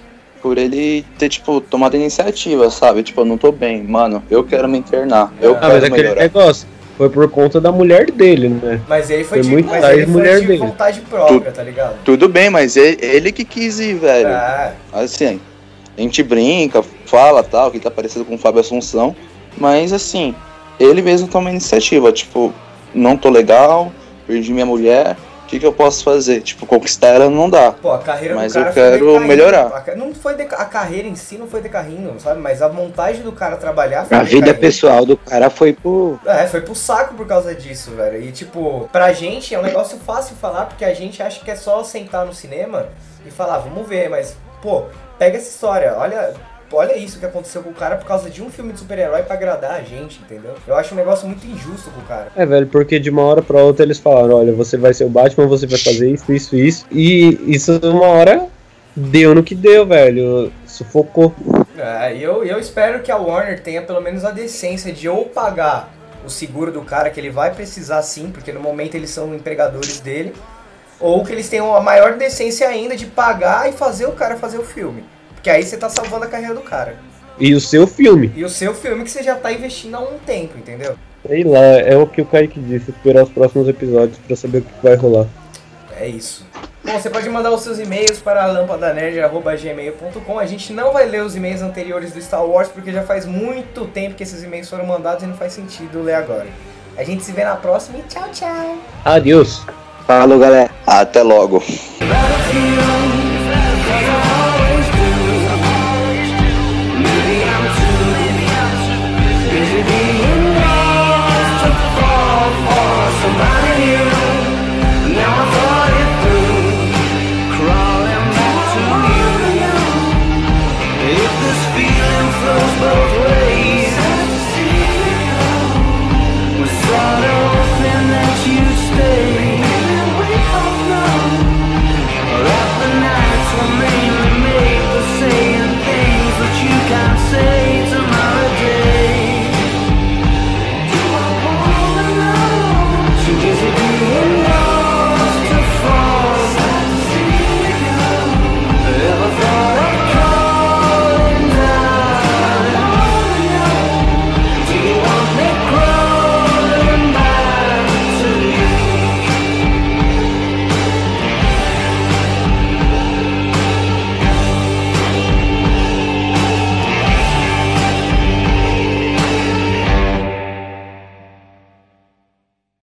Speaker 2: por ele ter, tipo, tomado a iniciativa, sabe? Tipo, eu não tô bem, mano, eu quero me internar, eu
Speaker 3: Ah, mas
Speaker 2: quero
Speaker 3: aquele
Speaker 2: melhorar.
Speaker 3: negócio foi por conta da mulher dele, né?
Speaker 1: Mas ele foi,
Speaker 3: Foi
Speaker 1: de,
Speaker 3: muito
Speaker 1: mas ele foi
Speaker 3: ex-mulher
Speaker 1: de
Speaker 3: dele.
Speaker 1: vontade própria, tá ligado?
Speaker 2: Tudo bem, mas ele, ele que quis ir, velho.
Speaker 1: É.
Speaker 2: Assim, a gente brinca, fala tal, que tá parecido com o Fábio Assunção, mas assim, ele mesmo toma a iniciativa, tipo, não tô legal, perdi minha mulher, que, que eu posso fazer? Tipo, conquistar ela não dá.
Speaker 1: Pô, a carreira
Speaker 2: Mas
Speaker 1: do cara
Speaker 2: eu quero melhorar.
Speaker 1: Não foi deca- a carreira em si não foi decaindo, sabe? Mas a montagem do cara trabalhar foi
Speaker 4: A vida pessoal do cara foi pro.
Speaker 1: É, foi pro saco por causa disso, velho. E tipo, pra gente é um negócio fácil falar, porque a gente acha que é só sentar no cinema e falar, vamos ver, mas, pô, pega essa história, olha. Olha isso que aconteceu com o cara por causa de um filme de super-herói pra agradar a gente, entendeu? Eu acho um negócio muito injusto com o cara.
Speaker 3: É, velho, porque de uma hora pra outra eles falaram, olha, você vai ser o Batman, você vai fazer isso, isso, isso. E isso uma hora deu no que deu, velho. Sufocou.
Speaker 1: É, eu, eu espero que a Warner tenha pelo menos a decência de ou pagar o seguro do cara, que ele vai precisar sim, porque no momento eles são empregadores dele, ou que eles tenham a maior decência ainda de pagar e fazer o cara fazer o filme. Porque aí você tá salvando a carreira do cara.
Speaker 3: E o seu filme.
Speaker 1: E o seu filme que você já tá investindo há um tempo, entendeu?
Speaker 3: Sei lá, é o que o Kaique disse, esperar os próximos episódios pra saber o que vai rolar.
Speaker 1: É isso. Bom, você pode mandar os seus e-mails para lampadanerd.gmail.com. A gente não vai ler os e-mails anteriores do Star Wars, porque já faz muito tempo que esses e-mails foram mandados e não faz sentido ler agora. A gente se vê na próxima e tchau, tchau!
Speaker 3: Adeus.
Speaker 4: Falou, galera.
Speaker 2: Até logo.